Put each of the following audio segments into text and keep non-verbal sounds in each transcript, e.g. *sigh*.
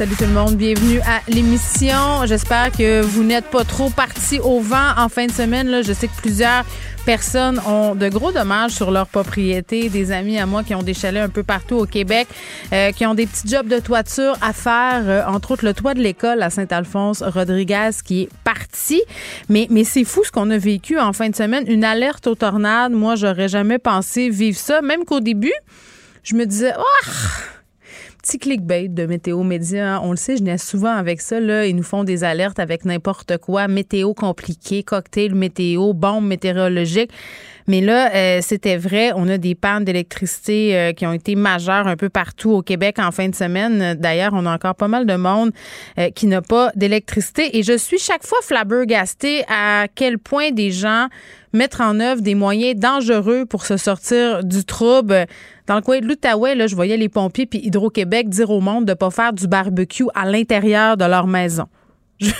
Salut tout le monde, bienvenue à l'émission. J'espère que vous n'êtes pas trop partis au vent en fin de semaine. Je sais que plusieurs personnes ont de gros dommages sur leur propriété. Des amis à moi qui ont des chalets un peu partout au Québec, euh, qui ont des petits jobs de toiture à faire, euh, entre autres le toit de l'école à Saint-Alphonse Rodriguez qui est parti. Mais, mais c'est fou ce qu'on a vécu en fin de semaine. Une alerte aux tornades. Moi, j'aurais jamais pensé vivre ça, même qu'au début, je me disais, oh, petit clickbait de Météo Média. On le sait, je n'ai souvent avec ça. Là, ils nous font des alertes avec n'importe quoi. Météo compliqué, cocktail météo, bombe météorologique. Mais là, euh, c'était vrai. On a des pannes d'électricité euh, qui ont été majeures un peu partout au Québec en fin de semaine. D'ailleurs, on a encore pas mal de monde euh, qui n'a pas d'électricité. Et je suis chaque fois flabbergastée à quel point des gens mettent en œuvre des moyens dangereux pour se sortir du trouble. Dans le coin de l'Outaouais, là, je voyais les pompiers puis Hydro-Québec dire au monde de pas faire du barbecue à l'intérieur de leur maison. *laughs* oui,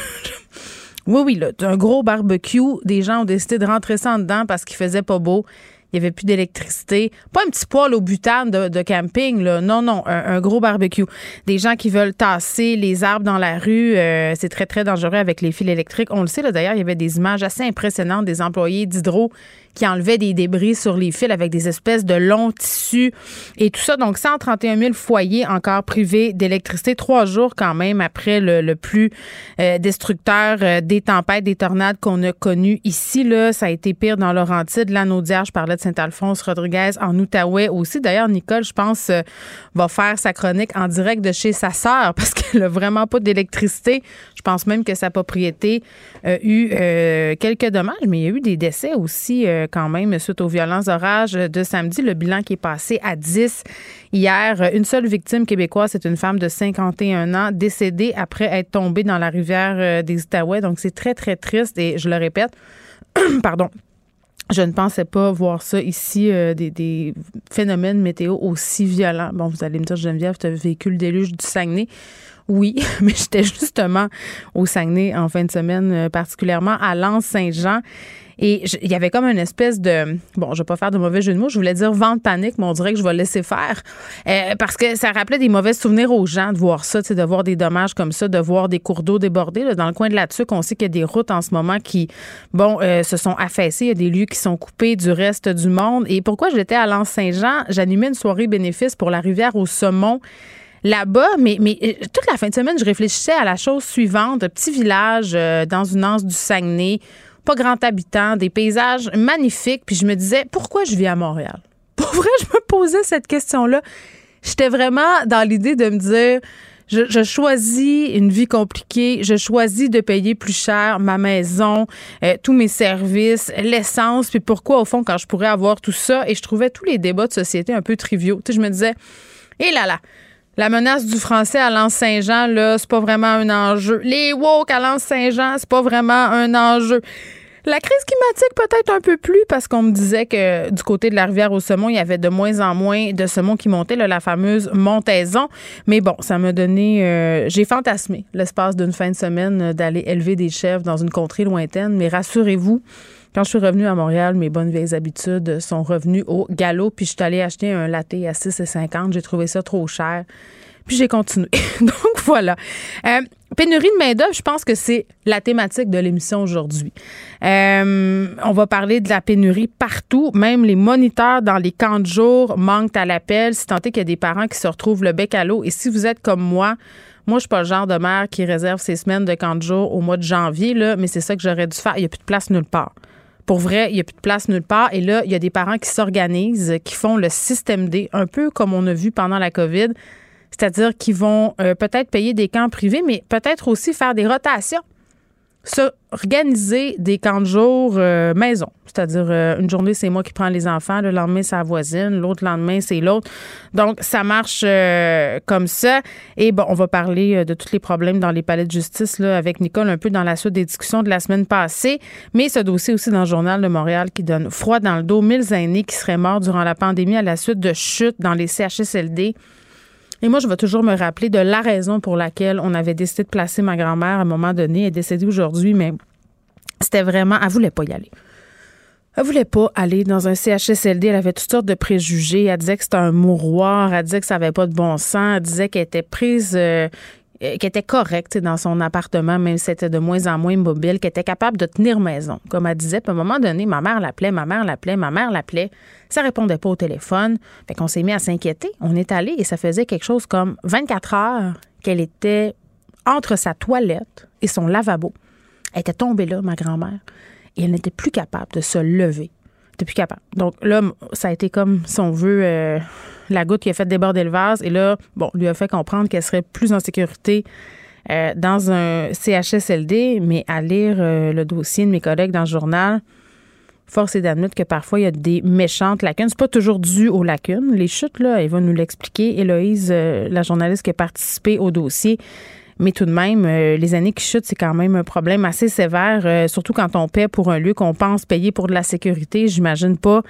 oui, là, un gros barbecue. Des gens ont décidé de rentrer ça en dedans parce qu'il faisait pas beau. Il n'y avait plus d'électricité. Pas un petit poêle au butane de, camping, là. Non, non, un, gros barbecue. Des gens qui veulent tasser les arbres dans la rue, euh, c'est très, très dangereux avec les fils électriques. On le sait, là, d'ailleurs, il y avait des images assez impressionnantes des employés d'Hydro qui enlevaient des débris sur les fils avec des espèces de longs tissus et tout ça. Donc, 131 000 foyers encore privés d'électricité, trois jours quand même après le, plus euh, destructeur euh, des tempêtes, des tornades qu'on a connues ici. Là, ça a été pire dans Laurentide, l'Anaudière, je parlais de Saint-Alphonse, Rodriguez, en Outaouais aussi. D'ailleurs, Nicole, je pense, euh, va faire sa chronique en direct de chez sa sœur parce *laughs* qu'elle a vraiment pas d'électricité. Je pense même que sa propriété a eu quelques dommages, mais il y a eu des décès aussi quand même suite aux violents orages de samedi. Le bilan qui est passé à 10 hier. Une seule victime québécoise, c'est une femme de 51 ans décédée après être tombée dans la rivière euh, des Outaouais. Donc, c'est très, très triste et je le répète, *clears throat* pardon. Je ne pensais pas voir ça ici, euh, des, phénomènes météo aussi violents. Bon, vous allez me dire, Geneviève, tu as vécu le déluge du Saguenay. Oui, *laughs* mais j'étais justement au Saguenay en fin de semaine, euh, particulièrement à Lens-Saint-Jean. Et il y avait comme une espèce de, bon, je vais pas faire de mauvais jeu de mots, je voulais dire vente panique, mais on dirait que je vais laisser faire. Euh, parce que ça rappelait des mauvais souvenirs aux gens de voir ça, de voir des dommages comme ça, de voir des cours d'eau débordés. dans le coin de la Tuque, on sait qu'il y a des routes en ce moment qui, bon, euh, se sont affaissées. Il y a des lieux qui sont coupés du reste du monde. Et pourquoi j'étais à Lens-Saint-Jean? J'animais une soirée bénéfice pour la rivière au saumon là-bas, mais, euh, toute la fin de semaine, je réfléchissais à la chose suivante. Petit village dans une anse du Saguenay pas grand habitant, des paysages magnifiques. Puis je me disais, pourquoi je vis à Montréal? *laughs* Pour vrai, je me posais cette question-là. J'étais vraiment dans l'idée de me dire, je, choisis une vie compliquée, je choisis de payer plus cher ma maison, euh, tous mes services, l'essence, puis pourquoi au fond quand je pourrais avoir tout ça? Et je trouvais tous les débats de société un peu triviaux. Tu sais, je me disais, et là là, la menace du français à Lens-Saint-Jean, là, c'est pas vraiment un enjeu. Les woke à Lens-Saint-Jean, c'est pas vraiment un enjeu. La crise climatique peut-être un peu plus parce qu'on me disait que du côté de la rivière au saumon, il y avait de moins en moins de saumon qui montait, là, la fameuse montaison. Mais bon, ça m'a donné... Euh, j'ai fantasmé l'espace d'une fin de semaine euh, d'aller élever des chèvres dans une contrée lointaine. Mais rassurez-vous, quand je suis revenue à Montréal, mes bonnes vieilles habitudes sont revenues au galop. Puis je suis allée acheter un latte à 6,50. J'ai trouvé ça trop cher. Puis j'ai continué. *laughs* Donc voilà. Euh, pénurie de main-d'œuvre, je pense que c'est la thématique de l'émission aujourd'hui. Euh, on va parler de la pénurie partout. Même les moniteurs dans les camps de jour manquent à l'appel. Si tant est qu'il y a des parents qui se retrouvent le bec à l'eau. Et si vous êtes comme moi, moi, je suis pas le genre de mère qui réserve ses semaines de camp de jour au mois de janvier, là, mais c'est ça que j'aurais dû faire. Il n'y a plus de place nulle part. Pour vrai, il n'y a plus de place nulle part. Et là, il y a des parents qui s'organisent, qui font le système D, un peu comme on a vu pendant la COVID. C'est-à-dire qu'ils vont euh, peut-être payer des camps privés, mais peut-être aussi faire des rotations. S'organiser des camps de jour euh, maison. C'est-à-dire, euh, une journée, c'est moi qui prends les enfants, le lendemain, c'est la voisine, l'autre lendemain, c'est l'autre. Donc, ça marche euh, comme ça. Et bon, on va parler de tous les problèmes dans les palais de justice là, avec Nicole un peu dans la suite des discussions de la semaine passée. Mais ce dossier aussi dans le Journal de Montréal qui donne froid dans le dos. Mille aînés qui seraient morts durant la pandémie à la suite de chutes dans les CHSLD. Et moi, je vais toujours me rappeler de la raison pour laquelle on avait décidé de placer ma grand-mère à un moment donné. Elle est décédée aujourd'hui, mais c'était vraiment, elle voulait pas y aller. Elle voulait pas aller dans un CHSLD. Elle avait toutes sortes de préjugés. Elle disait que c'était un mouroir. Elle disait que ça avait pas de bon sens. Elle disait qu'elle était prise, euh, euh, qui était correcte dans son appartement, même si c'était de moins en moins mobile, qui était capable de tenir maison. Comme elle disait, puis à un moment donné, ma mère l'appelait, ma mère l'appelait, ma mère l'appelait. Ça répondait pas au téléphone. Fait qu'on s'est mis à s'inquiéter. On est allé et ça faisait quelque chose comme 24 heures qu'elle était entre sa toilette et son lavabo. Elle était tombée là, ma grand-mère, et elle n'était plus capable de se lever. Elle n'était plus capable. Donc là, ça a été comme, si on euh, la goutte qui a fait déborder le vase. Et là, bon, lui a fait comprendre qu'elle serait plus en sécurité euh, dans un CHSLD, mais à lire euh, le dossier de mes collègues dans le journal, force est d'admettre que parfois il y a des méchantes lacunes. C'est pas toujours dû aux lacunes. Les chutes, là, elle va nous l'expliquer. Héloïse, euh, la journaliste qui a participé au dossier. Mais tout de même, les années qui chutent, c'est quand même un problème assez sévère, surtout quand on paie pour un lieu qu'on pense payer pour de la sécurité. J'imagine pas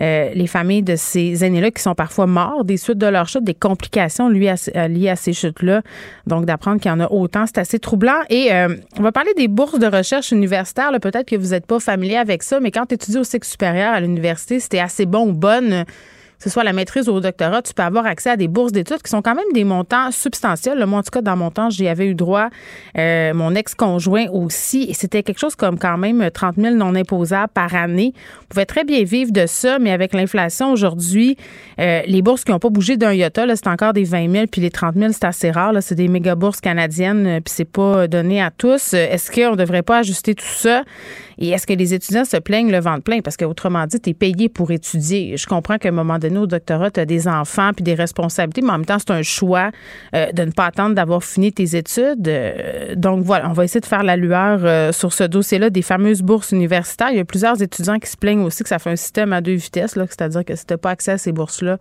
euh, les familles de ces aînés-là qui sont parfois morts des suites de leur chute, des complications liées à, ces chutes-là. Donc, d'apprendre qu'il y en a autant, c'est assez troublant. Et euh, on va parler des bourses de recherche universitaires. Peut-être que vous n'êtes pas familier avec ça, mais quand tu étudies au cycle supérieur à l'université, c'était assez bon ou bonne que ce soit la maîtrise ou au doctorat, tu peux avoir accès à des bourses d'études qui sont quand même des montants substantiels. Moi, en tout cas, dans mon temps, j'y avais eu droit. Euh, mon ex-conjoint aussi. Et c'était quelque chose comme quand même 30 000 non imposables par année. On pouvait très bien vivre de ça, mais avec l'inflation aujourd'hui, euh, les bourses qui n'ont pas bougé d'un iota, c'est encore des 20 000, puis les 30 000, c'est assez rare. C'est des méga bourses canadiennes, euh, puis c'est pas donné à tous. Est-ce qu'on ne devrait pas ajuster tout ça? Et est-ce que les étudiants se plaignent le ventre plein? Parce qu'autrement dit, tu es payé pour étudier. Je comprends qu'à un moment donné, au doctorat, tu as des enfants puis des responsabilités, mais en même temps, c'est un choix euh, de ne pas attendre d'avoir fini tes études. Euh, donc voilà, on va essayer de faire la lueur euh, sur ce dossier-là des fameuses bourses universitaires. Il y a plusieurs étudiants qui se plaignent aussi que ça fait un système à deux vitesses, c'est-à-dire que si tu n'as pas accès à ces bourses-là,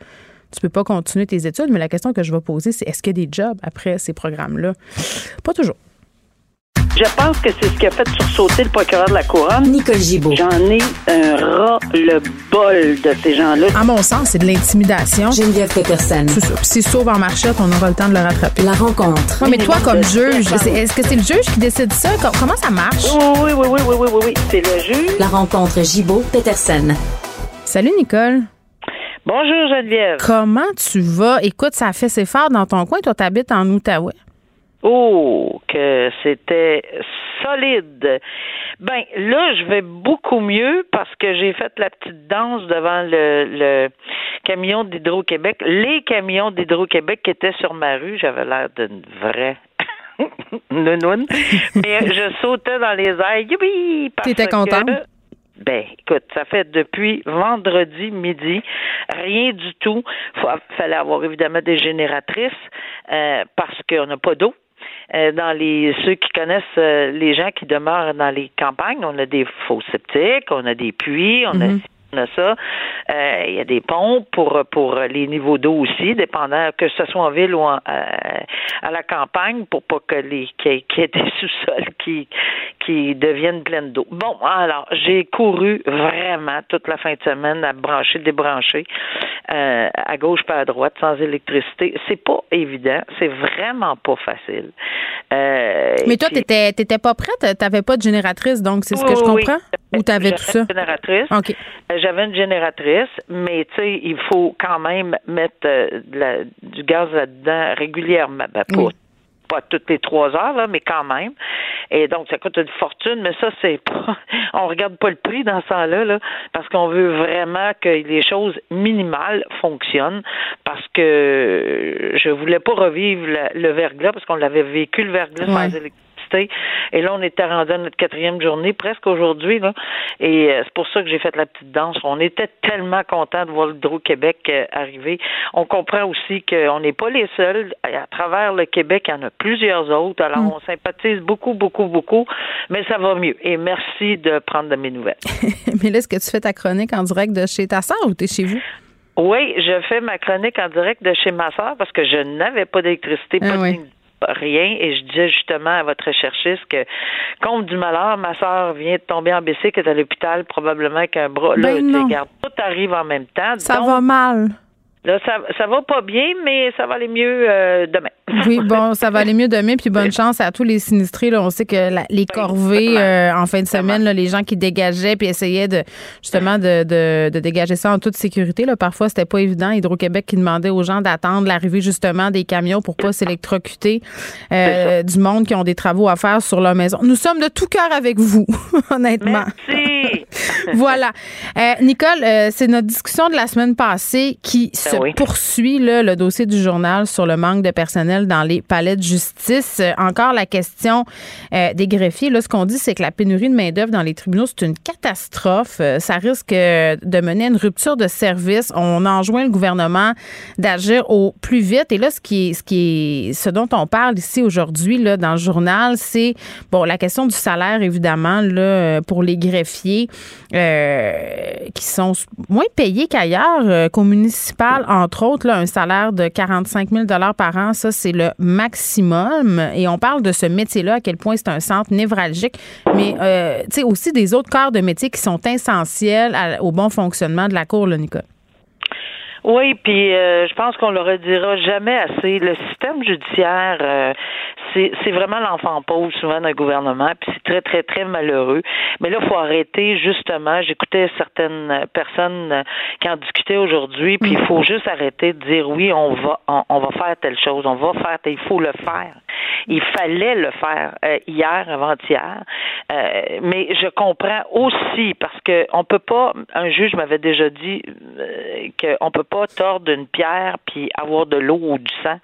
tu peux pas continuer tes études. Mais la question que je vais poser, c'est est-ce qu'il y a des jobs après ces programmes-là? Pas toujours. Je pense que c'est ce qui a fait sursauter le procureur de la Couronne. Nicole Gibault. J'en ai un ras le bol de ces gens-là. À mon sens, c'est de l'intimidation. Geneviève Peterson. C'est ça. Puis c'est sauve en marchette, on aura le temps de le rattraper. La rencontre. Oui, mais toi, comme juge, est-ce que c'est le juge qui décide ça? Comment ça marche? Oui, oui, oui, oui, oui, oui, oui. C'est le juge. La rencontre Gibault-Peterson. Salut, Nicole. Bonjour, Geneviève. Comment tu vas? Écoute, ça a fait ses phares dans ton coin. Toi, t'habites en Outaouais. Oh, que c'était solide. Ben là, je vais beaucoup mieux parce que j'ai fait la petite danse devant le, le camion d'Hydro-Québec, les camions d'Hydro-Québec qui étaient sur ma rue. J'avais l'air d'une vraie *laughs* nounoune. *laughs* Mais je sautais dans les airs. Youpi! T'étais contente? Ben, écoute, ça fait depuis vendredi midi, rien du tout. Il fallait avoir évidemment des génératrices euh, parce qu'on n'a pas d'eau. Euh, dans les ceux qui connaissent euh, les gens qui demeurent dans les campagnes, on a des faux sceptiques, on a des puits, on a mhm on a ça. Euh, il y a des pompes pour pour les niveaux d'eau aussi, dépendant que ce soit en ville ou en, euh, à la campagne, pour pas que les qu'il y ait des *laughs* sous-sols qui qui deviennent pleines d'eau. Bon, alors j'ai couru vraiment toute la fin de semaine à brancher, débrancher, euh, à gauche pas à droite, sans électricité. C'est pas évident, c'est vraiment pas facile. Mais toi, t'étais t'étais pas prête, t'avais pas de génératrice, donc c'est ce que je comprends. Ou t'avais tout ça? Génératrice. Ok j'avais une génératrice, mais tu sais, il faut quand même mettre euh, du gaz là-dedans régulièrement. Ben, pas, toutes les trois heures, là, mais quand même. Et donc, ça coûte une fortune, mais ça, c'est pas. *laughs* On regarde pas le prix dans ce temps-là, là, parce qu'on veut vraiment que les choses minimales fonctionnent, parce que je voulais pas revivre le verglas, parce qu'on l'avait vécu le verglas sans Et là, on était rendu à notre quatrième journée, presque aujourd'hui. Là. Et euh, c'est pour ça que j'ai fait la petite danse. On était tellement contents de voir l'Hydro-Québec euh, arriver. On comprend aussi qu'on n'est pas les seuls. À travers le Québec, il y en a plusieurs autres. Alors, mm. on sympathise beaucoup, beaucoup, beaucoup. Mais ça va mieux. Et merci de prendre de mes nouvelles. *laughs* mais là, est-ce que tu fais ta chronique en direct de chez ta soeur ou tu es chez vous? Oui, je fais ma chronique en direct de chez ma soeur parce que je n'avais pas d'électricité, ah pas de rien. Et je disais justement à votre recherchiste que, compte du malheur, ma soeur vient de tomber en qui est à l'hôpital, probablement avec un bras. là, ben regarde, tout arrive en même temps. Ça va mal. Là, ça, ça va pas bien, mais ça va aller mieux euh, demain. Oui, *laughs* bon, ça va aller mieux demain. Puis bonne chance à tous les sinistrés. Là. On sait que les corvées, euh, en fin de semaine, là, les gens qui dégageaient puis essayaient de justement de, de, de dégager ça en toute sécurité. Là. Parfois, c'était pas évident. Hydro-Québec qui demandait aux gens d'attendre l'arrivée justement des camions pour pas s'électrocuter euh, du monde qui ont des travaux à faire sur leur maison. Nous sommes de tout cœur avec vous, *laughs* honnêtement. Merci. *laughs* voilà. Nicole, c'est notre discussion de la semaine passée qui ben se poursuit le dossier du journal sur le manque de personnel dans les palais de justice. Euh, encore la question euh, des greffiers. Là, ce qu'on dit, c'est que la pénurie de main-d'œuvre dans les tribunaux, c'est une catastrophe. Euh, ça risque de mener à une rupture de service. On enjoint le gouvernement d'agir au plus vite. Et là, ce qui est, ce qui est, ce dont on parle ici aujourd'hui, là, dans le journal, c'est, bon, la question du salaire, évidemment, là, pour les greffiers, qui sont moins payés qu'ailleurs, qu'au municipal, entre autres, là, un salaire de 45 000 par an, ça, c'est le maximum. Et on parle de ce métier-là, à quel point c'est un centre névralgique, mais euh, tu sais, aussi des autres corps de métier qui sont essentiels au bon fonctionnement de la Cour, là, Nicole. Oui, puis euh, je pense qu'on le redira jamais assez. Le système judiciaire, euh, c'est vraiment l'enfant pauvre souvent d'un gouvernement, puis c'est très, très, très malheureux. Mais là, il faut arrêter, justement. J'écoutais certaines personnes qui en discutaient aujourd'hui, puis il faut juste arrêter de dire oui, on va on, va faire telle chose, on va faire, il faut le faire. Il fallait le faire euh, hier, avant-hier. Euh, mais je comprends aussi parce que on peut pas. Un juge m'avait déjà dit euh, qu'on peut pas tordre une pierre puis avoir de l'eau ou du sang.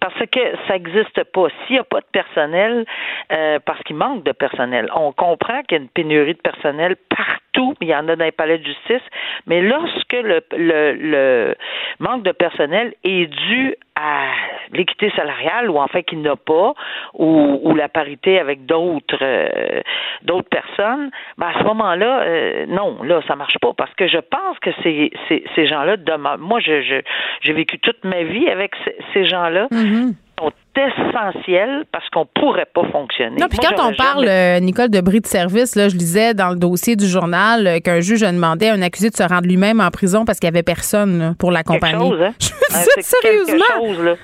Parce que ça existe pas. S'il n'y a pas de personnel, euh, parce qu'il manque de personnel, on comprend qu'il y a une pénurie de personnel partout, il y en a dans les palais de justice, mais lorsque le, le, manque de personnel est dû à l'équité salariale ou en fait qu'il n'a pas ou, la parité avec d'autres euh, d'autres personnes, ben à ce moment-là, euh, non, là ça marche pas parce que je pense que ces ces, ces gens-là Moi, je j'ai vécu toute ma vie avec ces, gens-là. Mm-hmm sont essentiels parce qu'on pourrait pas fonctionner. Non, puis quand on parle, euh, Nicole, de bris de service, là, je lisais dans le dossier du journal euh, qu'un juge a demandé à un accusé de se rendre lui-même en prison parce qu'il y avait personne pour l'accompagner. Chose, hein? *laughs* Je sérieusement. Euh,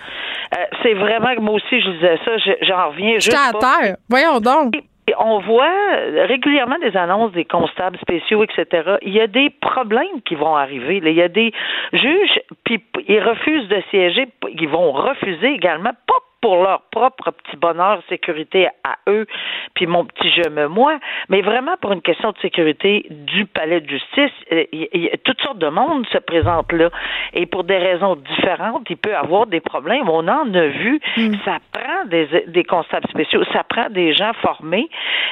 c'est vraiment que moi aussi, je disais ça, j'en reviens juste. à terre. Voyons donc on voit régulièrement des annonces des constables spéciaux, etc. Il y a des problèmes qui vont arriver. Il y a des juges, puis ils refusent de siéger, ils vont refuser également, pas pour leur propre petit bonheur, sécurité à eux, puis mon petit je me moi, mais vraiment pour une question de sécurité du palais de justice. Euh, toutes sortes de monde se présentent là. Et pour des raisons différentes, il peut avoir des problèmes. On en a vu. Hmm. Ça prend des, des constables spéciaux, ça prend des gens formés.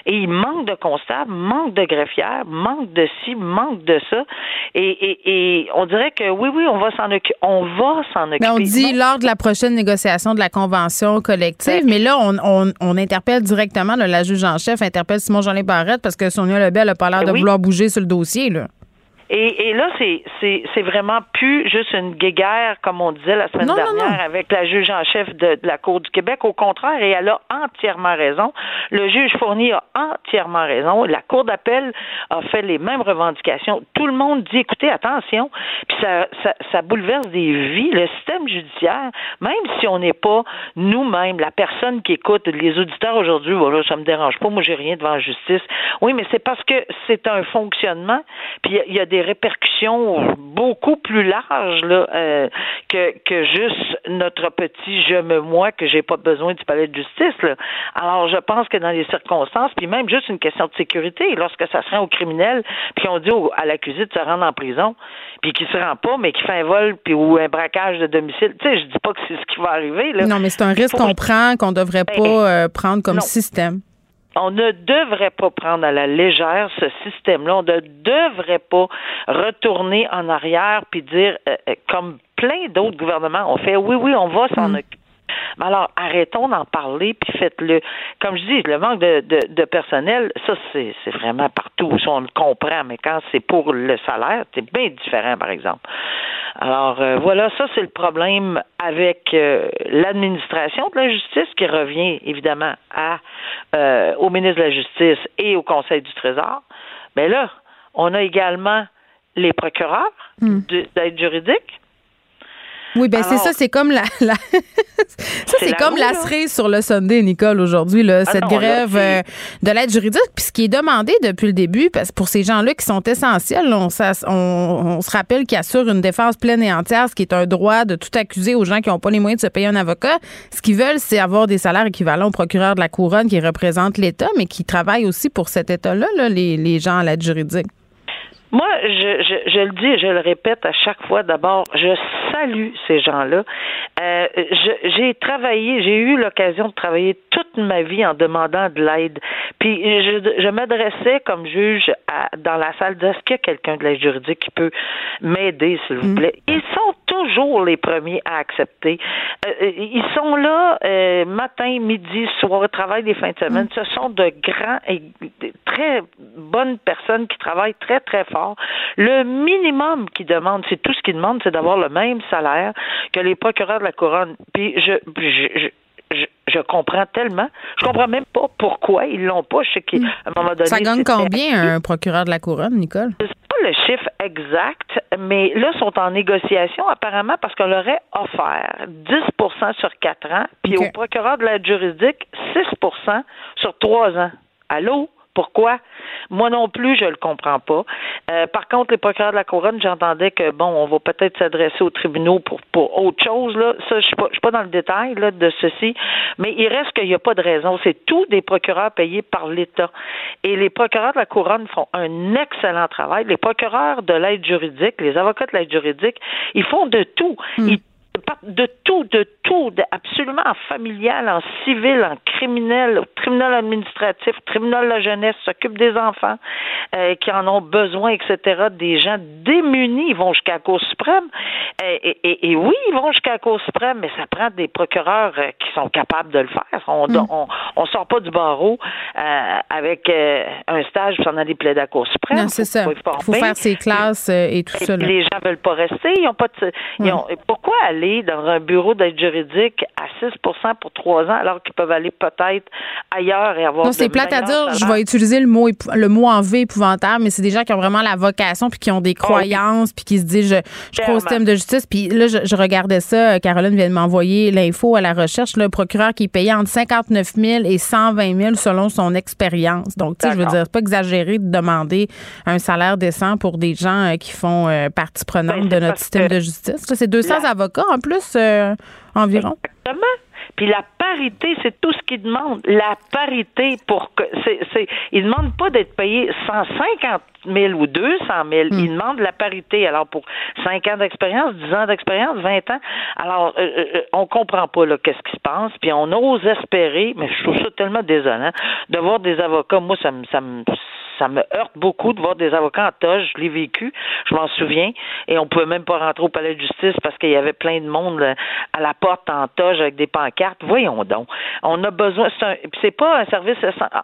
Et il manque de constables, manque de greffières, manque de ci, manque de ça. Et, et, et on dirait que oui, oui, on va s'en occuper. On va s'en occuper. Mais on dit lors de la prochaine négociation de la convention collective. Mais là, on, interpelle directement, la juge en chef interpelle Simon-Jean Barrette parce que Sonia Lebel n'a pas l'air de vouloir bouger sur le dossier. Là. Et, et là, c'est, vraiment plus juste une guéguerre, comme on disait la semaine dernière, avec la juge en chef de, la Cour du Québec. Au contraire, et elle a entièrement raison. Le juge Fournier a entièrement raison. La Cour d'appel a fait les mêmes revendications. Tout le monde dit, écoutez, attention, puis ça, ça, ça bouleverse des vies. Le système judiciaire, même si on n'est pas nous-mêmes, la personne qui écoute, les auditeurs aujourd'hui, voilà, ça me dérange pas, moi j'ai rien devant la justice. Oui, mais c'est parce que c'est un fonctionnement, puis il y, a des des répercussions beaucoup plus larges là, euh, que, que juste notre petit je me moi que j'ai pas besoin du palais de justice. Là. Alors, je pense que dans les circonstances, puis même juste une question de sécurité, lorsque ça se rend au criminel, puis on dit à l'accusé de se rendre en prison, puis qu'il se rend pas, mais qu'il fait un vol puis ou un braquage de domicile, tu sais, je dis pas que c'est ce qui va arriver. Là. Non, mais c'est un risque qu'on prend, qu'on devrait ben, pas euh, prendre comme système on ne devrait pas prendre à la légère ce système-là. On ne devrait pas retourner en arrière puis dire, euh, euh, comme plein d'autres gouvernements ont fait, oui, oui, on va s'en mm. occuper mais alors, arrêtons d'en parler, puis faites-le. Comme je dis, le manque de, de, personnel, ça, c'est, vraiment partout. Ça, on le comprend, mais quand c'est pour le salaire, c'est bien différent, par exemple. Alors, euh, voilà, ça, c'est le problème avec euh, l'administration de la justice qui revient, évidemment, à, euh, au ministre de la Justice et au Conseil du Trésor. Mais là, on a également les procureurs hmm. d'aide juridique oui, ben c'est ça, c'est comme la, *laughs* ça c'est comme la cerise sur le Sunday, Nicole, aujourd'hui, là, ah cette grève euh, de l'aide juridique. Puis ce qui est demandé depuis le début, parce que pour ces gens-là qui sont essentiels, on, on, se rappelle qu'ils assurent une défense pleine et entière, ce qui est un droit de tout accuser aux gens qui n'ont pas les moyens de se payer un avocat. Ce qu'ils veulent, c'est avoir des salaires équivalents au procureur de la couronne qui représente l'État, mais qui travaille aussi pour cet État-là, là, les, les gens à l'aide juridique. Moi, je, je, je, le dis et je le répète à chaque fois. D'abord, je salue ces gens-là. Euh, j'ai travaillé, j'ai eu l'occasion de travailler toute ma vie en demandant de l'aide. Puis je, je m'adressais comme juge à, dans la salle. Est-ce qu'il y a quelqu'un de l'aide juridique qui peut m'aider, s'il vous mm. plaît? Ils sont toujours les premiers à accepter. Euh, euh, ils sont là euh, matin, midi, soir, travail des fins de semaine. Mm. Ce sont de grands et très bonnes personnes qui travaillent très très fort le minimum qu'ils demandent, c'est tout ce qu'ils demandent, c'est d'avoir le même salaire que les procureurs de la couronne. Puis je, je, je je, comprends tellement. Je comprends même pas pourquoi ils l'ont pas. Je sais qu'à un moment donné. Ça gagne combien un procureur de la couronne, Nicole? C'est pas le chiffre exact, mais là, ils sont en négociation apparemment parce qu'on leur a offert 10% sur 4 ans, puis au procureur de la juridique, 6% sur 3 ans. Allô? Pourquoi? Moi non plus, je le comprends pas. Euh, par contre, les procureurs de la couronne, j'entendais que bon, on va peut-être s'adresser aux tribunaux pour, autre chose. Là. Ça, je suis pas, suis pas dans le détail de ceci, mais il reste qu'il n'y a pas de raison. C'est tous des procureurs payés par l'État. Et les procureurs de la couronne font un excellent travail. Les procureurs de l'aide juridique, les avocats de l'aide juridique, ils font de tout. Hmm de tout, de tout, absolument en familial, en civil, en criminel, au tribunal administratif, tribunal de la jeunesse, s'occupe des enfants euh, qui en ont besoin, etc. Des gens démunis, ils vont jusqu'à la Cour suprême. Et, oui, ils vont jusqu'à la Cour suprême, mais ça prend des procureurs euh, qui sont capables de le faire. On mm. on, sort pas du barreau euh, avec un stage s'en aller plaider à la Cour suprême. Non, c'est ça. Il faut faire ses classes et tout ça. Les gens veulent pas rester. Ils ont pas de, ils ont, pourquoi aller dans un bureau d'aide juridique à 6% pour trois ans, alors qu'ils peuvent aller peut-être ailleurs et avoir. Non, c'est plate à dire. Je vais utiliser le mot, le mot en V épouvantable, mais c'est des gens qui ont vraiment la vocation puis qui ont des ah croyances puis qui se disent je, je crois au système de justice. Puis là, je, regardais ça. Caroline vient de m'envoyer l'info à la recherche. Le procureur qui est payé entre 59 000 et 120 000 selon son expérience. Donc, tu sais, je veux dire, c'est pas exagéré de demander un salaire décent pour des gens euh, qui font euh, partie prenante ben, de notre système de justice. C'est 200 avocats en plus euh, environ. Exactement. Puis la parité, c'est tout ce qu'ils demandent. La parité pour que c'est, c'est ils demandent pas d'être payés 150 000 ou 200 000. Hmm. Ils demandent la parité. Alors pour 5 ans d'expérience, 10 ans d'expérience, 20 ans. Alors euh, euh, on comprend pas là qu'est-ce qui se passe. Puis on ose espérer, mais je trouve ça tellement désolant de voir des avocats. Moi, ça me ça me ça me heurte beaucoup de voir des avocats en toge. Je l'ai vécu, je m'en souviens. Et on pouvait même pas rentrer au palais de justice parce qu'il y avait plein de monde à la porte en toge avec des pancartes. Voyons donc. On a besoin. C'est pas un service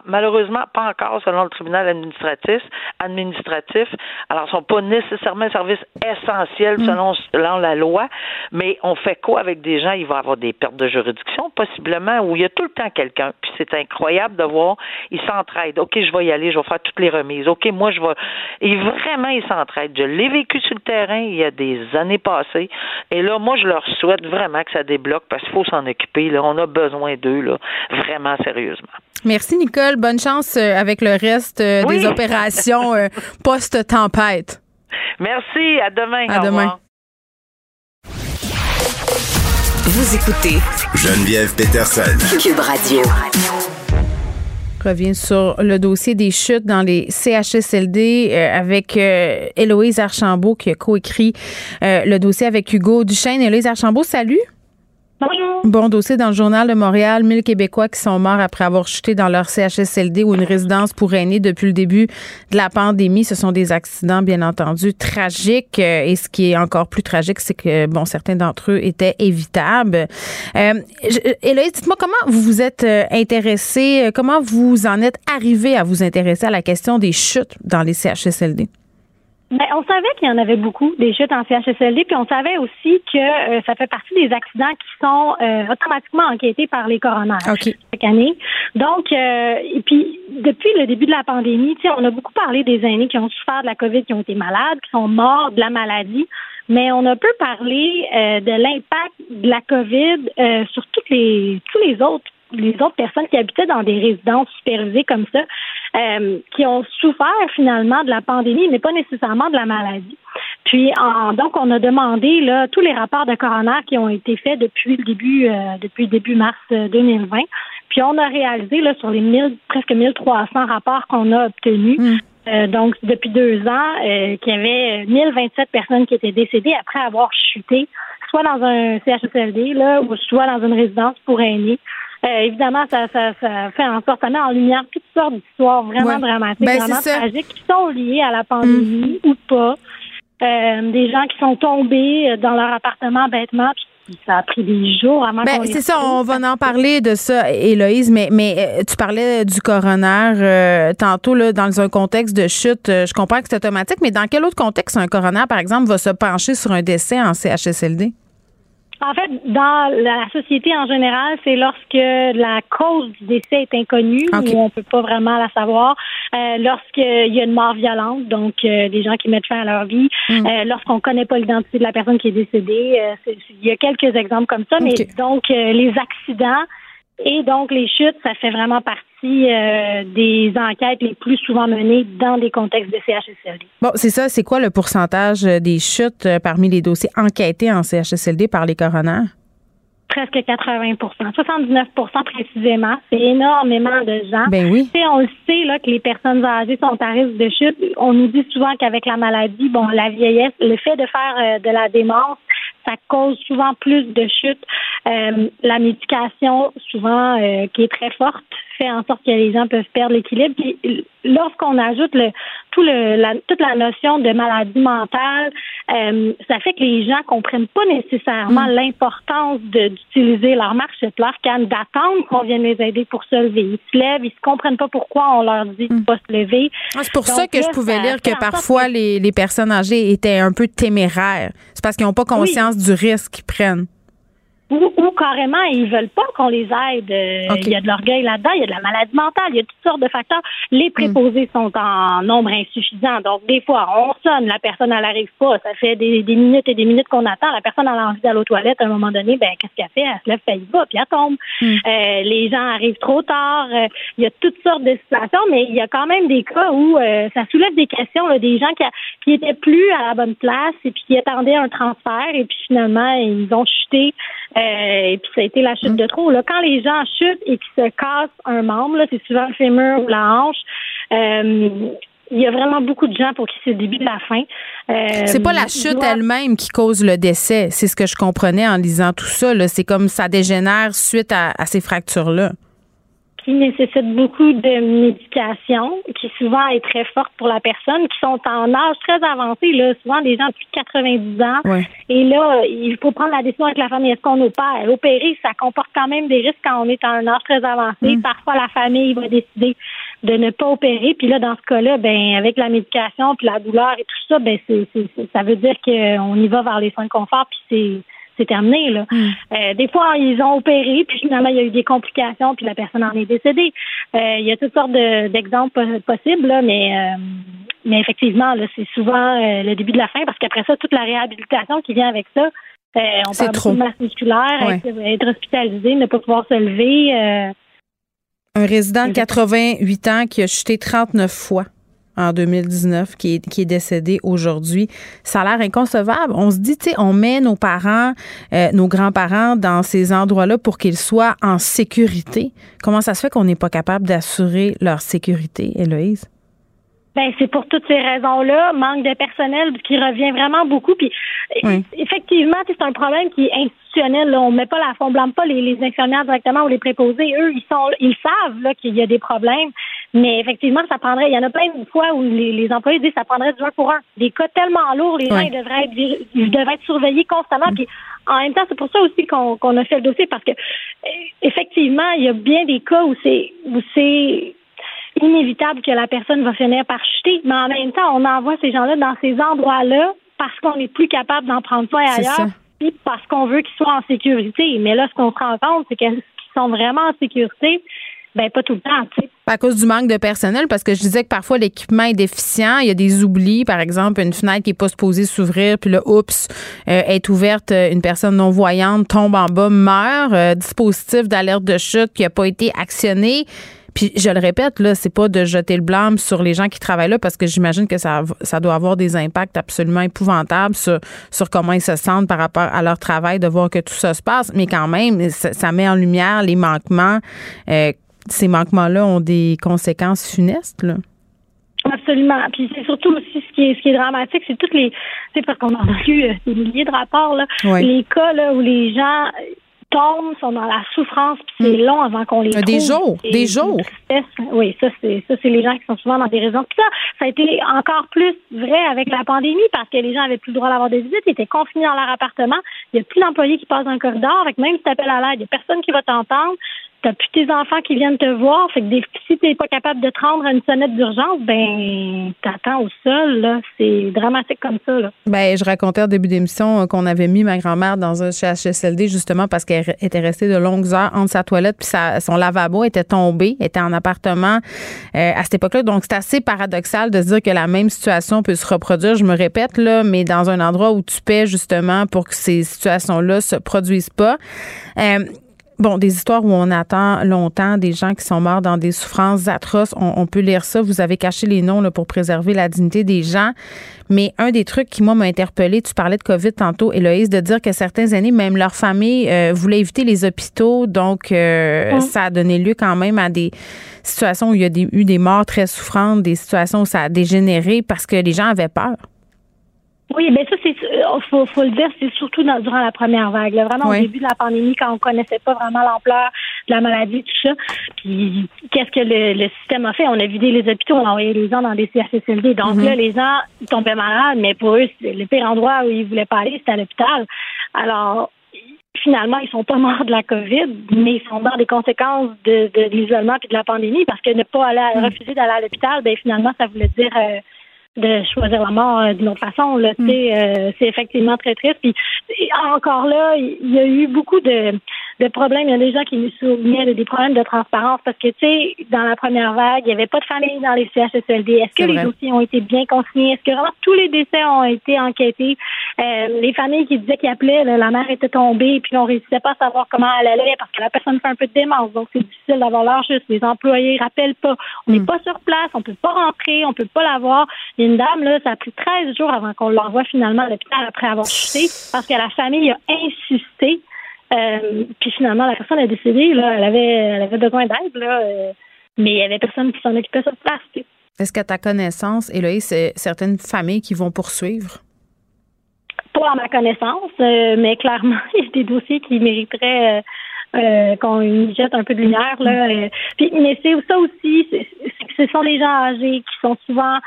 malheureusement pas encore selon le tribunal administratif. Administratif. Alors, ce sont pas nécessairement un service essentiel mm. selon, selon la loi. Mais on fait quoi avec des gens? Il va y avoir des pertes de juridiction possiblement où il y a tout le temps quelqu'un. Puis c'est incroyable de voir. Ils s'entraident. Ok, je vais y aller. Je vais faire toutes les remises. OK, moi, je vais. Et vraiment, ils s'entraident. Je l'ai vécu sur le terrain il y a des années passées. Et là, moi, je leur souhaite vraiment que ça débloque parce qu'il faut s'en occuper. Là. On a besoin d'eux, là, vraiment sérieusement. Merci, Nicole. Bonne chance euh, avec le reste euh, des opérations euh, *laughs* post-tempête. Merci, à demain. À demain. Vous écoutez Geneviève Peterson. Cube Radio. Revient sur le dossier des chutes dans les CHSLD euh, avec euh, Héloïse Archambault qui a coécrit euh, le dossier avec Hugo Duchesne. Héloïse Archambault, salut. Bon dossier dans le journal de Montréal. 1000 Québécois qui sont morts après avoir chuté dans leur CHSLD ou une résidence pour aînés depuis le début de la pandémie. Ce sont des accidents, bien entendu, tragiques. Euh, et ce qui est encore plus tragique, c'est que, bon, certains d'entre eux étaient évitables. Euh, Héloïse, dites-moi comment vous vous êtes euh, intéressée, comment vous en êtes arrivé à vous intéresser à la question des chutes dans les CHSLD? Ben, on savait qu'il y en avait beaucoup, des chutes en CHSLD, puis on savait aussi que euh, ça fait partie des accidents qui sont euh, automatiquement enquêtés par les coronaires chaque année. Donc, euh, et puis, depuis le début de la pandémie, on a beaucoup parlé des aînés qui ont souffert de la COVID, qui ont été malades, qui sont morts de la maladie, mais on a peu parlé de l'impact de la COVID sur toutes les tous les autres les autres personnes qui habitaient dans des résidences supervisées comme ça, euh, qui ont souffert finalement de la pandémie, mais pas nécessairement de la maladie. Puis donc on a demandé là tous les rapports de coroner qui ont été faits depuis le début euh, depuis début mars 2020. Euh, Puis on a réalisé là sur les 1000 presque 1300 rapports qu'on a obtenus. Mm. donc, depuis deux ans, qu'il y avait 1027 personnes qui étaient décédées après avoir chuté, soit dans un CHSLD, là, ou soit dans une résidence pour aînés. Euh, évidemment, ça, ça, ça, fait en sorte, ça met en lumière toutes sortes d'histoires vraiment dramatiques, ben, vraiment tragiques, qui sont liées à la pandémie mm. ou pas. Euh, des gens qui sont tombés euh, dans leur appartement bêtement, puis ça a pris des jours avant ben, C'est ça, on va en parler de ça, Héloïse, mais, mais tu parlais du coroner tantôt là, dans un contexte de chute. je comprends que c'est automatique, mais dans quel autre contexte un coroner, par exemple, va se pencher sur un décès en CHSLD? En fait, dans la société en général, c'est lorsque la cause du décès est inconnue ou on peut pas vraiment la savoir. Euh, Lorsqu'il y a une mort violente, donc euh, des gens qui mettent fin à leur vie. Mm. Euh, Lorsqu'on connaît pas l'identité de la personne qui est décédée. Euh, il y a quelques exemples comme ça, mais donc euh, les accidents et donc, les chutes, ça fait vraiment partie euh, des enquêtes les plus souvent menées dans des contextes de CHSLD. Bon, c'est ça. C'est quoi le pourcentage des chutes euh, parmi les dossiers enquêtés en CHSLD par les coroners? Presque 80 79% précisément. C'est énormément de gens. Ben oui. on le sait là, que les personnes âgées sont à risque de chute. On nous dit souvent qu'avec la maladie, bon, la vieillesse, le fait de faire euh, de la démence, ça cause souvent plus de chutes. Euh, la médication, souvent, euh, qui est très forte, fait en sorte que les gens peuvent perdre l'équilibre. Puis lorsqu'on ajoute le, tout le, la, toute la notion de maladie mentale, euh, ça fait que les gens comprennent pas nécessairement mm. l'importance d'utiliser leur marche leur canne, d'attendre qu'on vienne les aider pour se lever. Ils se lèvent, ils se comprennent pas pourquoi on leur dit de mm. pas se lever. Ah, c'est pour ça que je pouvais lire que parfois les, les, personnes âgées étaient un peu téméraires. C'est parce qu'ils n'ont pas conscience du risque qu'ils prennent. Ou, carrément, ils veulent pas qu'on les aide. Euh, il y a de l'orgueil là-dedans, il y a de la maladie mentale, il y a toutes sortes de facteurs. Les préposés sont en nombre insuffisant. Donc, des fois, on sonne, la personne, elle n'arrive pas. Ça fait des, minutes et des minutes qu'on attend. La personne, elle a envie d'aller aux toilettes. À un moment donné, ben, qu'est-ce qu'elle fait? Elle se lève, elle y va, puis elle tombe. Hmm. Euh, les gens arrivent trop tard. Euh, il y a toutes sortes de situations, mais il y a quand même des cas où ça soulève des questions, là, des gens qui, qui étaient plus à la bonne place et puis qui attendaient un transfert et puis finalement, ils ont chuté. Euh, et puis ça a été la chute mm. de trop. Là. Quand les gens chutent et qu'ils se cassent un membre, c'est souvent le fémur ou la hanche. Euh, il y a vraiment beaucoup de gens pour qui c'est le début de la fin. Euh, c'est pas la chute elle-même qui cause le décès. C'est ce que je comprenais en lisant tout ça. C'est comme ça dégénère suite à ces fractures-là qui nécessitent beaucoup de médication, qui souvent est très forte pour la personne, qui sont en âge très avancé, là, souvent des gens de plus de 90 ans. Et là, il faut prendre la décision avec la famille. Est-ce qu'on opère? Opérer, ça comporte quand même des risques quand on est en un âge très avancé. Mm. Parfois, la famille va décider de ne pas opérer. Puis là, dans ce cas-là, ben avec la médication, puis la douleur et tout ça, ben c'est, ça veut dire qu'on y va vers les soins de confort, puis c'est c'est terminé. Là. Hmm. Euh, des fois, ils ont opéré, puis finalement, il y a eu des complications, puis la personne en est décédée. Euh, il y a toutes sortes d'exemples possibles, là, mais, euh, mais effectivement, c'est souvent le début de la fin, parce qu'après ça, toute la réhabilitation qui vient avec ça, on parle trop. de masse musculaire, être, hospitalisé, ne pas pouvoir se lever. Un résident de 88 ans qui a chuté 39 fois. En 2019 qui est, qui est décédé aujourd'hui. Ça a l'air inconcevable. On se dit, tu sais, on met nos parents, euh, nos grands-parents dans ces endroits-là pour qu'ils soient en sécurité. Comment ça se fait qu'on n'est pas capable d'assurer leur sécurité, Héloïse? Ben, c'est pour toutes ces raisons-là, manque de personnel qui revient vraiment beaucoup. Puis effectivement, c'est un problème qui est institutionnel. Là. On met pas la, on blâme pas les, les, infirmières directement ou les préposés. Eux, ils sont, ils savent là qu'il y a des problèmes. Mais effectivement, ça prendrait. Il y en a plein de fois où les, les employés disent que ça prendrait du un pour un. Des cas tellement lourds, les gens ils devraient être, ils devraient être surveillés constamment. Puis en même temps, c'est pour ça aussi qu'on qu'on a fait le dossier parce que effectivement, il y a bien des cas où c'est où c'est inévitable que la personne va finir par chuter, mais en même temps, on envoie ces gens-là dans ces endroits-là parce qu'on n'est plus capable d'en prendre soin ailleurs, puis parce qu'on veut qu'ils soient en sécurité. Mais là, ce qu'on se rend compte, c'est qu'ils sont vraiment en sécurité. Ben, pas tout le temps, tu sais. À cause du manque de personnel, parce que je disais que parfois l'équipement est déficient, il y a des oublis, par exemple, une fenêtre qui n'est pas supposée s'ouvrir, puis là, oups, euh, est ouverte, euh, une personne non-voyante tombe en bas, meurt, euh, dispositif d'alerte de chute qui n'a pas été actionné. Puis je le répète, là, c'est pas de jeter le blâme sur les gens qui travaillent là parce que j'imagine que ça, ça doit avoir des impacts absolument épouvantables sur, sur comment ils se sentent par rapport à leur travail, de voir que tout ça se passe. Mais quand même, ça, met en lumière les manquements. Euh, ces manquements-là ont des conséquences funestes, là? Absolument. Puis c'est surtout aussi ce qui est ce qui est dramatique, c'est toutes les c'est parce qu'on en a *laughs* eu euh, des milliers de rapports là, les cas là où les gens sont dans la souffrance, puis c'est mm. long avant qu'on les trouve. Des jours, des jours. Oui, ça c'est ça c'est les gens qui sont souvent dans des raisons. Puis ça, ça a été encore plus vrai avec la pandémie parce que les gens avaient plus le droit d'avoir des visites, ils étaient confinés dans leur appartement. Il n'y a plus d'employés qui passent dans le corridor, avec même si tu appelles à l'aide, il n'y a personne qui va t'entendre t'as plus tes enfants qui viennent te voir. Fait que des, si t'es pas capable de te rendre à une sonnette d'urgence, ben t'attends au sol. Là, c'est dramatique comme ça. Là. Ben je racontais au début d'émission euh, qu'on avait mis ma grand-mère dans un CHSLD justement parce qu'elle était restée de longues heures entre sa toilette puis son lavabo était tombé, était en appartement euh, à cette époque-là. Donc c'est assez paradoxal de se dire que la même situation peut se reproduire. Je me répète là, mais dans un endroit où tu paies justement pour que ces situations-là se produisent pas. Euh, Bon, des histoires où on attend longtemps, des gens qui sont morts dans des souffrances atroces. On, peut lire ça. Vous avez caché les noms là, pour préserver la dignité des gens. Mais un des trucs qui, moi, m'a interpellé, tu parlais de COVID tantôt, Héloïse, de dire que certains années, même leur famille euh, voulait éviter les hôpitaux. Donc, euh, ça a donné lieu quand même à des situations où il y a eu des morts très souffrantes, des situations où ça a dégénéré parce que les gens avaient peur. Oui, mais ça, c'est euh, faut, faut le dire, c'est surtout durant la première vague. vraiment au début de la pandémie, quand on connaissait pas vraiment l'ampleur de la maladie, tout ça. Puis qu'est-ce que le, système a fait? On a vidé les hôpitaux, on a envoyé les gens dans des CHSLD. Donc mm-hmm. là, les gens tombaient malades, mais pour eux, le pire endroit où ils voulaient pas aller, c'était à l'hôpital. Alors, finalement, ils sont pas morts de la COVID, mais ils sont morts des conséquences de, l'isolement et de la pandémie parce que ne pas aller mm. refuser d'aller à l'hôpital, ben finalement, ça voulait dire euh, de choisir la mort euh, d'une autre façon. Là, mm. euh, c'est effectivement très triste. Puis encore là, il y a eu beaucoup de le problème, il y a des gens qui nous souvenaient des problèmes de transparence parce que, tu sais, dans la première vague, il n'y avait pas de famille dans les CHSLD. Est-ce que les dossiers ont été bien consignés? Est-ce que vraiment tous les décès ont été enquêtés? Euh, les familles qui disaient qu'ils appelaient, la mère était tombée, puis on ne réussissait pas à savoir comment elle allait parce que la personne fait un peu de démence. Donc, c'est difficile d'avoir l'heure juste. Les employés rappellent pas. On n'est hmm. pas sur place, on peut pas rentrer, on peut pas l'avoir. Une dame, là, ça a pris 13 jours avant qu'on l'envoie finalement à l'hôpital après avoir *sniffs* chuté parce que la famille a insisté euh, puis finalement, la personne est décédée, là, elle avait, elle avait besoin d'aide, là, euh, mais il y avait personne qui s'en occupait sur place. Est-ce qu'à ta connaissance, Héloïse, c'est certaines familles qui vont poursuivre? Pas à ma connaissance, euh, mais clairement, *laughs* il y a des dossiers qui mériteraient qu'on y jette un peu de lumière. Là, puis, mais c'est ça aussi, ce sont les gens âgés qui sont souvent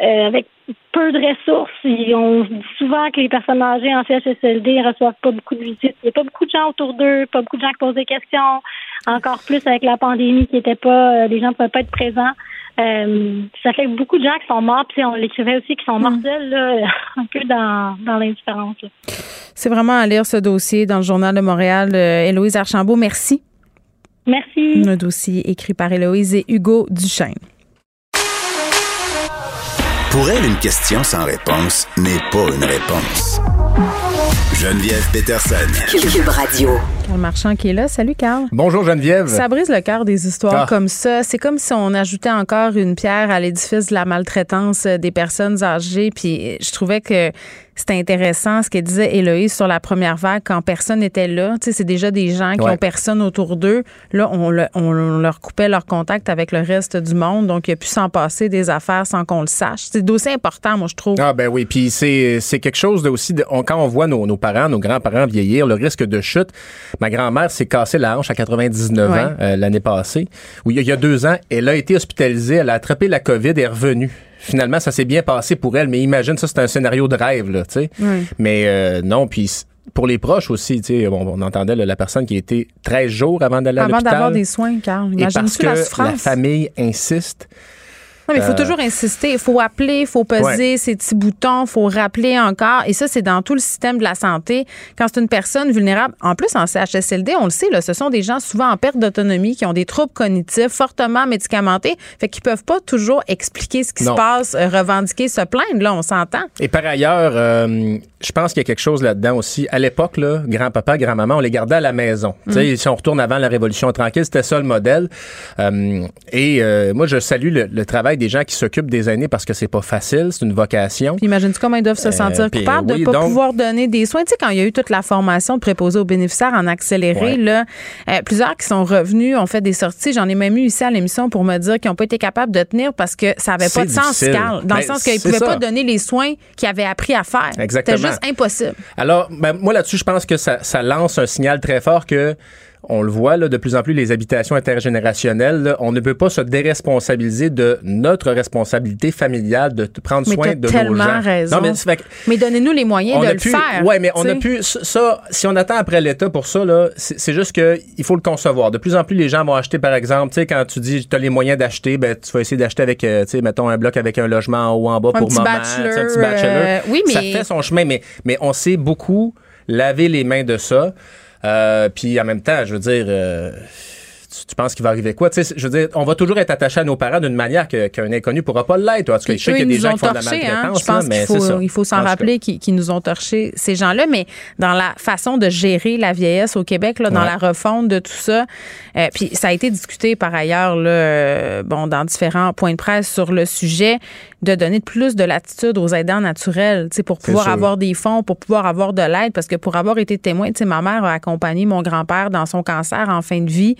avec peu de ressources. Et on dit souvent que les personnes âgées en CHSLD ne reçoivent pas beaucoup de visites. Il n'y a pas beaucoup de gens autour d'eux, pas beaucoup de gens qui posent des questions. Encore plus avec la pandémie qui était pas, euh, les gens ne pouvaient pas être présents. Euh, ça fait beaucoup de gens qui sont morts, puis on l'écrivait aussi, qui sont mm. mortels, là, *laughs* un peu dans, dans l'indifférence. C'est vraiment à lire ce dossier dans le Journal de Montréal. Euh, Héloïse Archambault, merci. Merci. Un dossier écrit par Héloïse et Hugo Duchesne. Pour elle, une question sans réponse n'est pas une réponse. Geneviève Peterson. Cube Radio. Carl Marchand qui est là. Salut, Carl. Bonjour Geneviève. Ça brise le cœur des histoires Ah. comme ça. C'est comme si on ajoutait encore une pierre à l'édifice de la maltraitance des personnes âgées. Puis je trouvais que c'était intéressant ce que disait Héloïse sur la première vague quand personne n'était là. Tu sais, c'est déjà des gens qui Ouais. ont personne autour d'eux. Là, on, le- on leur coupait leur contact avec le reste du monde. Donc, il a pu s'en passer des affaires sans qu'on le sache. C'est aussi important, moi, je trouve. Ah ben oui, puis c'est c'est quelque chose de aussi de- on- quand on voit nos, nos parents, nos grands-parents vieillir, le risque de chute. Ma grand-mère s'est cassée la hanche à 99 Ouais. ans euh, l'année passée. Y a- il y a deux ans, elle a été hospitalisée, elle a attrapé la COVID et est revenue. Finalement, ça s'est bien passé pour elle, mais imagine ça, c'est un scénario de rêve là, tu sais. Oui. Mais euh, non, puis pour les proches aussi, tu sais, on, on entendait là, la personne qui a été 13 jours avant d'aller à Avant l'hôpital. d'avoir des soins, Carl. Et parce que la famille insiste, mais il faut Euh, toujours insister. Il faut appeler, il faut peser Ouais. ses petits boutons, il faut rappeler encore. Et ça, c'est dans tout le système de la santé. Quand c'est une personne vulnérable, en plus en CHSLD, on le sait, là, ce sont des gens souvent en perte d'autonomie, qui ont des troubles cognitifs, fortement médicamentés, fait qu'ils peuvent pas toujours expliquer ce qui Non. se passe, euh, revendiquer, se plaindre. Là, on s'entend. Et par ailleurs, euh, je pense qu'il y a quelque chose là-dedans aussi. À l'époque, grand-papa, grand-maman, on les gardait à la maison. Sais, Si on retourne avant la Révolution tranquille, c'était ça le modèle. Euh, et moi, je salue le, le travail des gens qui s'occupent des aînés parce que c'est pas facile, c'est une vocation. Puis imagine-tu comment ils doivent se sentir Euh, coupables de ne pas donc- pouvoir donner des soins? Tu sais, quand il y a eu toute la formation de préposés aux bénéficiaires en accéléré, Ouais. là, euh, plusieurs qui sont revenus ont fait des sorties. J'en ai même eu ici à l'émission pour me dire qu'ils n'ont pas été capables de tenir parce que ça n'avait pas de sens. Carl. Dans le Ben, sens qu'ils ne pouvaient pas donner les soins qu'ils avaient appris à faire. Exactement. C'était juste impossible. Alors, ben, moi là-dessus, je pense que ça, ça lance un signal très fort que on le voit là, de plus en plus les habitations intergénérationnelles, là, on ne peut pas se déresponsabiliser de notre responsabilité familiale de prendre Mais soin de nos tellement gens. raison. Non, mais fait Mais donnez-nous les moyens de le pu, faire. Ouais, mais on a pu ça- ça. Si on attend après l'État pour ça là, c'est juste que il faut le concevoir. De plus en plus, les gens vont acheter, par exemple, tu sais, quand tu dis tu as les moyens d'acheter, ben tu vas essayer d'acheter avec, euh, tu sais, mettons un bloc avec un logement en haut, en bas Un pour petit maman, bachelor, un petit bachelor. euh, oui, ça mais- fait son chemin, mais mais on sait beaucoup laver les mains de ça. Euh, puis en même temps, je veux dire. euh, tu, tu penses qu'il va arriver quoi? Tu sais, je veux dire, on va toujours être attaché à nos parents d'une manière qu'un inconnu pourra pas l'être. En tout cas, je sais qu'il y a des gens qui font de la hein. maltraitance, Je pense là, mais il faut s'en rappeler qu'ils nous ont torchés, ces gens-là. Mais dans la façon de gérer la vieillesse au Québec, là, dans Ouais. la refonte de tout ça, euh, puis ça a été discuté par ailleurs, là, euh, bon, dans différents points de presse sur le sujet, de donner plus de latitude aux aidants naturels, pour pouvoir sûr. avoir des fonds, pour pouvoir avoir de l'aide, parce que pour avoir été témoin, tu sais, ma mère a accompagné mon grand-père dans son cancer en fin de vie.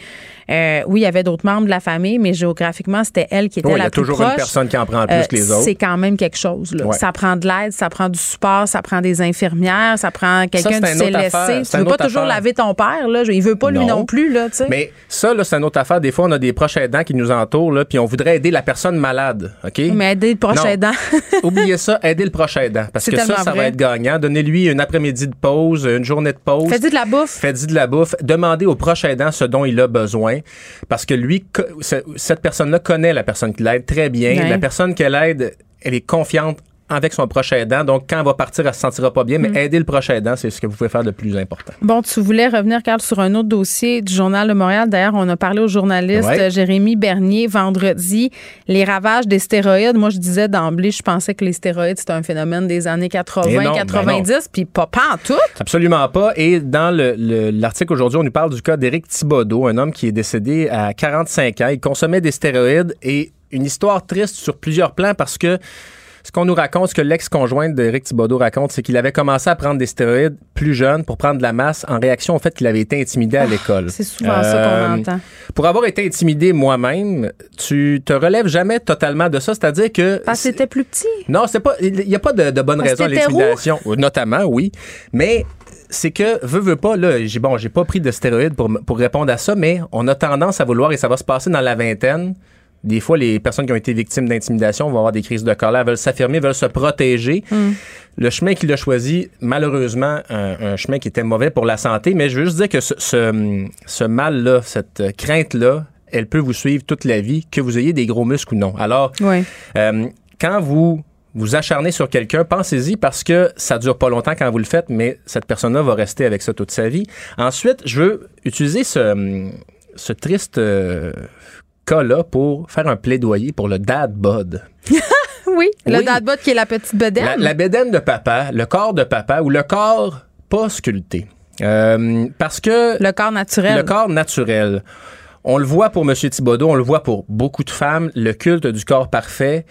Euh, oui, il y avait d'autres membres de la famille, mais géographiquement, c'était elle qui était Oui, il y la a plus toujours proche. une personne qui en prend plus Euh, que les autres. C'est quand même quelque chose. Là. Ouais. Ça prend de l'aide, ça prend du support, ça prend des infirmières, ça prend quelqu'un autre CLSC. affaire. Tu C'est veux pas toujours affaire. laver ton père. Là? Il veut pas lui Non. plus. Là. Mais ça, là, c'est une autre affaire. Des fois, on a des proches aidants qui nous entourent, là, puis on voudrait aider la personne malade, OK? Mais aider le proche Non. aidant. *laughs* Oubliez ça, aider le proche aidant. Parce que ça, ça vrai. va être gagnant. Donnez-lui une après-midi de pause, une journée de pause. Fais-y de la bouffe. Faites-y de la bouffe. Demandez au proche aidant ce dont il a besoin. Parce que lui, cette personne-là connaît la personne qui l'aide très bien. Ouais. La personne qu'elle aide, elle est confiante avec son proche aidant. Donc, quand elle va partir, elle se sentira pas bien. Mm. Mais aider le proche aidant, c'est ce que vous pouvez faire de plus important. Bon, tu voulais revenir, Carl, sur un autre dossier du Journal de Montréal. D'ailleurs, on a parlé au journaliste Ouais. euh, Jérémy Bernier vendredi. Les ravages des stéroïdes. Moi, je disais d'emblée, je pensais que les stéroïdes, c'était un phénomène des années 80, Et non, ben 90, puis pas, pas en tout. Absolument pas. Et dans le- le- l'article aujourd'hui, on nous parle du cas d'Éric Thibodeau, un homme qui est décédé à 45 ans. Il consommait des stéroïdes et une histoire triste sur plusieurs plans parce que ce qu'on nous raconte, ce que l'ex-conjointe d'Éric Thibodeau raconte, c'est qu'il avait commencé à prendre des stéroïdes plus jeune pour prendre de la masse en réaction au fait qu'il avait été intimidé à l'école. Ah, C'est souvent ça qu'on Euh, entend. Pour avoir été intimidé moi-même, tu te relèves jamais totalement de ça, c'est-à-dire que Parce que c'était plus petit. non, c'est pas. Il n'y a pas de, de bonne raison à l'intimidation. Notamment, oui. Mais c'est que, veux, veux pas, là, j'ai bon, j'ai pas pris de stéroïdes pour, pour répondre à ça, mais on a tendance à vouloir, et ça va se passer dans la vingtaine. Des fois, les personnes qui ont été victimes d'intimidation vont avoir des crises de colère, veulent s'affirmer, veulent se protéger. Le chemin qu'il a choisi, malheureusement, un, un chemin qui était mauvais pour la santé, mais je veux juste dire que ce, ce, ce mal-là, cette crainte-là, elle peut vous suivre toute la vie, que vous ayez des gros muscles ou non. Alors, Oui. euh, quand vous vous acharnez sur quelqu'un, pensez-y parce que ça dure pas longtemps quand vous le faites, mais cette personne-là va rester avec ça toute sa vie. Ensuite, je veux utiliser ce, ce triste euh, cas-là pour faire un plaidoyer pour le dad bod. *laughs* Oui, le Oui. dadbot qui est la petite bedaine. La, la bédaine de papa, le corps de papa ou le corps pas sculpté. Euh, parce que... Le corps naturel. Le corps naturel. On le voit pour M. Thibodeau, on le voit pour beaucoup de femmes, le culte du corps parfait.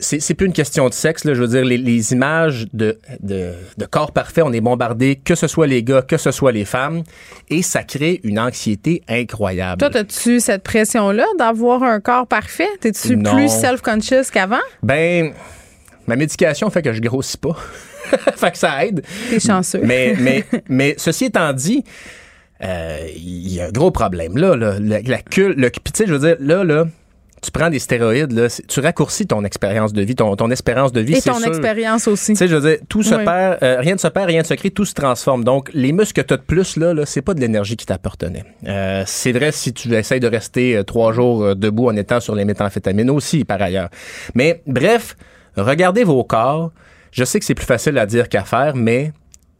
C'est plus une question de sexe, là, je veux dire, les, les images de, de, de, corps parfait, on est bombardé, que ce soit les gars, que ce soit les femmes, et ça crée une anxiété incroyable. Toi, as-tu cette pression-là d'avoir un corps parfait? T'es-tu plus self-conscious qu'avant? Ben, ma médication fait que je grossis pas. *laughs* fait que ça aide. T'es chanceux. mais, mais, *laughs* mais ceci étant dit, euh, il y a un gros problème. Là, là la, la le, tu sais, je veux dire, là, là, tu prends des stéroïdes, là, tu raccourcis ton expérience de vie, ton, ton espérance de vie. Et ton expérience aussi. Tu sais, je veux dire, tout se perd, euh, rien ne se perd, rien ne se crée, tout se transforme. Donc, les muscles que tu as de plus, là, là c'est pas de l'énergie qui t'appartenait. Euh, c'est vrai si tu essayes de rester euh, trois jours euh, debout en étant sur les méthamphétamines aussi, par ailleurs. Mais, bref, regardez vos corps. Je sais que c'est plus facile à dire qu'à faire, mais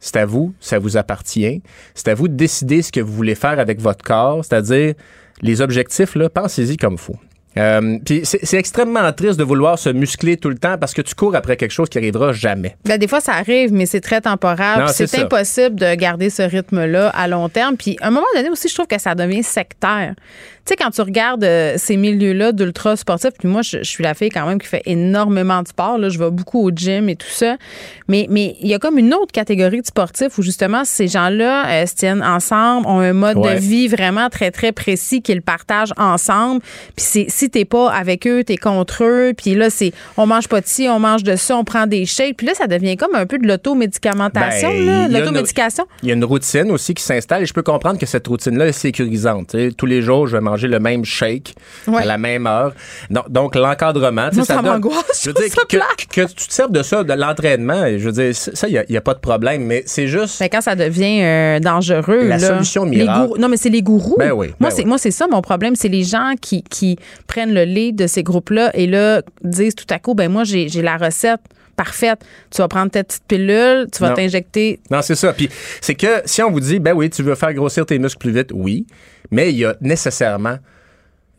c'est à vous, ça vous appartient. C'est à vous de décider ce que vous voulez faire avec votre corps, c'est-à-dire les objectifs, là, pensez-y comme il faut. Euh, puis c'est extrêmement triste de vouloir se muscler tout le temps parce que tu cours après quelque chose qui arrivera jamais. Ben, des fois, ça arrive, mais c'est très temporaire. C'est impossible de garder ce rythme-là à long terme. Puis à un moment donné aussi, je trouve que ça devient sectaire. Tu sais, quand tu regardes euh, ces milieux-là d'ultra sportifs, puis moi, je, suis la fille quand même qui fait énormément de sport. Là, je vais beaucoup au gym et tout ça. Mais mais il y a comme une autre catégorie de sportifs où justement ces gens-là euh, se tiennent ensemble, ont un mode de vie vraiment très très précis qu'ils partagent ensemble. Puis si t'es pas avec eux, t'es contre eux. Puis là, c'est on mange pas de ci, on mange de ça, on prend des shakes. Puis là, ça devient comme un peu de l'automédicamentation, ben, l'automédication. Il y a une routine aussi qui s'installe et je peux comprendre que cette routine-là est sécurisante. tous les jours, je vais manger le même shake à la même heure. Donc, donc l'encadrement, ça, ça m'angoisse. Je veux dire que, que, tu te serves de ça, de l'entraînement, je veux dire, ça, il n'y a, pas de problème, mais c'est juste. Mais quand ça devient euh, dangereux. La solution miracle. non, mais c'est les gourous. Ben oui. moi, ben c'est moi, c'est ça mon problème, c'est les gens qui, qui prennent le lead de ces groupes-là et là disent tout à coup, ben moi, j'ai la recette parfaite. Tu vas prendre ta petite pilule, tu vas t'injecter. Non, c'est ça. Puis c'est que si on vous dit, ben oui, tu veux faire grossir tes muscles plus vite, oui, mais il y a nécessairement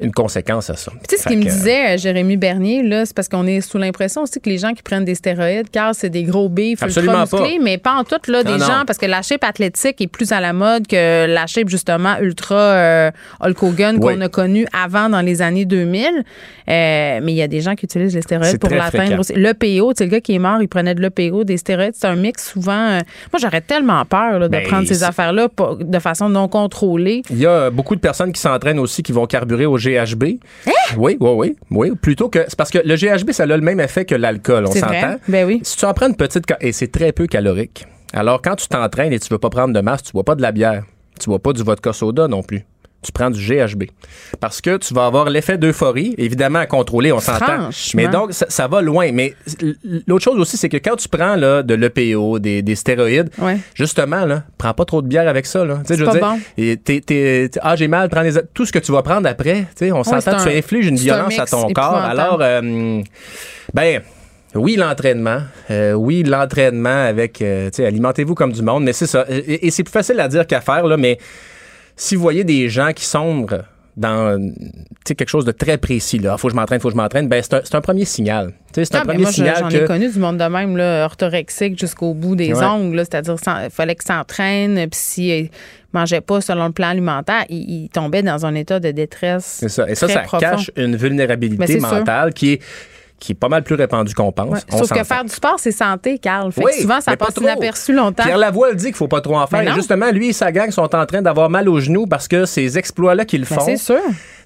une conséquence à ça. Tu sais, ce qu'il me disait, euh, Jérémy Bernier, là, c'est parce qu'on est sous l'impression aussi que les gens qui prennent des stéroïdes, car c'est des gros bifs ultra musclés, mais pas en tout, là, des gens, parce que la shape athlétique est plus à la mode que la shape, justement, ultra euh, Hulk Hogan qu'on a connu avant dans les années 2000. Euh, mais il y a des gens qui utilisent les stéroïdes pour l'atteindre aussi. L'EPO, tu sais, le gars qui est mort, il prenait de l'EPO, des stéroïdes. C'est un mix souvent. moi, j'aurais tellement peur de ben, prendre ces affaires-là de façon non contrôlée. Il y a beaucoup de personnes qui s'entraînent aussi qui vont carburer au GHB. Hein? Oui, oui, oui, oui. Plutôt que. C'est parce que le GHB, ça a le même effet que l'alcool, on s'entend? Ben oui. Si tu en prends une petite. Et c'est très peu calorique. Alors, quand tu t'entraînes et tu veux pas prendre de masse, tu bois pas de la bière. Tu bois pas du vodka soda non plus tu prends du GHB. Parce que tu vas avoir l'effet d'euphorie, évidemment à contrôler, on s'entend. Mais donc, ça, va loin. Mais l'autre chose aussi, c'est que quand tu prends là, de l'EPO, des, des stéroïdes, justement, là, prends pas trop de bière avec ça. Là. C'est pas bon. Et ah, j'ai mal, prends les, tout ce que tu vas prendre après, on s'entend, tu infliges une violence à ton corps. Alors, euh, ben, oui, l'entraînement. Euh, oui, l'entraînement avec, euh, tu sais, alimentez-vous comme du monde, mais c'est ça. Et, et c'est plus facile à dire qu'à faire, là, mais si vous voyez des gens qui sombrent dans quelque chose de très précis, là, faut que je m'entraîne, faut que je m'entraîne, ben c'est un, premier signal. C'est un premier signal. J'en ai connu du monde de même, là, orthorexique jusqu'au bout des ongles, c'est-à-dire il fallait qu'il s'entraîne, puis s'il mangeait pas selon le plan alimentaire, il, tombait dans un état de détresse. C'est ça. Et ça, ça cache une vulnérabilité mentale qui est qui est pas mal plus répandu qu'on pense. Sauf que faire du sport, c'est santé, Carl. souvent, ça passe inaperçu longtemps. Pierre Lavoie le dit qu'il faut pas trop en faire. Et justement, lui et sa gang sont en train d'avoir mal aux genoux parce que ces exploits-là qu'ils font. C'est sûr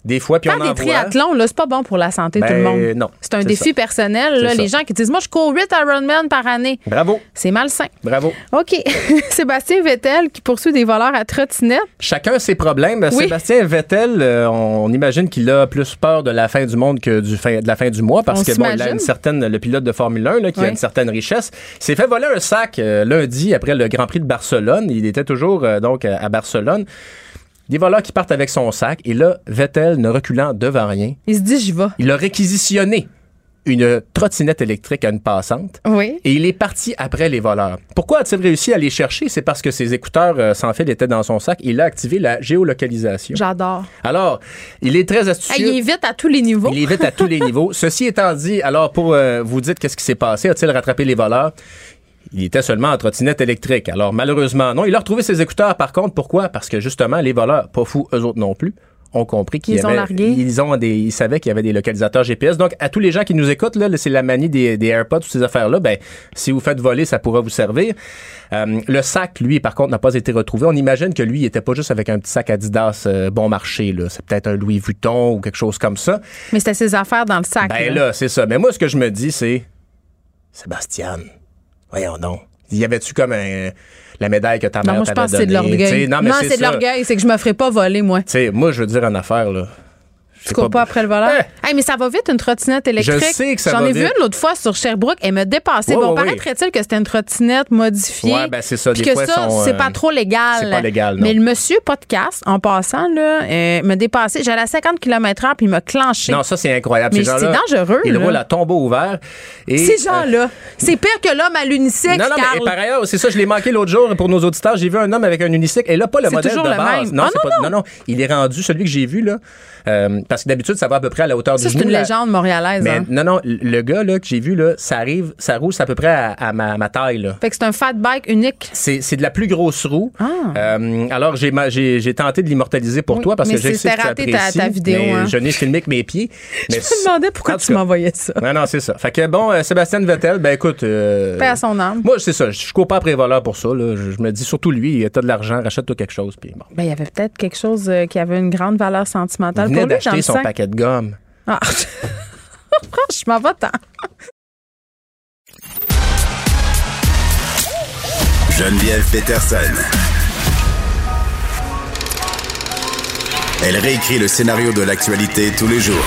des fois, puis on des triathlons, là, c'est pas bon pour la santé de tout le ben, monde. Non. C'est un défi personnel. Là, les gens qui disent, moi, je cours 8 Ironman par année. Bravo. C'est malsain. Bravo. OK. *laughs* Sébastien Vettel qui poursuit des voleurs à trottinette. Chacun ses problèmes. Sébastien Vettel, euh, on, imagine qu'il a plus peur de la fin du monde que du fin, de la fin du mois parce que bon, il a une certaine, le pilote de Formule 1 là, qui a une certaine richesse. Il s'est fait voler un sac euh, lundi après le Grand Prix de Barcelone. Il était toujours euh, donc à Barcelone. Des voleurs qui partent avec son sac. Et là, Vettel, ne reculant devant rien. Il se dit, j'y vais. Il a réquisitionné une trottinette électrique à une passante. Oui. Et il est parti après les voleurs. Pourquoi a-t-il réussi à les chercher? C'est parce que ses écouteurs euh, sans fil étaient dans son sac. Il a activé la géolocalisation. J'adore. Alors, il est très astucieux. il est vite à tous les niveaux. Il est vite à tous les niveaux. *laughs* Ceci étant dit, alors pour euh, vous dire qu'est-ce qui s'est passé, a-t-il rattrapé les voleurs? Il était seulement en trottinette électrique. Alors, malheureusement, non. Il a retrouvé ses écouteurs, par contre. Pourquoi? Parce que, justement, les voleurs, pas fous, eux autres non plus, ont compris qu'ils ont largué. ils ont des, ils savaient qu'il y avait des localisateurs GPS. Donc, à tous les gens qui nous écoutent, là, c'est la manie des, des AirPods, toutes ces affaires-là. Ben, si vous faites voler, ça pourra vous servir. Euh, le sac, lui, par contre, n'a pas été retrouvé. On imagine que lui, il était pas juste avec un petit sac Adidas euh, bon marché. Là. C'est peut-être un Louis Vuitton ou quelque chose comme ça. Mais c'était ses affaires dans le sac. Ben là, c'est ça. Mais moi, ce que je me dis, c'est Sébastien, voyons donc. Y avait-tu comme un la médaille que ta mère Non, moi, je t'avait pense que c'est de donnée? l'orgueil. Non, mais c'est de l'orgueil. C'est que je me ferai pas voler, moi. Tu sais, moi, je veux dire en affaire, là. Tu cours pas après le voleur? Hey, mais ça va vite, une trottinette électrique. Je sais que ça J'en ai vu une l'autre fois sur Sherbrooke. Elle m'a dépassé. Ouais, bon, ouais, paraîtrait-il que c'était une trottinette modifiée? Ouais, ben, c'est ça. Puis Des que fois, ça, sont, c'est euh, pas trop légal. c'est pas légal, non. Mais le monsieur podcast, en passant, là, euh, m'a dépassé. J'allais à 50 km/h puis il m'a clenché. Non, ça, c'est incroyable. Mais Ces c'est dangereux, Ils là. roulent à tombeau ouvert. Et, Ces euh, gens-là, c'est pire que l'homme à l'unisex, Non, non, mais par ailleurs, c'est ça, je l'ai manqué l'autre jour pour nos auditeurs. J'ai vu un homme avec un unicycle. Et là, pas le modèle de base. Non, Ah, non, pas- non, non. Il est rendu, celui que j'ai vu, là. Euh, parce que d'habitude, ça va à peu près à la hauteur Ça, du c'est genou. une là. légende montréalaise. Mais hein. non, non, le gars, là, que j'ai vu, là, ça arrive, ça roule, c'est à peu près à, à ma, ma taille, là. Fait que c'est un fat bike unique. C'est, c'est de la plus grosse roue. Ah. Euh, alors, j'ai, tenté de l'immortaliser pour Oui, toi parce que je c'est- sais que tu raté ta- ta vidéo, mais hein. Je n'ai filmé que mes pieds. *laughs* Mais Je me demandais pourquoi tu m'envoyais ça. Non, non, c'est ça. Fait que bon, euh, Sébastien Vettel, ben écoute. Paix à son âme. Moi, c'est ça. Je je cours pas après les voleurs pour ça. Là. Je, je me dis, surtout lui, t'as de l'argent, rachète-toi quelque chose. Puis bon. Ben, il y avait peut-être quelque chose qui avait une grande valeur sentimentale d'acheter son sac. paquet de gomme. Ah. *laughs* Franchement, va-t'en. Geneviève Peterson. Elle réécrit le scénario de l'actualité tous les jours.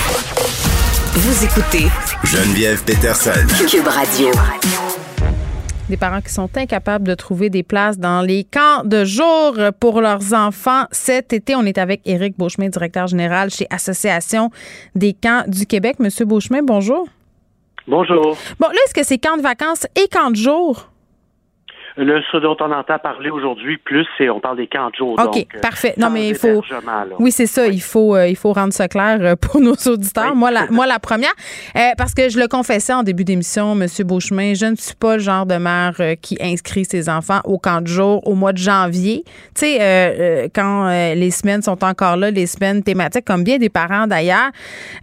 Vous écoutez Geneviève Peterson. Cube Radio. Des parents qui sont incapables de trouver des places dans les camps de jour pour leurs enfants. Cet été, on est avec Éric Beauchemin, directeur général chez Association des camps du Québec. Monsieur Beauchemin, bonjour. Bonjour. Bon, là, est-ce que c'est camps de vacances et camps de jour? Là, ce dont on entend parler aujourd'hui plus, c'est on parle des camps de jour. OK, donc, euh, parfait. Non, mais il faut. là. Oui, c'est ça. Il faut, euh, il faut rendre ça clair euh, pour *laughs* nos auditeurs. Oui. Moi, la, moi, la première, euh, parce que je le confessais en début d'émission, Monsieur Beauchemin, je ne suis pas le genre de mère euh, qui inscrit ses enfants au camp de jour au mois de janvier. Tu sais, quand les semaines sont encore là, les semaines thématiques, comme bien des parents d'ailleurs.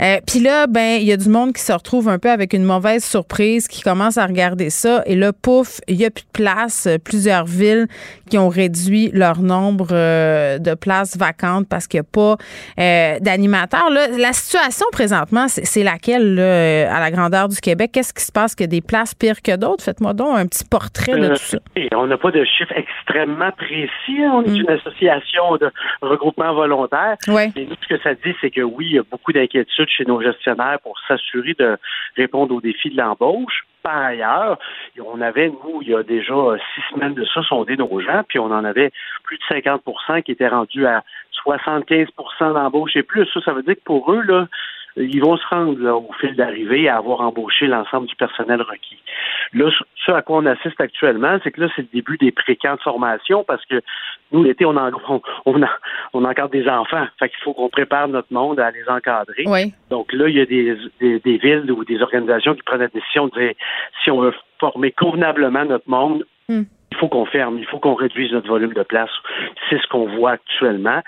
Euh, Puis là, ben, il y a du monde qui se retrouve un peu avec une mauvaise surprise, qui commence à regarder ça, et là, pouf, il y a plus de place. Euh, Plusieurs villes qui ont réduit leur nombre euh, de places vacantes parce qu'il n'y a pas euh, d'animateurs. La situation présentement, c'est laquelle là, à la grandeur du Québec? Qu'est-ce qui se passe? Qu'il y a des places pires que d'autres? Faites-moi donc un petit portrait de tout ça. et on n'a pas de chiffres extrêmement précis. On est Mm. une association de regroupement volontaire. Ouais. Et nous, ce que ça dit, c'est que oui, il y a beaucoup d'inquiétudes chez nos gestionnaires pour s'assurer de répondre aux défis de l'embauche. Par ailleurs, on avait, nous, il y a déjà six semaines de ça, sondé nos gens, puis on en avait plus de 50% qui étaient rendus à 75% d'embauche et plus. Ça, ça veut dire que pour eux, là, ils vont se rendre là, au fil d'arrivée à avoir embauché l'ensemble du personnel requis. Là, ce à quoi on assiste actuellement, c'est que là, c'est le début des précamps de formation parce que nous, l'été, on, en, on, on, en- on encadre des enfants. Fait qu'il faut qu'on prépare notre monde à les encadrer. Oui. Donc là, il y a des, des, des villes ou des organisations qui prennent la décision de dire si on veut former convenablement notre monde, Hmm. il faut qu'on ferme, il faut qu'on réduise notre volume de place. C'est ce qu'on voit actuellement.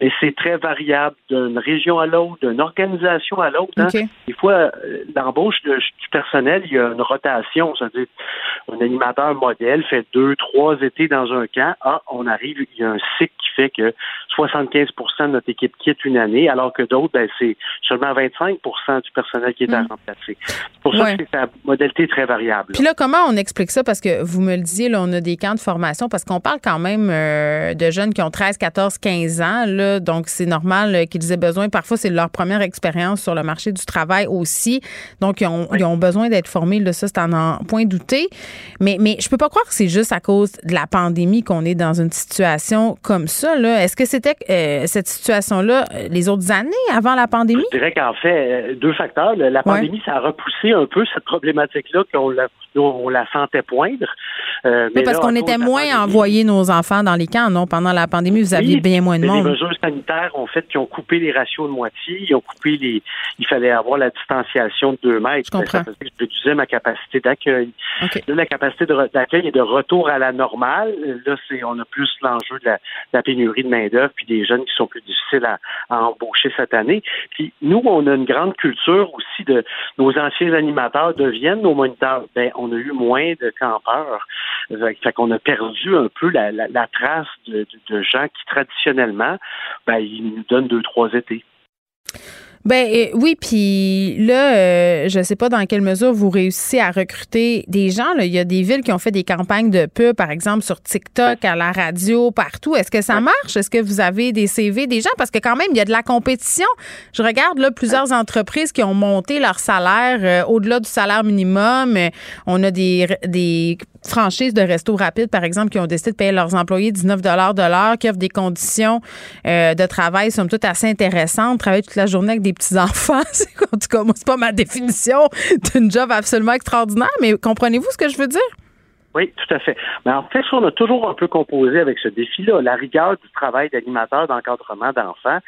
Mais c'est très variable d'une région à l'autre, d'une organisation à l'autre. hein. Des fois, euh, l'embauche du personnel, il y a une rotation. C'est-à-dire, un animateur modèle fait deux, trois étés dans un camp. Ah, on arrive, il y a un cycle qui fait que 75% de notre équipe quitte une année, alors que d'autres, ben, c'est seulement 25% du personnel qui est à remplacer. C'est pour ça Ouais. que c'est la modalité très variable. Puis là, comment on explique ça? Parce que vous me le disiez, là, on a des camps de formation, parce qu'on parle quand même euh, de jeunes qui ont 13, 14, 15 ans. Là, donc, c'est normal euh, qu'ils aient besoin. Parfois, c'est leur première expérience sur le marché du travail aussi. Donc, ils ont, ils ont besoin d'être formés. Là, ça, c'est à n'en point douter. Mais, mais je peux pas croire que c'est juste à cause de la pandémie qu'on est dans une situation comme ça. Là. Est-ce que c'était euh, cette situation-là euh, les autres années avant la pandémie? Je dirais qu'en fait, deux facteurs. La pandémie, ça a repoussé un peu cette problématique-là qu'on la on, la sentait poindre. Euh, mais parce qu'on était moins envoyé nos enfants dans les camps, non? Pendant la pandémie, vous aviez bien moins de monde. Les mesures sanitaires ont fait qu'ils ont coupé les ratios de moitié, ils ont coupé les. Il fallait avoir la distanciation de deux mètres. Je comprends. je réduisais ma capacité d'accueil. Là, la capacité d'accueil est de retour à la normale. Là, c'est on a plus l'enjeu de la, pénurie de main-d'œuvre puis des jeunes qui sont plus difficiles à, embaucher cette année. Puis nous, on a une grande culture aussi de nos anciens animateurs deviennent nos moniteurs. Ben, on a eu moins de campeurs. Fait qu'on a perdu un peu la, trace de, gens qui, traditionnellement, ben, ils nous donnent deux, trois étés. Ben euh, oui, puis là, euh, je sais pas dans quelle mesure vous réussissez à recruter des gens. Là. Il y a des villes qui ont fait des campagnes de pub, par exemple sur TikTok, à la radio, partout. Est-ce que ça marche? Est-ce que vous avez des CV des gens? Parce que quand même, il y a de la compétition. Je regarde là plusieurs entreprises qui ont monté leur salaire euh, au-delà du salaire minimum. On a des, des franchises de resto rapide, par exemple, qui ont décidé de payer leurs employés 19 de l'heure, qui offrent des conditions de travail, somme toute, assez intéressantes. Travailler toute la journée avec des petits-enfants. *laughs* en tout cas, moi, c'est pas ma définition d'une job absolument extraordinaire, mais comprenez-vous ce que je veux dire? Oui, tout à fait. Mais en fait, on a toujours un peu composé avec ce défi-là. La rigueur du travail d'animateur d'encadrement d'enfants,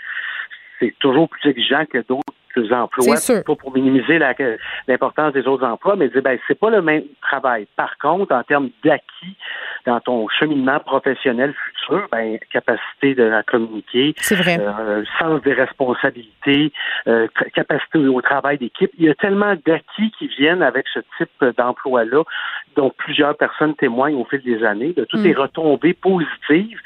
c'est toujours plus exigeant que d'autres emplois, pas pour minimiser l'importance des autres emplois, mais dire ben c'est pas le même travail. Par contre, en termes d'acquis dans ton cheminement professionnel futur, ben capacité de la communiquer, euh, sens des responsabilités, euh, capacité au travail d'équipe, il y a tellement d'acquis qui viennent avec ce type d'emploi-là, dont plusieurs personnes témoignent au fil des années, de toutes mm. les retombées positives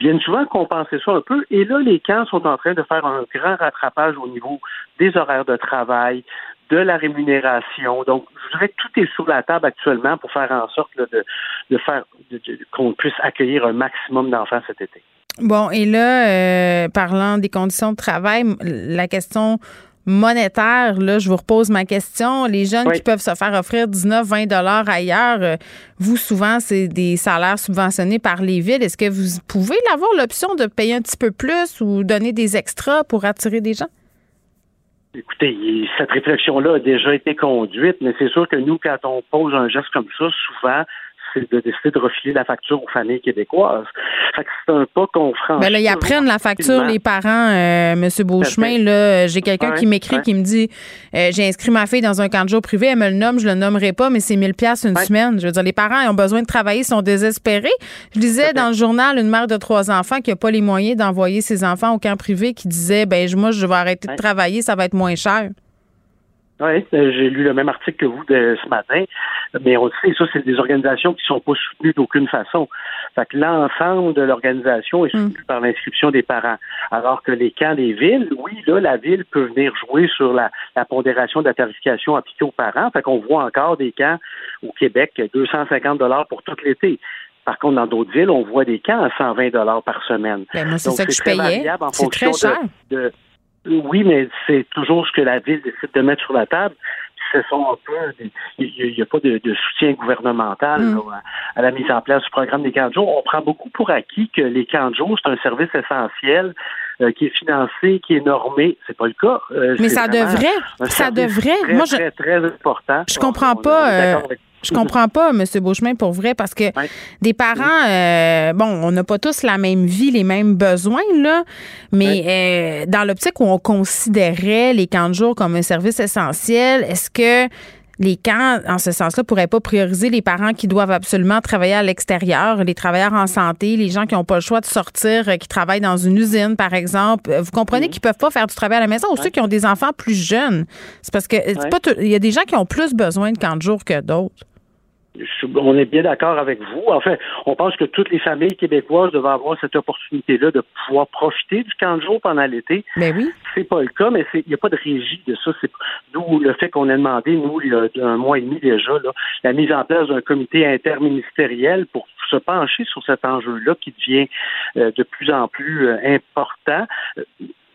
viennent souvent compenser ça un peu. Et là, les camps sont en train de faire un grand rattrapage au niveau des horaires de travail, de la rémunération. Donc, je dirais que tout est sur la table actuellement pour faire en sorte de, de, faire qu'on puisse accueillir un maximum d'enfants cet été. Bon, et là, euh, parlant des conditions de travail, la question monétaire, là, je vous repose ma question. Les jeunes qui peuvent se faire offrir 19, 20 dollars ailleurs, euh, vous, souvent, c'est des salaires subventionnés par les villes. Est-ce que vous pouvez avoir l'option de payer un petit peu plus ou donner des extras pour attirer des gens? Écoutez, cette réflexion-là a déjà été conduite, mais c'est sûr que nous, quand on pose un geste comme ça, souvent, c'est de décider de refiler la facture aux familles québécoises. Fait que c'est un pas qu'on franchit. Ben là, ils apprennent la facture, les parents, euh, M. Beauchemin. Là, j'ai quelqu'un qui m'écrit qui me dit euh, j'ai inscrit ma fille dans un camp de jour privé, elle me le nomme, je le nommerai pas, mais c'est 1000 pièces une semaine. Je veux dire, les parents ont besoin de travailler, sont désespérés. Je lisais dans le journal une mère de trois enfants qui n'a pas les moyens d'envoyer ses enfants au camp privé qui disait ben moi, je vais arrêter de travailler, ça va être moins cher. Oui, j'ai lu le même article que vous de ce matin, mais on sait, ça, c'est des organisations qui ne sont pas soutenues d'aucune façon. Fait que l'ensemble de l'organisation est soutenu mm. par l'inscription des parents. Alors que les camps des villes, oui, là, la ville peut venir jouer sur la, pondération de la tarification appliquée aux parents. Fait qu'on voit encore des camps au Québec, 250 dollars pour tout l'été. Par contre, dans d'autres villes, on voit des camps à 120 dollars par semaine. Ben, moi, c'est ça que je payais. C'est très cher. de oui, mais c'est toujours ce que la ville décide de mettre sur la table. Ce sont un peu, il n'y a, pas de, soutien gouvernemental mm. à, la mise en place du programme des camps de jour. On prend beaucoup pour acquis que les camps de jour, c'est un service essentiel euh, qui est financé, qui est normé. C'est pas le cas. Euh, mais ça devrait. Ça devrait. Très, Moi, je, très, très important. Je comprends pas. Je comprends pas, M. Beauchemin, pour vrai, parce que des parents, euh, bon, on n'a pas tous la même vie, les mêmes besoins, là, mais euh, dans l'optique où on considérait les camps de jour comme un service essentiel, est-ce que les camps, en ce sens-là, pourraient pas prioriser les parents qui doivent absolument travailler à l'extérieur, les travailleurs en santé, les gens qui n'ont pas le choix de sortir, euh, qui travaillent dans une usine, par exemple? Vous comprenez qu'ils qu'ils peuvent pas faire du travail à la maison ou ceux qui ont des enfants plus jeunes? C'est parce que il y a des gens qui ont plus besoin de camps de jour que d'autres on est bien d'accord avec vous. Enfin, on pense que toutes les familles québécoises devraient avoir cette opportunité-là de pouvoir profiter du camp de jour pendant l'été. Mais ben oui. C'est pas le cas, mais il n'y a pas de régie de ça. C'est d'où le fait qu'on a demandé, nous, il y a un mois et demi déjà, la mise en place d'un comité interministériel pour se pencher sur cet enjeu-là qui devient euh, de plus en plus euh, important.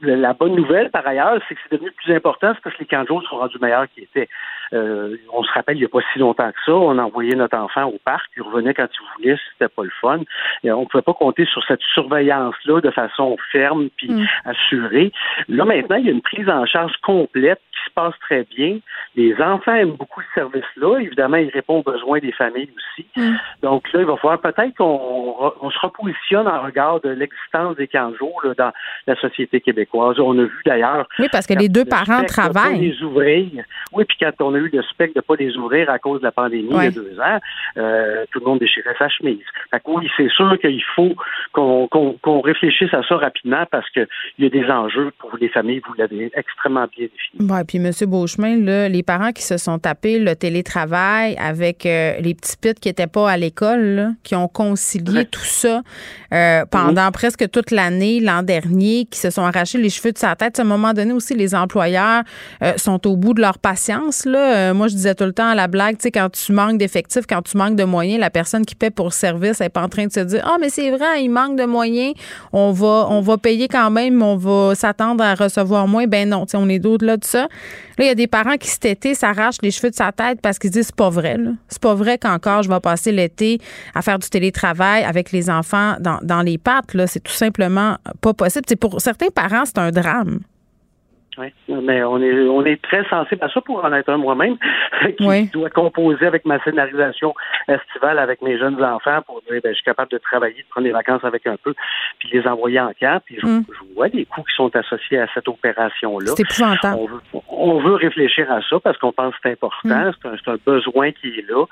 La bonne nouvelle, par ailleurs, c'est que c'est devenu plus important, c'est parce que les camps de jour sont rendus meilleurs qu'ils étaient. Euh, on se rappelle, il n'y a pas si longtemps que ça, on envoyait notre enfant au parc, il revenait quand il voulait, c'était pas le fun. Et on ne pouvait pas compter sur cette surveillance-là de façon ferme puis mm. assurée. Là, maintenant, il y a une prise en charge complète qui se passe très bien. Les enfants aiment beaucoup ce service-là. Évidemment, il répond aux besoins des familles aussi. Mm. Donc là, il va falloir peut-être qu'on se repositionne en regard de l'existence des camps jours dans la société québécoise. On a vu d'ailleurs... Oui, parce que les deux parents travaillent. Les ouvrir. Oui, puis quand on a eu le spectre de ne pas les ouvrir à cause de la pandémie il y a deux ans, euh, tout le monde déchirait sa chemise. Fait que oui, c'est sûr qu'il faut qu'on réfléchisse à ça rapidement parce qu'il y a des enjeux pour les familles, vous l'avez extrêmement bien défini. Oui, puis M. Beauchemin, là, les parents qui se sont tapés le télétravail avec euh, les petits pits qui n'étaient pas à l'école, qui ont concilié tout ça euh, pendant presque toute l'année, l'an dernier, qui se sont arrachés les cheveux de sa tête. À un moment donné aussi, les employeurs sont au bout de leur patience. Là. Euh, moi, je disais tout le temps à la blague, tu sais, quand tu manques d'effectifs, quand tu manques de moyens, la personne qui paie pour service n'est pas en train de se dire Ah, mais c'est vrai, il manque de moyens, on va, on va payer quand même, on va s'attendre à recevoir moins. Ben non, on est d'autres là de ça. Là, il y a des parents qui cet été s'arrachent les cheveux de sa tête parce qu'ils disent c'est pas vrai. C'est pas vrai qu'encore je vais passer l'été à faire du télétravail avec les enfants dans, dans les pattes. C'est tout simplement pas possible. Pour certains parents, c'est un drame. Oui, mais on est on est très sensible à ça pour en être un moi-même *laughs* qui doit composer avec ma scénarisation estivale avec mes jeunes enfants pour dire ben, je suis capable de travailler, de prendre des vacances avec un peu, puis les envoyer en camp. Puis je, mm. vois des coûts qui sont associés à cette opération-là. C'est épouvantable. On veut, on veut réfléchir à ça parce qu'on pense que c'est important, mm. c'est un, un besoin qui est là.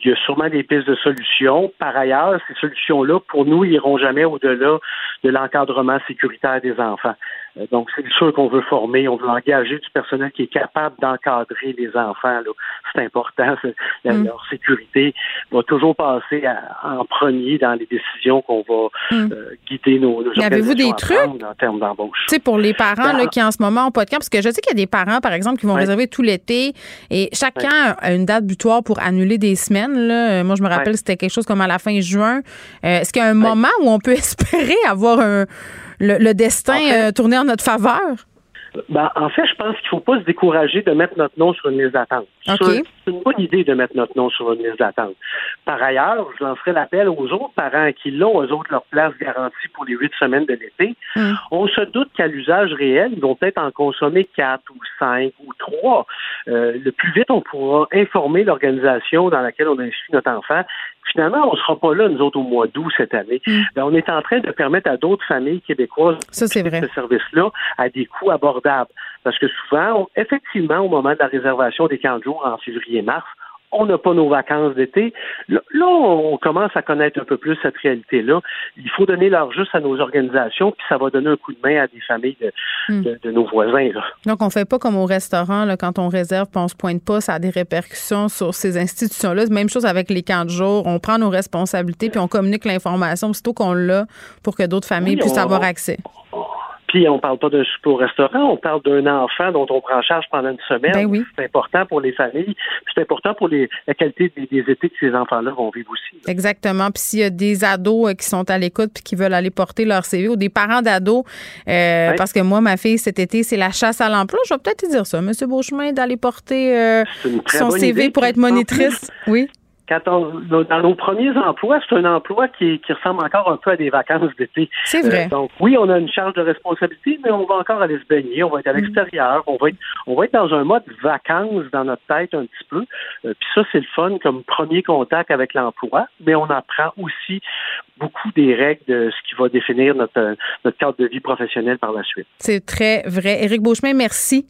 Il y a sûrement des pistes de solutions. Par ailleurs, ces solutions-là, pour nous, iront jamais au-delà de l'encadrement sécuritaire des enfants. Euh, donc, c'est sûr qu'on veut former, on veut engager du personnel qui est capable d'encadrer les enfants. C'est important. Mm. Leur sécurité va toujours passer en premier dans les décisions qu'on va mm. euh, guider nos, nos Avez-vous des trucs en termes d'embauche? Tu sais, pour les parents là, qui en ce moment ont pas de camp, parce que je sais qu'il y a des parents, par exemple, qui vont réserver tout l'été et chacun a une date butoir pour annuler des semaines. Là. Euh, moi, je me rappelle, c'était quelque chose comme à la fin juin. Est-ce qu'il y a un moment où on peut *laughs* espérer avoir un le, destin euh, tourner en notre faveur? Ben, en fait, je pense qu'il ne faut pas se décourager de mettre notre nom sur une liste d'attente. C'est une bonne idée de mettre notre nom sur une liste d'attente. Par ailleurs, je lancerai l'appel aux autres parents qui l'ont, aux autres, leur place garantie pour les huit semaines de l'été. Hum. On se doute qu'à l'usage réel, ils vont peut-être en consommer quatre ou cinq ou trois. Euh, le plus vite on pourra informer l'organisation dans laquelle on inscrit notre enfant finalement, on ne sera pas là, nous autres, au mois d'août cette année. Mm. Ben, on est en train de permettre à d'autres familles québécoises Ça, ce service-là à des coûts abordables. Parce que souvent, effectivement, au moment de la réservation des camps de jour en février-mars, on n'a pas nos vacances d'été. Là, on commence à connaître un peu plus cette réalité-là. Il faut donner leur juste à nos organisations, puis ça va donner un coup de main à des familles de, hmm. nos voisins. Donc, on ne fait pas comme au restaurant, là, quand on réserve, puis on se pointe pas, ça a des répercussions sur ces institutions-là. Même chose avec les camps de jour. On prend nos responsabilités, puis on communique l'information aussitôt qu'on l'a pour que d'autres familles puissent avoir accès. Puis on parle pas d'un souper au restaurant, on parle d'un enfant dont on prend charge pendant une semaine. Ben c'est important pour les familles, c'est important pour les, la qualité des, étés que ces enfants-là vont vivre aussi. Exactement. Puis s'il y a des ados euh, qui sont à l'écoute puis qui veulent aller porter leur CV ou des parents d'ados, euh, parce que moi, ma fille, cet été, c'est la chasse à l'emploi, je vais peut-être te dire ça, Monsieur Beauchemin, d'aller porter euh, son CV pour être monitrice. Oui quand on, dans nos premiers emplois, c'est un emploi qui, qui, ressemble encore un peu à des vacances d'été. C'est vrai. Euh, donc oui, on a une charge de responsabilité, mais on va encore aller se baigner, on va être à mm. l'extérieur, on va être, on va être dans un mode vacances dans notre tête un petit peu. Euh, puis ça, c'est le fun comme premier contact avec l'emploi, mais on apprend aussi beaucoup des règles de ce qui va définir notre, notre cadre de vie professionnelle par la suite. C'est très vrai. Éric Beauchemin, merci.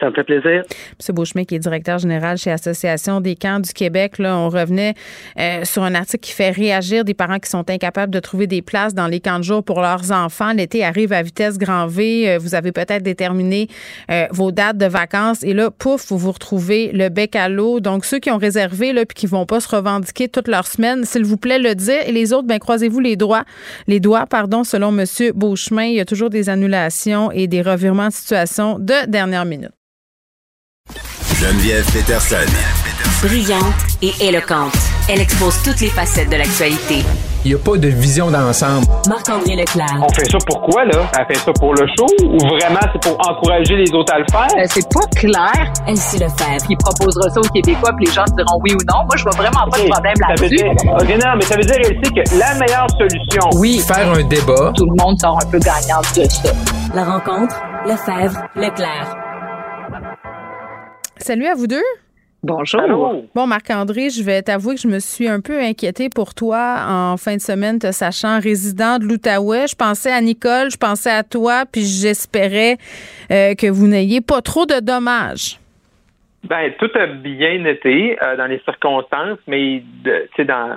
Ça me fait plaisir. M. Beauchemin, qui est directeur général chez Association des camps du Québec, là, on revenait euh, sur un article qui fait réagir des parents qui sont incapables de trouver des places dans les camps de jour pour leurs enfants. L'été arrive à vitesse grand V. Euh, vous avez peut-être déterminé euh, vos dates de vacances et là, pouf, vous vous retrouvez le bec à l'eau. Donc, ceux qui ont réservé là, puis qui vont pas se revendiquer toute leur semaine, s'il vous plaît, le dire. Et les autres, ben croisez-vous les doigts. Les doigts, pardon, selon M. Beauchemin, il y a toujours des annulations et des revirements de situation de dernière minute. Geneviève Peterson. Brillante et éloquente, elle expose toutes les facettes de l'actualité. Il n'y a pas de vision d'ensemble. Marc-André Leclerc. On fait ça pourquoi, là? Elle fait ça pour le show ou vraiment c'est pour encourager les autres à le faire? Euh, c'est pas clair. Elsie Lefebvre. Il proposera ça aux Québécois puis les gens diront oui ou non. Moi, je vois vraiment pas de problème là-dessus. OK, non, mais ça veut dire, Elsie, que la meilleure solution... Oui. Faire un débat. Tout le monde sort un peu gagnant de ça. La rencontre, Lefebvre, Leclerc. Salut à vous deux. Bonjour. Allô? Bon, Marc-André, je vais t'avouer que je me suis un peu inquiétée pour toi en fin de semaine, te sachant résident de l'Outaouais. Je pensais à Nicole, je pensais à toi, puis j'espérais euh, que vous n'ayez pas trop de dommages. Ben, tout a bien été euh, dans les circonstances, mais tu sais, dans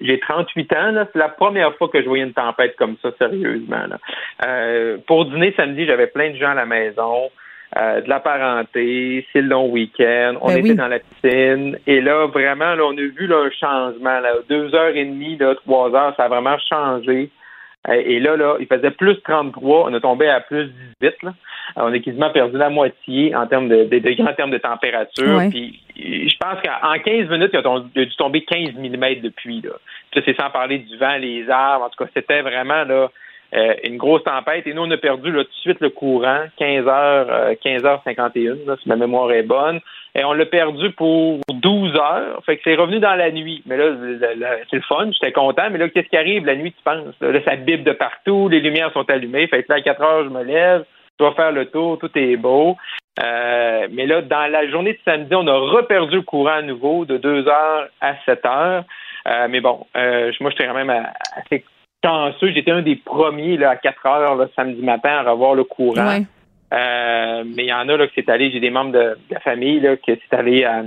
j'ai 38 ans, là, c'est la première fois que je voyais une tempête comme ça, sérieusement. Là. Euh, pour dîner samedi, j'avais plein de gens à la maison, euh, de la parenté, c'est le long week-end, on Ben était oui. dans la piscine, et là, vraiment, là, on a vu là, un changement. Là, deux heures et demie, là, trois heures, ça a vraiment changé. Euh, Et là, là, il faisait plus 33, on a tombé à plus 18. Là. Euh, On a quasiment perdu la moitié en termes de, de en termes de température. Ouais. Puis je pense qu'en 15 minutes, il a, tom- il a dû tomber 15 mm de pluie. Là. Ça, c'est sans parler du vent, les arbres. En tout cas, c'était vraiment là euh, une grosse tempête. Et nous, on a perdu là, tout de suite le courant, 15 heures, euh, 15h51, là, si ma mémoire est bonne. Et on l'a perdu pour 12 heures. Fait que c'est revenu dans la nuit. Mais là, c'est le fun, j'étais content. Mais là, qu'est-ce qui arrive? La nuit, tu penses? Là, ça bipe de partout, les lumières sont allumées. Fait que là, à 4 heures, je me lève, je vais faire le tour, tout est beau. Euh, mais là, dans la journée de samedi, on a reperdu le courant à nouveau de 2 heures à 7 heures. Euh, mais bon, euh, moi, j'étais quand même assez chanceux. J'étais un des premiers là, à 4 heures le samedi matin à revoir le courant. Ouais. Euh, mais il y en a là, que c'est allé, j'ai des membres de, de la famille là, que c'est allé à,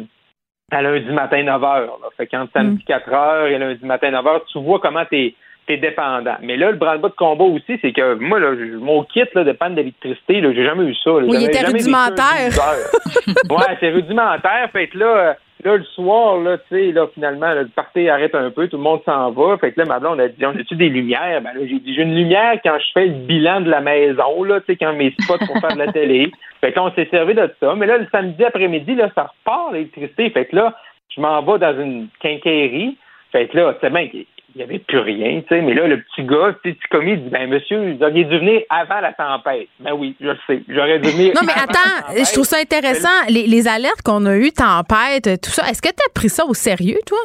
à lundi matin 9 h. Là. Fait qu'entre samedi 4 h et lundi matin 9 h, tu vois comment t'es es dépendant. Mais là, le branle-bas de combat aussi, c'est que moi, là, mon kit là, de panne d'électricité, j'ai jamais eu ça. là. Oui, il était rudimentaire. 12 heures. *laughs* ouais, c'est rudimentaire. Fait que là, euh, là, le soir, là, tu sais, là, finalement, le party arrête un peu, tout le monde s'en va. Fait que là, ma blonde a dit, on a-tu des lumières? Ben là, j'ai dit, j'ai une lumière quand je fais le bilan de la maison, là, tu sais, quand mes spots pour faire de la télé. *laughs* Fait que là, on s'est servi de ça. Mais là, le samedi après-midi, là, ça repart, l'électricité. Fait que là, je m'en vais dans une quincaillerie. Fait que là, c'est bien qu'il n'y avait plus rien, tu sais. Mais là, le petit gars, tu commis, il dit, ben, monsieur, vous auriez dû venir avant la tempête. Ben oui, je le sais. J'aurais dû venir Non, mais avant attends, je trouve ça intéressant. Les, les alertes qu'on a eues, tempête, tout ça, est-ce que tu as pris ça au sérieux, toi?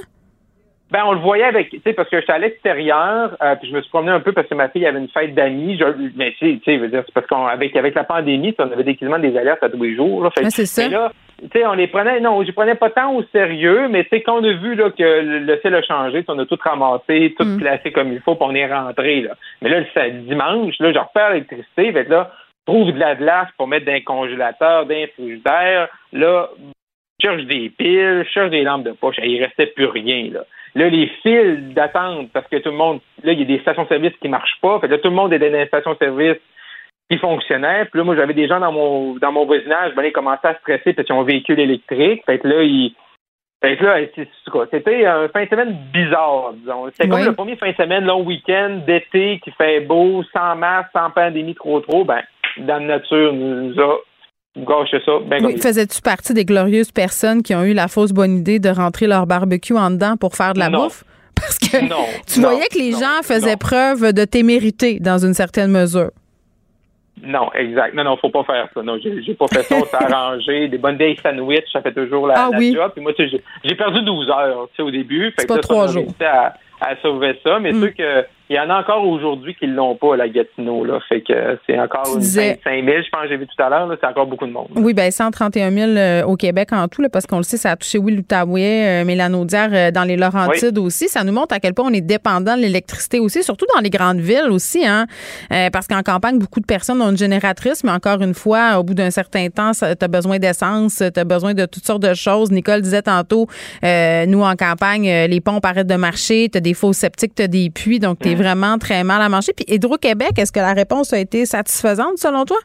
Ben, on le voyait avec, tu sais, parce que j'étais à l'extérieur, euh, puis je me suis promené un peu parce que ma fille avait une fête d'amis. Je- Mais tu sais, tu sais, je veux dire, c'est parce qu'avec avec la pandémie, on avait quasiment des alertes à tous les jours. Là, Fait c'est ça. Là, sais, on les prenait, non, je les prenais pas tant au sérieux, mais tu quand on a vu là, que le, le ciel a changé, on a tout ramassé, tout Mm. placé comme il faut, puis on est rentré. Là. Mais là, le dimanche, là, je repère l'électricité, fait là, je trouve de la glace pour mettre dans un congélateur, dans un frigidaire. Là, je cherche des piles, je cherche des lampes de poche. Il restait plus rien, là. Là, les fils d'attente, parce que tout le monde, là, il y a des stations-service qui marchent pas. Fait là, tout le monde est dans des stations-service qui fonctionnaient. Puis là, moi, j'avais des gens dans mon dans mon voisinage, ben, ils commençaient à stresser parce qu'ils ont un véhicule électrique. Fait que là, ils. Fait que là, c'était un fin de semaine bizarre, disons. C'était Oui. comme le premier fin de semaine, long week-end, d'été, qui fait beau, sans masque, sans pandémie trop trop. Ben, dans la nature, nous, a gâché ça. Ben, Oui, faisais-tu partie des glorieuses personnes qui ont eu la fausse bonne idée de rentrer leur barbecue en dedans pour faire de la Non. bouffe? Parce que Non, *laughs* tu non, voyais que les gens faisaient preuve de témérité dans une certaine mesure. Non, exact. Non, non, faut pas faire ça. Non, j'ai pas fait ça. On s'est *laughs* arrangé. Des bonnes vieilles sandwichs, ça fait toujours la, Ah la oui. job. Puis moi, tu sais, j'ai- j'ai perdu 12 heures, tu sais, au début. Fait C'est que pas là, trois jours. À, à sauver ça. Mais Mm. ceux que, il y en a encore aujourd'hui qui l'ont pas, la Gatineau, là. Fait que c'est encore Tu une disais- 25 000, je pense que j'ai vu tout à l'heure, là. C'est encore beaucoup de monde. Oui, bien 131 000 euh, au Québec en tout, là, parce qu'on le sait, ça a touché, oui, l'Outaouais, euh, Mélanodière euh, dans les Laurentides aussi. Ça nous montre à quel point on est dépendant de l'électricité aussi, surtout dans les grandes villes aussi, hein, Euh, parce qu'en campagne, beaucoup de personnes ont une génératrice, mais encore une fois, au bout d'un certain temps, tu as besoin d'essence, tu as besoin de toutes sortes de choses. Nicole disait tantôt, euh, nous, en campagne, les pompes arrêtent de marcher, tu as des faux septiques, tu as des puits, donc tu es vraiment très mal à manger. Puis Hydro-Québec, est-ce que la réponse a été satisfaisante selon toi?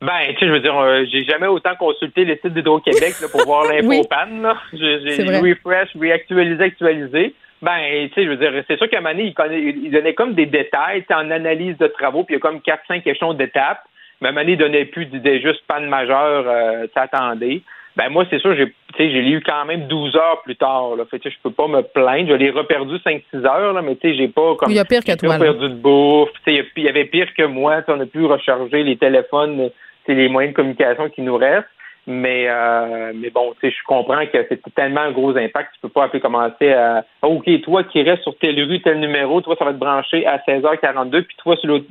Ben, tu sais, je veux dire, euh, j'ai jamais autant consulté les sites d'Hydro-Québec pour voir *laughs* l'info Oui. panne. J'ai refresh, réactualisé, actualisé. Ben, tu sais, je veux dire, c'est sûr qu'à donné, il, connaît- il donnait comme des détails, en analyse de travaux, puis il y a comme 4-5 échelons d'étapes. Mais il donnait plus d'idées juste panne majeure, euh, attendez. Ben moi, c'est sûr, j'ai, tu sais, j'ai eu quand même 12 heures plus tard. Là. Fait que, je peux pas me plaindre. Je l'ai reperdu 5-6 heures, là, mais tu sais, j'ai pas comme. Il y a pire que toi. Perdu de bouffe. Tu sais, il y avait pire que moi. on a pu recharger les téléphones, c'est les moyens de communication qui nous restent. Mais euh, mais bon, tu sais, je comprends que c'est tellement un gros impact, tu peux pas appeler commencer à ah, OK, toi qui restes sur telle rue, tel numéro, toi, ça va être branché à 16h42, puis toi sur l'autre.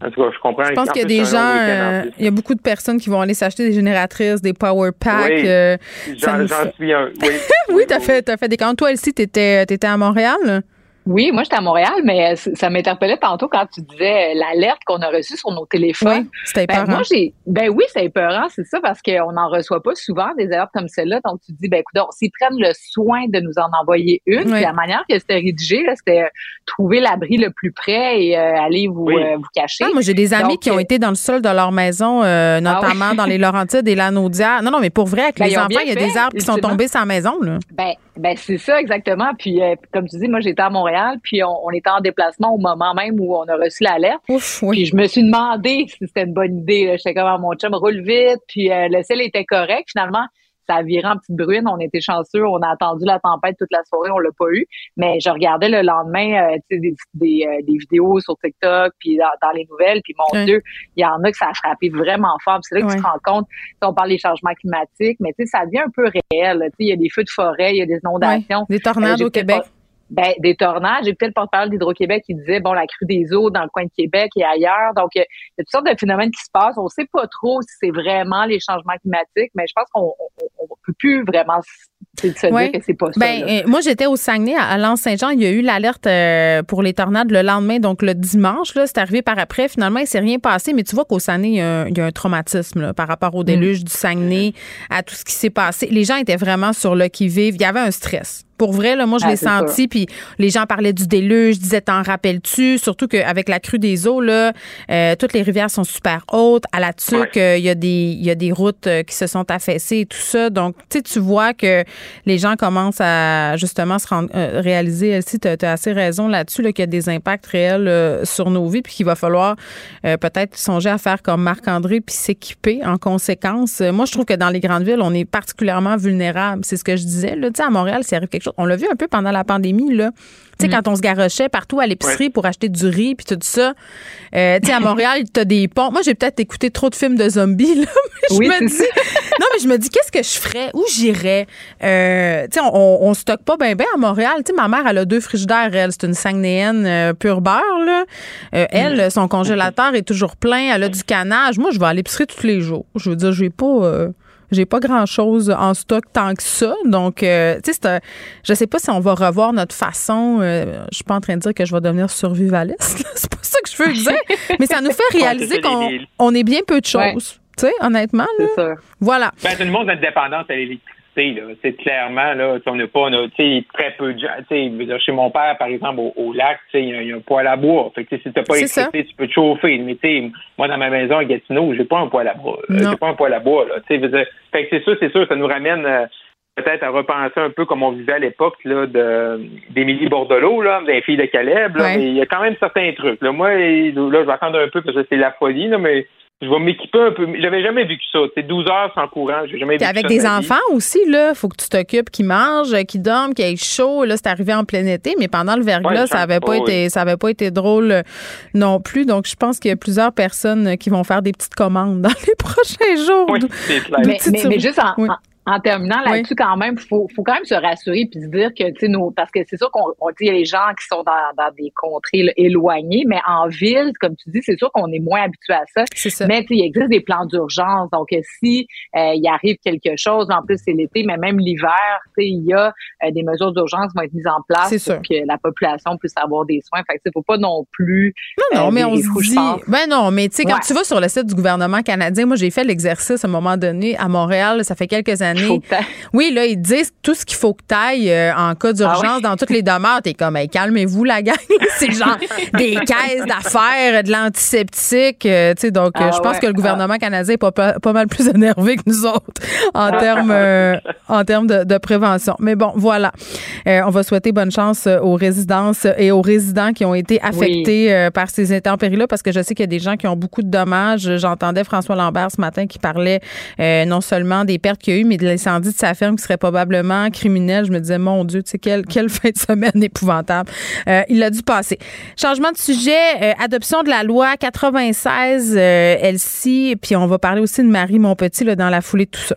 En tout cas, je comprends. Je pense qu'il y a des gens, euh, il y a beaucoup de personnes qui vont aller s'acheter des génératrices, des power packs. Oui, euh, j'en suis un. Oui, *laughs* oui, t'as fait, as fait des camps. Toi, Elsie, t'étais, étais à Montréal? Oui, moi j'étais à Montréal, mais ça m'interpellait tantôt quand tu disais euh, l'alerte qu'on a reçue sur nos téléphones. Oui, c'était ben, moi j'ai ben oui, c'est épeurant, c'est ça parce qu'on n'en reçoit pas souvent des alertes comme celle-là. Donc tu te dis ben écoute, s'ils prennent le soin de nous en envoyer une, puis la manière que c'était rédigé, c'était euh, trouver l'abri le plus près et euh, aller vous vous cacher. Ah, moi j'ai des amis qui ont été dans le sol de leur maison, ah notamment dans les Laurentides et l'Anaudière. Non non, mais pour vrai avec ben, les enfants, il y a des arbres qui sont tombés sur la maison là. Ben ben c'est ça exactement. Puis comme tu dis, moi j'étais à Montréal puis on, était en déplacement au moment même où on a reçu l'alerte. Puis je me suis demandé *laughs* si c'était une bonne idée. J'étais comme, ah, mon chum roule vite, puis euh, le ciel était correct. Finalement, ça a viré en petite bruine. On était chanceux. On a attendu la tempête toute la soirée. On l'a pas eu. Mais je regardais le lendemain euh, des, des, euh, des, vidéos sur TikTok puis dans, les nouvelles. Puis mon Dieu, il y en a que ça a frappé vraiment fort. C'est là que tu te rends compte. On parle des changements climatiques, mais ça devient un peu réel. Il y a des feux de forêt, il y a des inondations. Des tornades au Québec ben, des tornades. J'ai peut-être le porte-parole d'Hydro-Québec qui disait, bon, la crue des eaux dans le coin de Québec et ailleurs. Donc, il y a toutes sortes de phénomènes qui se passent. On ne sait pas trop si c'est vraiment les changements climatiques, mais je pense qu'on ne peut plus vraiment se dire que c'est pas ça. Ben, euh, moi, j'étais au Saguenay, à Lens-Saint-Jean. Il y a eu l'alerte euh, pour les tornades le lendemain, donc le dimanche. Là, c'est arrivé par après. Finalement, il s'est rien passé. Mais tu vois qu'au Saguenay, il y a un, traumatisme par rapport au déluge mm. du Saguenay, à tout ce qui s'est passé. Les gens étaient vraiment sur le qui-vive. Il y avait un stress. Pour vrai, là, moi, je ah, l'ai senti. Puis les gens parlaient du déluge, disaient T'en rappelles-tu? Surtout qu'avec la crue des eaux, là, euh, toutes les rivières sont super hautes. À la tuque, euh, il y, a des, y a des routes euh, qui se sont affaissées et tout ça. Donc, tu sais, tu vois que les gens commencent à justement se rendre, réaliser. Elsie, tu as, assez raison là-dessus, qu'il y a des impacts réels sur nos vies, puis qu'il va falloir peut-être songer à faire comme Marc-André, puis s'équiper en conséquence. Moi, je trouve que dans les grandes villes, on est particulièrement vulnérable. C'est ce que je disais. Là. Tu sais, à Montréal, s'il arrive quelque chose, on l'a vu un peu pendant la pandémie, là. Tu sais, mm. quand on se garochait partout à l'épicerie pour acheter du riz puis tout ça. Euh, tu sais, à Montréal, *laughs* t'as des ponts. Moi, j'ai peut-être écouté trop de films de zombies, là. *laughs* Mais je me dis. non, mais je me dis, qu'est-ce que je ferais? Où j'irais? Euh, tu sais, on, on stocke pas bien, bien à Montréal. Tu sais, ma mère, elle a deux frigidaires, elle. C'est une Saguenayenne euh, pure beurre, là. elle, mm. son congélateur est toujours plein. Elle a du canage. Moi, je vais à l'épicerie tous les jours. Je veux dire, j'ai pas j'ai pas grand chose en stock tant que ça. Donc, euh, tu sais, je sais pas si on va revoir notre façon. Euh, je suis pas en train de dire que je vais devenir survivaliste. *laughs* C'est pas ça que je veux dire. mais ça nous fait *laughs* réaliser qu'on on est bien peu de choses. Tu sais, honnêtement. Là. Voilà. Ben, tout le monde a une dépendance à l'électricité. C'est clairement, là, on n'a pas, on a, très peu de gens. Chez mon père, par exemple, au, lac, il y, a un poêle à bois. Fait que si t'as pas l'électricité, tu peux te chauffer. Mais moi, dans ma maison à Gatineau, j'ai pas un poêle à bois. Euh, j'ai pas un poêle à bois, là. Fait que c'est sûr, c'est sûr, ça nous ramène euh, peut-être à repenser un peu comme on vivait à l'époque là d'Émilie Bordelot là des filles de Caleb mais il y a quand même certains trucs là moi là je vais attendre un peu parce que c'est la folie là mais je vais m'équiper un peu. J'avais jamais vécu ça. C'est 12 heures sans courant. J'ai jamais vécu avec des enfants aussi, là, faut que tu t'occupes qu'ils mangent, qu'ils dorment, qu'ils aient chaud. Là, c'est arrivé en plein été, mais pendant le verglas, ça avait pas été, ça avait pas été drôle euh, non plus. Donc, je pense qu'il y a plusieurs personnes qui vont faire des petites commandes dans les *laughs* prochains jours. Oui, mais, mais, juste en, en terminant là-dessus, quand même, faut, faut quand même se rassurer puis se dire que, tu sais, parce que c'est sûr qu'on dit, y a les gens qui sont dans, dans des contrées éloignées, mais en ville, comme tu dis, c'est sûr qu'on est moins habitué à ça. ça. Mais il existe des plans d'urgence. Donc, si euh, il arrive quelque chose, en plus c'est l'été, mais même l'hiver, tu sais, il y a euh, des mesures d'urgence qui vont être mises en place pour que la population puisse avoir des soins. Fait que faut pas non plus. Non, non, euh, mais on se dit. Ben non, mais tu sais, quand tu vas sur le site du gouvernement canadien, moi j'ai fait l'exercice à un moment donné à Montréal, ça fait quelques années Oui, là, ils disent tout ce qu'il faut que tu ailles euh, en cas d'urgence ah dans toutes les demeures. T'es comme, calmez-vous, la gang. *laughs* c'est genre des caisses d'affaires, de l'antiseptique. Euh, tu sais, donc, euh, ah je pense que le gouvernement canadien est pas, pas, mal plus *laughs* énervé que nous autres en termes en termes de, de, prévention. Mais bon, voilà. on va souhaiter bonne chance aux résidences et aux résidents qui ont été affectés par ces intempéries-là parce que je sais qu'il y a des gens qui ont beaucoup de dommages. J'entendais François Lambert ce matin qui parlait non seulement des pertes qu'il y a eu, mais de l'incendie de sa ferme qui serait probablement criminel. Je me disais, mon Dieu, tu sais, quelle, quelle fin de semaine *laughs* épouvantable. Euh, il a dû passer. Changement de sujet, euh, adoption de la loi 96, euh, Elsie, puis on va parler aussi de Marie Montpetit là, dans la foulée de tout ça.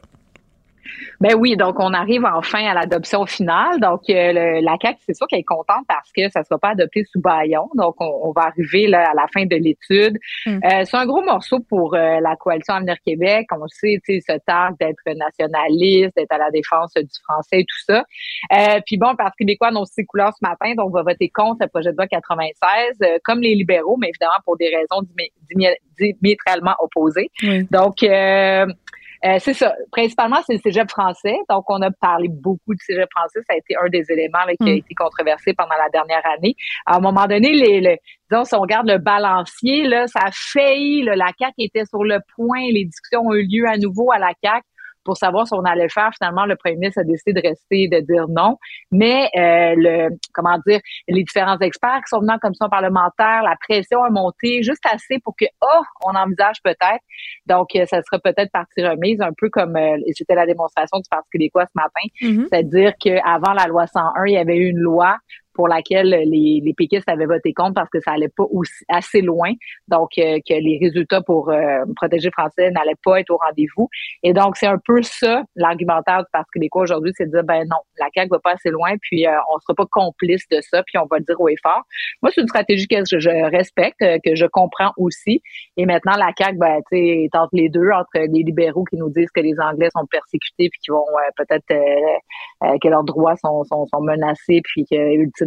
Ben oui, donc on arrive enfin à l'adoption finale. Donc euh, la CAQ, c'est sûr qu'elle est contente parce que ça ne sera pas adopté sous baillon. Donc on, va arriver là, à la fin de l'étude. Hmm. Euh, c'est un gros morceau pour euh, la coalition Avenir Québec. On sait, tu sais, ce targue d'être nationaliste, d'être à la défense du français et tout ça. puis bon, parce Québécois ont ses couleurs ce matin, donc on va voter contre le projet de loi 96, comme les libéraux, mais évidemment pour des raisons diamétralement opposées. Donc euh, c'est ça. Principalement, c'est le cégep français. Donc, on a parlé beaucoup du cégep français. Ça a été un des éléments qui a mm. été controversé pendant la dernière année. À un moment donné, les, disons, si on regarde le balancier, là, ça a failli. la CAQ était sur le point. Les discussions ont eu lieu à nouveau à la CAQ pour savoir si on allait le faire. Finalement, le premier ministre a décidé de rester et de dire non. Mais euh, le comment dire, les différents experts qui sont venus en commission parlementaire, la pression a monté juste assez pour que oh, on envisage peut-être. Donc, euh, ça sera peut-être partie remise, un peu comme euh, c'était la démonstration du Parti québécois ce matin. Mm-hmm. C'est-à-dire qu'avant la loi 101, il y avait eu une loi pour laquelle les, les péquistes avaient voté contre parce que ça allait pas aussi, assez loin, donc euh, que les résultats pour euh, protéger Français n'allaient pas être au rendez-vous. Et donc c'est un peu ça l'argumentaire du Parti québécois aujourd'hui, c'est de dire ben non, la CAQ va pas assez loin, puis euh, on sera pas complice de ça, puis on va le dire au effort. Moi c'est une stratégie que je, respecte, que je comprends aussi. Et maintenant la CAQ ben tu est entre les deux, entre les libéraux qui nous disent que les Anglais sont persécutés puis qui vont peut-être que leurs droits sont, sont, sont menacés puis que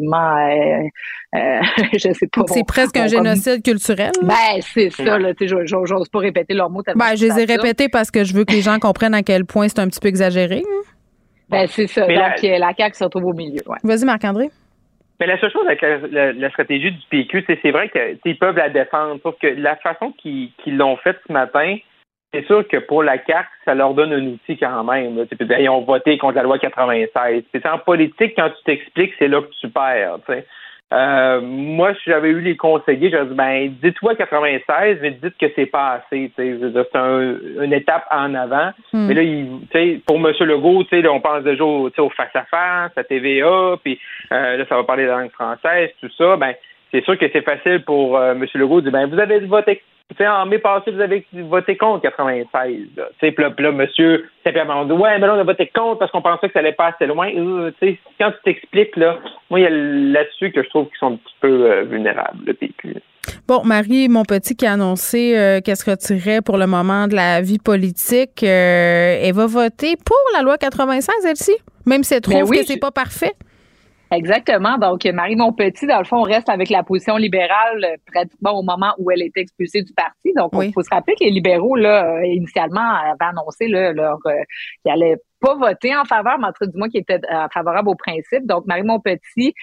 euh, euh, *laughs* je sais pas. C'est presque un génocide culturel. Ben, c'est ça, là. J'ose pas répéter leurs mots Ben, je les ai répétés parce que je veux que les gens comprennent à quel point c'est un petit peu exagéré. Hein. Ben, c'est ça. Donc, la, la CAQ se retrouve au milieu. Vas-y, Marc-André. Mais la seule chose avec la, stratégie du PQ, c'est vrai qu'ils peuvent la défendre, sauf que la façon qu'ils l'ont faite ce matin, c'est sûr que pour la CAQ, ça leur donne un outil quand même. Ils ont voté contre la loi 96. C'est en politique, quand tu t'expliques, c'est là que tu perds. Euh, moi, si j'avais eu les conseillers, j'aurais dit ben dites-toi 96, mais dites que c'est pas assez. C'est une étape en avant. Hmm. Mais là, il, pour M. Legault, on pense déjà au, face-à-face, à TVA, puis euh, là, ça va parler de la langue française, tout ça. Ben, c'est sûr que c'est facile pour euh, M. Legault de dire ben vous avez voté en mai passé, vous avez voté contre 96. Puis là, là, monsieur simplement dit Ouais, mais là, on a voté contre parce qu'on pensait que ça allait pas assez loin. Euh, quand tu t'expliques, là, moi, il y a là-dessus que je trouve qu'ils sont un petit peu euh, vulnérables, le PQ. Bon, Marie, mon petit qui a annoncé euh, qu'elle se retirait pour le moment de la vie politique, elle va voter pour la loi 96, elle-ci, même si elle ben trouve que c'est pas parfait. Exactement. Donc, Marie Montpetit, dans le fond, reste avec la position libérale euh, pratiquement au moment où elle était expulsée du parti. Donc, il faut se rappeler que les libéraux, là, euh, initialement, avaient annoncé là, leur euh, qu'ils n'allaient pas voter en faveur, mais en tout cas, du moins, qu'ils étaient favorables au principe. Donc, Marie Montpetit,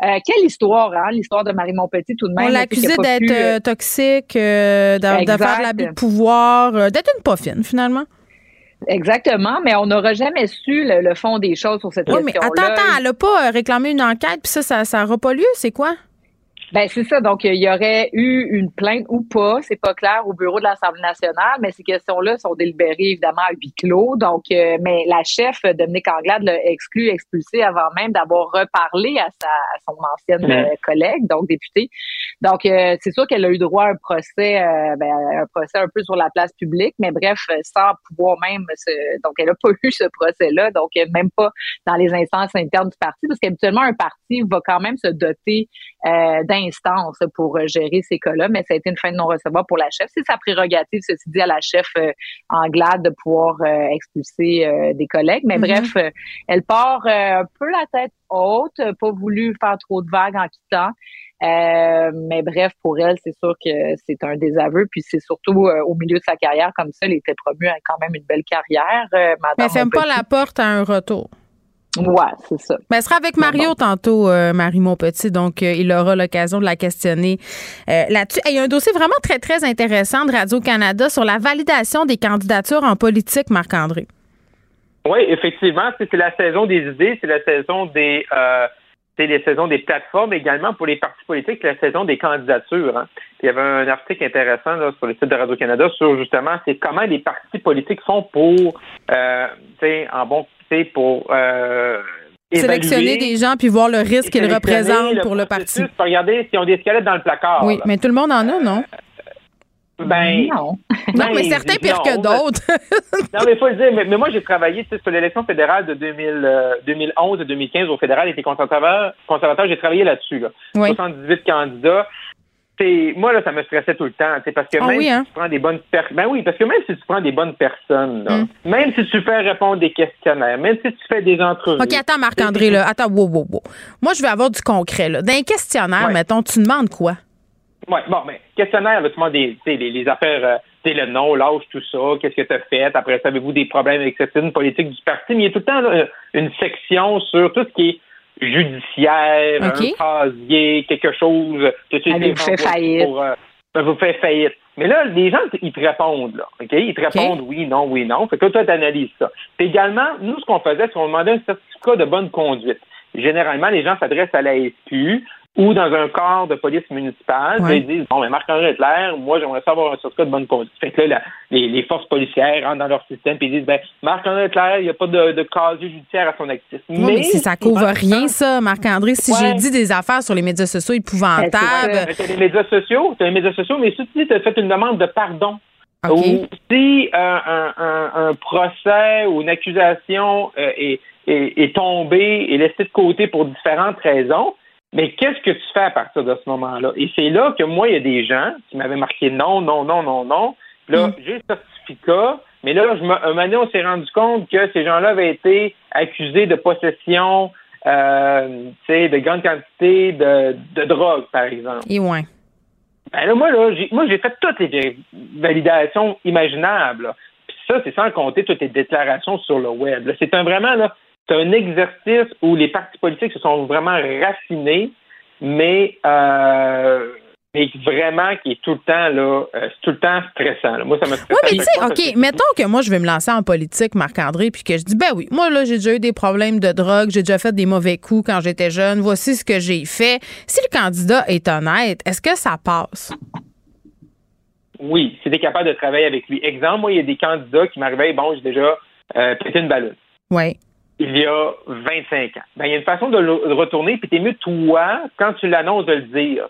quelle histoire, hein, l'histoire de Marie Montpetit tout de même. On l'accusait d'être toxique, de, de faire l'abus de pouvoir, d'être une poffine finalement. Exactement, mais on n'aura jamais su le, fond des choses sur cette question-là. mais attends, attends, elle n'a pas euh, réclamé une enquête, puis ça, ça n'aura pas lieu, c'est quoi? Ben c'est ça. Donc il y aurait eu une plainte ou pas, c'est pas clair au bureau de l'Assemblée nationale, mais ces questions-là sont délibérées évidemment à huis clos. Donc, euh, mais la chef Dominique Anglade l'a exclu, expulsé avant même d'avoir reparlé à sa à son ancienne euh, collègue, donc députée. Donc euh, c'est sûr qu'elle a eu droit à un procès, ben, un procès un peu sur la place publique, mais bref, sans pouvoir même se, donc elle a pas eu ce procès-là, donc même pas dans les instances internes du parti, parce qu'habituellement un parti va quand même se doter d'un instance pour euh, gérer ces cas-là, mais ça a été une fin de non-recevoir pour la chef. C'est sa prérogative, ceci dit, à la chef euh, Anglade de pouvoir euh, expulser des collègues. Mais mm-hmm. bref, elle part un peu la tête haute, pas voulu faire trop de vagues en quittant. Euh, mais bref, pour elle, c'est sûr que c'est un désaveu. Puis c'est surtout euh, au milieu de sa carrière comme ça, elle était promue à quand même une belle carrière. Euh, mais elle ferme pas la porte à un retour. Ouais, c'est ça. Mais elle sera avec Mario tantôt, Marie Montpetit, donc il aura l'occasion de la questionner là-dessus. Il y a un dossier vraiment très, très intéressant de Radio-Canada sur la validation des candidatures en politique, Marc-André. Oui, effectivement, c'est la saison des idées, c'est la saison des c'est les saisons des plateformes également pour les partis politiques, la saison des candidatures. Hein. Il y avait un article intéressant sur le site de Radio-Canada sur justement c'est comment les partis politiques font pour euh, en bon pour euh, sélectionner des gens puis voir le risque qu'ils représentent pour le parti. Regardez s'ils ont des squelettes dans le placard. Oui, mais tout le monde en a, non? Ben, non. non, mais ben, certains pire que d'autres. non, mais *laughs* il faut le dire. Mais, moi, j'ai travaillé sur l'élection fédérale de 2011 et 2015 au fédéral. J'étais conservateur. conservateur j'ai travaillé là-dessus. Là. 78 candidats. moi, là, ça me stressait tout le temps. Parce que ah même si hein? tu prends des bonnes personnes. Ben oui, parce que même si tu prends des bonnes personnes, mm. même si tu fais répondre des questionnaires, même si tu fais des entrevues. OK, attends, Marc-André, là. Attends, wow, wow, wow. Moi, je vais avoir du concret, là. Dans un questionnaire, mettons, tu demandes quoi? Oui, bon, mais questionnaire, là, tu demandes des, les, les affaires, euh, le nom, l'âge, tout ça, qu'est-ce que tu as fait, après ça, avez-vous des problèmes avec certaines politiques du parti, mais il y a tout le temps une section sur tout ce qui est judiciaire, un casier, quelque chose que tu vous fait faillite. Pour, euh, ben, vous fait faillite. Mais là, les gens, ils te répondent, là. OK? Ils te répondent oui, non, oui, non. Fait que toi, tu analyses ça. Puis également, nous, ce qu'on faisait, c'est qu'on demandait un certificat de bonne conduite. Généralement, les gens s'adressent à la SQ ou dans un corps de police municipale, ils disent Bon, mais Marc-André Hitler, moi, j'aimerais savoir un certificat de bonne conduite. Fait que là, les, forces policières rentrent dans leur système et disent ben, Marc-André Hitler, il n'y a pas de, de casier judiciaire à son actif. mais, si ça couvre rien, ça, Marc-André, si j'ai dit des affaires sur les médias sociaux épouvantables. Tu as les médias sociaux, tu les médias sociaux, mais si tu as fait une demande de pardon, Ou si euh, un, procès ou une accusation euh, est, est, est tombé et laissé de côté pour différentes raisons, mais qu'est-ce que tu fais à partir de ce moment-là? Et c'est là que moi, il y a des gens qui m'avaient marqué non, non, non, non, non. Là, mm. j'ai le certificat, mais là, je un moment donné, on s'est rendu compte que ces gens-là avaient été accusés de possession euh, de grande quantité de, de drogue, par exemple. Et ouais. Ben là, moi, là, j'ai, moi, j'ai fait toutes les validations imaginables. Puis ça, c'est sans compter toutes les déclarations sur le web. C'est un vraiment là, c'est un exercice où les partis politiques se sont vraiment raffinés, mais euh, mais vraiment qui est tout le temps là, euh, tout le temps stressant. Moi, ça me stresse. Oui, mais tu sais, OK, mettons que moi, je vais me lancer en politique, Marc-André, puis que je dis, ben oui, moi, là, j'ai déjà eu des problèmes de drogue, j'ai déjà fait des mauvais coups quand j'étais jeune, voici ce que j'ai fait. Si le candidat est honnête, est-ce que ça passe? Oui, si tu es capable de travailler avec lui. Exemple, moi, il y a des candidats qui m'arrivaient, bon, j'ai déjà euh, pété une ballonne. Oui il y a 25 ans. Ben, il y a une façon de, le, retourner, puis t'es mieux, toi, quand tu l'annonces, de le dire.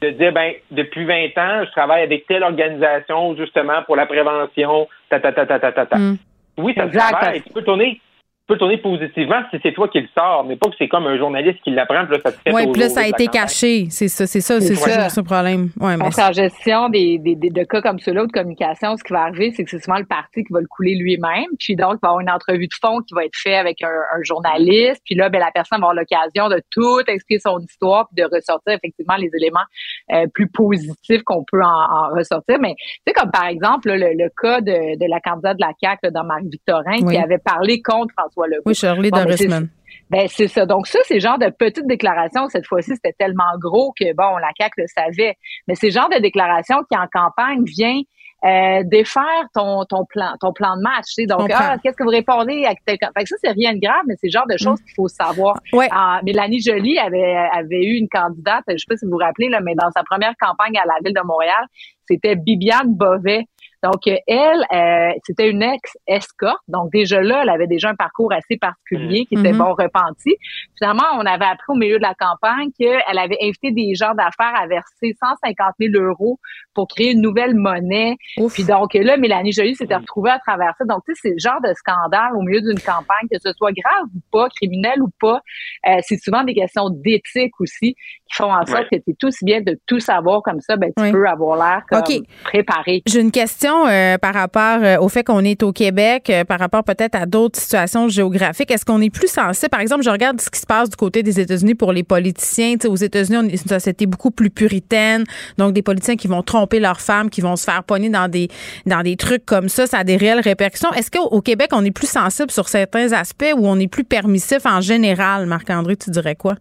De dire, ben, depuis 20 ans, je travaille avec telle organisation, justement, pour la prévention, ta, ta, ta, ta, ta, ta. Mm. Oui, ça travaille. Tu peux tourner peut tourner positivement si c'est toi qui le sors, mais pas que c'est comme un journaliste qui l'apprend, puis là, ça te fait Oui, puis là, ça a été caché. C'est ça, c'est ça, c'est ça, le problème. Ouais, mais en gestion des, des, de cas comme ceux-là de communication, ce qui va arriver, c'est que c'est souvent le parti qui va le couler lui-même. Puis donc, il va y avoir une entrevue de fond qui va être faite avec un, journaliste. Puis là, ben, la personne va avoir l'occasion de tout expliquer son histoire puis de ressortir effectivement les éléments euh, plus positifs qu'on peut en, ressortir. Mais tu sais, comme par exemple, le, cas de, de, la candidate de la CAQ dans Marie-Victorin qui avait parlé contre François oui, Shirley bon, ben, ben c'est ça. Donc ça, c'est genre de petites déclarations. Cette fois-ci, c'était tellement gros que bon, la CAQ le savait. Mais c'est genre de déclaration qui en campagne vient euh, défaire ton, ton plan ton plan de match. Tu sais. Donc, ah, qu'est-ce que vous répondez à fait que ça, c'est rien de grave, mais c'est le genre de choses mm. qu'il faut savoir. Ouais. Ah, Mélanie Joly avait, avait eu une candidate, je sais pas si vous vous rappelez, là, mais dans sa première campagne à la ville de Montréal, c'était Bibiane Bovet. Donc, elle, euh, c'était une ex-escorte. Donc, déjà là, elle avait déjà un parcours assez particulier qui était mm-hmm. bon repenti. Finalement, on avait appris au milieu de la campagne qu'elle avait invité des gens d'affaires à verser 150 000 euros pour créer une nouvelle monnaie. Puis donc, là, Mélanie Joly s'était retrouvée à travers ça. Donc, tu sais, c'est le genre de scandale au milieu d'une campagne, que ce soit grave ou pas, criminel ou pas. Euh, c'est souvent des questions d'éthique aussi qui font en sorte que tu es tout si bien de tout savoir comme ça, ben, tu peux avoir l'air comme préparé. J'ai une question question euh, par rapport euh, au fait qu'on est au Québec, euh, par rapport peut-être à d'autres situations géographiques. Est-ce qu'on est plus sensible? Par exemple, je regarde ce qui se passe du côté des États-Unis pour les politiciens. aux États-Unis, on est une société beaucoup plus puritaine. Donc, des politiciens qui vont tromper leurs femmes, qui vont se faire pogner dans des, dans des trucs comme ça, ça a des réelles répercussions. Est-ce qu'au Québec, on est plus sensible sur certains aspects ou on est plus permissif en général? Marc-André, tu dirais quoi?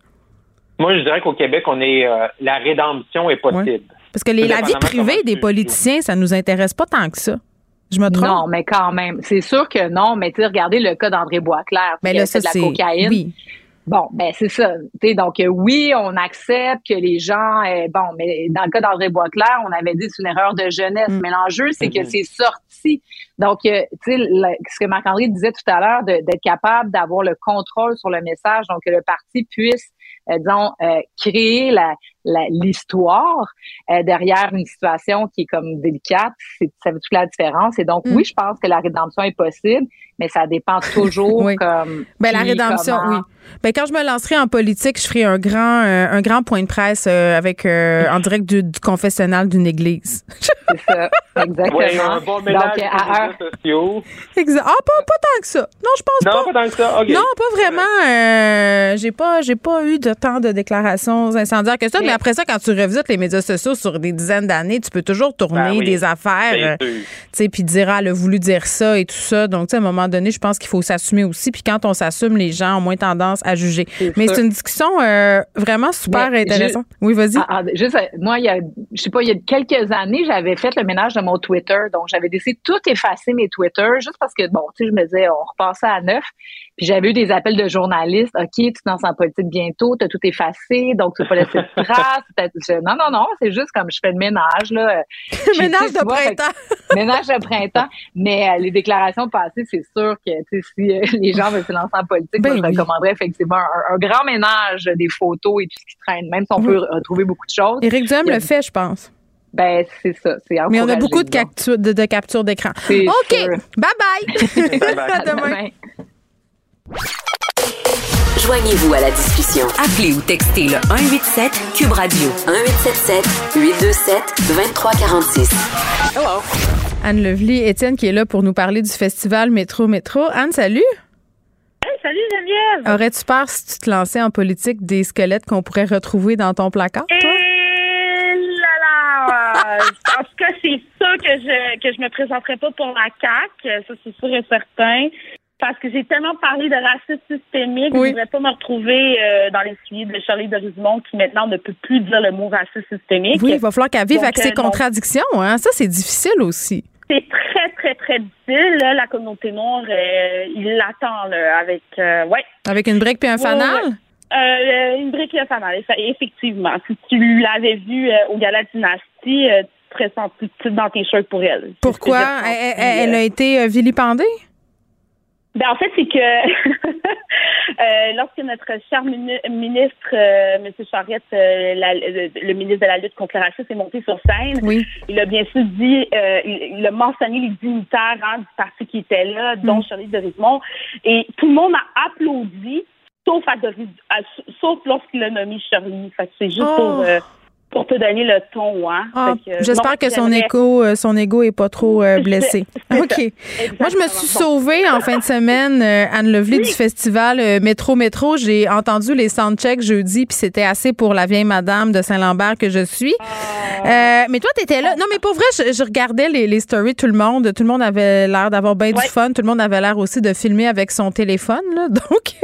Moi, je dirais qu'au Québec, on est la rédemption est possible. Parce que les, la vie privée des politiciens, ça nous intéresse pas tant que ça. Je me trompe? Non, mais quand même. C'est sûr que non, mais tu regardez le cas d'André Boisclair. Mais ben là, ça, de la cocaïne. Oui. Bon, ben c'est ça. donc euh, oui, on accepte que les gens, euh, bon, mais dans le cas d'André Boisclair, on avait dit c'est une erreur de jeunesse. Mm. Mais l'enjeu, c'est que mm-hmm. c'est sorti. Donc, euh, tu sais, ce que Marc-André disait tout à l'heure, d'être capable d'avoir le contrôle sur le message, donc que le parti puisse euh, disons, euh, créer la, l'histoire euh, derrière une situation qui est comme délicate, c'est, ça fait toute la différence? Et donc, mm. oui, je pense que la rédemption est possible, mais ça dépend *laughs* toujours comme. Ben, la rédemption, oui. Ben, quand je me lancerai en politique, je ferai un grand, un grand point de presse avec en *laughs* direct du, confessionnal d'une église. *laughs* c'est ça, exactement. Oui, un bon mélange donc, à sociaux. Exact. Ah, pas, pas, tant que ça. Non, je pense pas. Non, pas tant que ça. Non, pas vraiment. j'ai pas, j'ai pas eu de tant de déclarations incendiaires que ça. Mais, après ça, quand tu revisites les médias sociaux sur des dizaines d'années, tu peux toujours tourner ben des affaires, euh, tu sais, puis dire, ah, elle a voulu dire ça et tout ça. Donc, tu sais, à un moment donné, je pense qu'il faut s'assumer aussi. Puis quand on s'assume, les gens ont moins tendance à juger. Mais c'est une discussion euh, vraiment super intéressante. oui, vas-y. Ah, ah, juste, moi, il y a, je sais pas, il y a quelques années, j'avais fait le ménage de mon Twitter. Donc, j'avais décidé de tout effacer mes Twitter juste parce que, bon, tu sais, je me disais, on repassait à neuf. Puis j'avais eu des appels de journalistes. OK, tu te lances en politique bientôt, tu as tout effacé, donc tu peux pas laisser de traces. *laughs* non, non, non, c'est juste comme je fais le ménage. Là. *laughs* ménage de printemps. *laughs* ménage de printemps. Mais euh, les déclarations passées, c'est sûr que si euh, les gens veulent se lancer en politique, ben je recommanderais effectivement un, grand ménage des photos et tout ce qui traîne, même si on peut retrouver beaucoup de choses. Éric Duhem le fait, je pense. Ben, c'est ça. Mais on a beaucoup de, captures de, captures d'écran. OK. Bye-bye. bye bye. à demain. Joignez-vous à la discussion. Appelez ou textez le 187 Cube Radio 1877 827 2346. Hello. Anne Levely, Étienne qui est là pour nous parler du festival Métro Métro. Anne, salut. Hey, salut Geneviève. Aurais-tu peur si tu te lançais en politique des squelettes qu'on pourrait retrouver dans ton placard, toi? Eh là là! en tout cas, c'est ça que je que je me présenterai pas pour la CAQ, ça c'est sûr et certain parce que j'ai tellement parlé de racisme systémique, je ne voudrais pas me retrouver euh, dans les souliers de Charlie de Rizmont qui maintenant ne peut plus dire le mot racisme systémique. Oui, il va falloir qu'elle vive avec ses euh, contradictions. Hein? Ça, c'est difficile aussi. C'est très, très, très difficile. La communauté noire, euh, il l'attend avec... ouais. Avec une brique puis un fanal? une brique et un fanal, effectivement. Si tu l'avais vu au Gala Dynastie, tu serais senti dans tes shirts pour elle. Pourquoi? elle a été vilipendée? Ben, en fait, c'est que *laughs* euh, lorsque notre cher ministre, euh, M. Charette, euh, le, ministre de la lutte contre le racisme, est monté sur scène, oui. il a bien sûr dit, euh, il, a mentionné les dignitaires hein, du parti qui étaient là, dont mm. Charlie de Rismond, et tout le monde a applaudi, sauf, à sauf lorsqu'il a nommé Charlie. C'est juste. Oh pour te donner le ton, hein. Ah, j'espère que son écho, euh, son ego est pas trop euh, *laughs* blessé. *laughs* OK. Moi, je me suis sauvée en fin de semaine, euh, Anne du festival Métro Métro. J'ai entendu les soundchecks jeudi, puis c'était assez pour la vieille madame de Saint-Lambert que je suis. Ah. mais toi, tu étais là. Non, mais pour vrai, je, regardais les, les, stories, tout le monde. Tout le monde avait l'air d'avoir bien du fun. Tout le monde avait l'air aussi de filmer avec son téléphone, là. *laughs* Donc,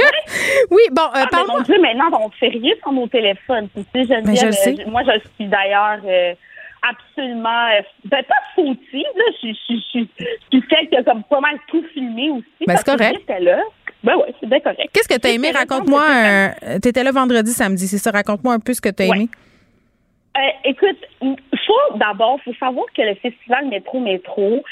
oui, bon, ah, parle-moi. maintenant, on fait rien sur nos téléphones. Tu sais, je, je sais. moi, je suis d'ailleurs euh, absolument euh, ben, pas fautive, là. Je, je, je, je, celle qui a comme pas mal tout filmé aussi. Ben, c'est correct. là. Ben ouais, c'est bien correct. Qu'est-ce que tu as aimé? Raconte-moi. Euh, tu étais là vendredi, samedi, c'est ça? Raconte-moi un peu ce que tu as aimé. écoute, faut d'abord, faut savoir que le festival Métro Métro,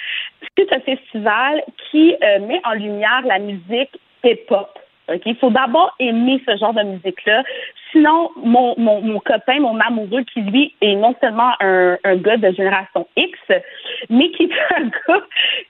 c'est un festival qui met en lumière la musique hip-hop. Il faut d'abord aimer ce genre de musique-là. Sinon, mon, mon, mon, copain, mon amoureux, qui lui est non seulement un, un gars de génération X, mais qui est *laughs* un gars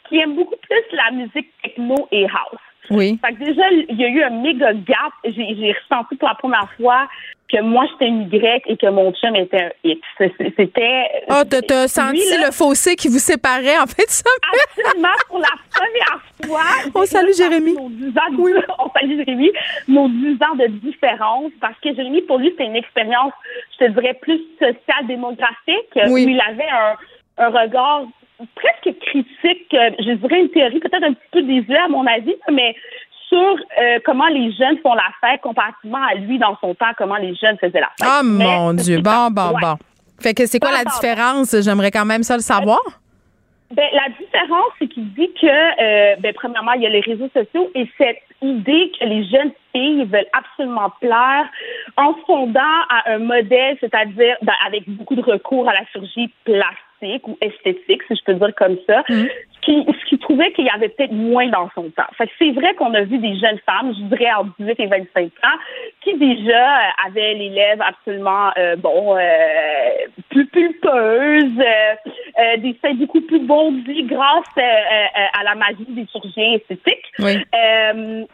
qui aime beaucoup plus la musique techno et house. Oui. Fait que déjà, il y a eu un méga gap. J'ai ressenti pour la première fois que moi j'étais une Y et que mon chum était un X. C'était. Oh, t'as senti le fossé qui vous séparait en fait ça? Absolument, pour la première fois. *laughs* On salue Jérémy. Nos 10 ans de, oui. *laughs* On salue Jérémy. Nos 10 ans de différence parce que Jérémy, pour lui, c'était une expérience, je te dirais, plus social-démographique où il avait un, un regard presque critique, je dirais une théorie peut-être un petit peu désuète à mon avis, mais sur euh, comment les jeunes font la fête comparativement à lui dans son temps, comment les jeunes faisaient la fête. Oh mon Dieu, bon, bon, bon. Fait que c'est quoi la différence? J'aimerais quand même ça le savoir. Ben, la différence, c'est qu'il dit que, euh, ben, premièrement, il y a les réseaux sociaux et cette idée que les jeunes filles veulent absolument plaire en fondant à un modèle, c'est-à-dire ben, avec beaucoup de recours à la chirurgie plastique ou esthétique, si je peux dire comme ça, mm. Qui, qui trouvait qu'il y avait peut-être moins dans son temps. Fait c'est vrai qu'on a vu des jeunes femmes, je dirais entre 18 et 25 ans, qui déjà euh, avaient les lèvres absolument, euh, bon, euh, plus pulpeuses, des seins beaucoup plus bondis grâce à la magie des chirurgiens esthétiques.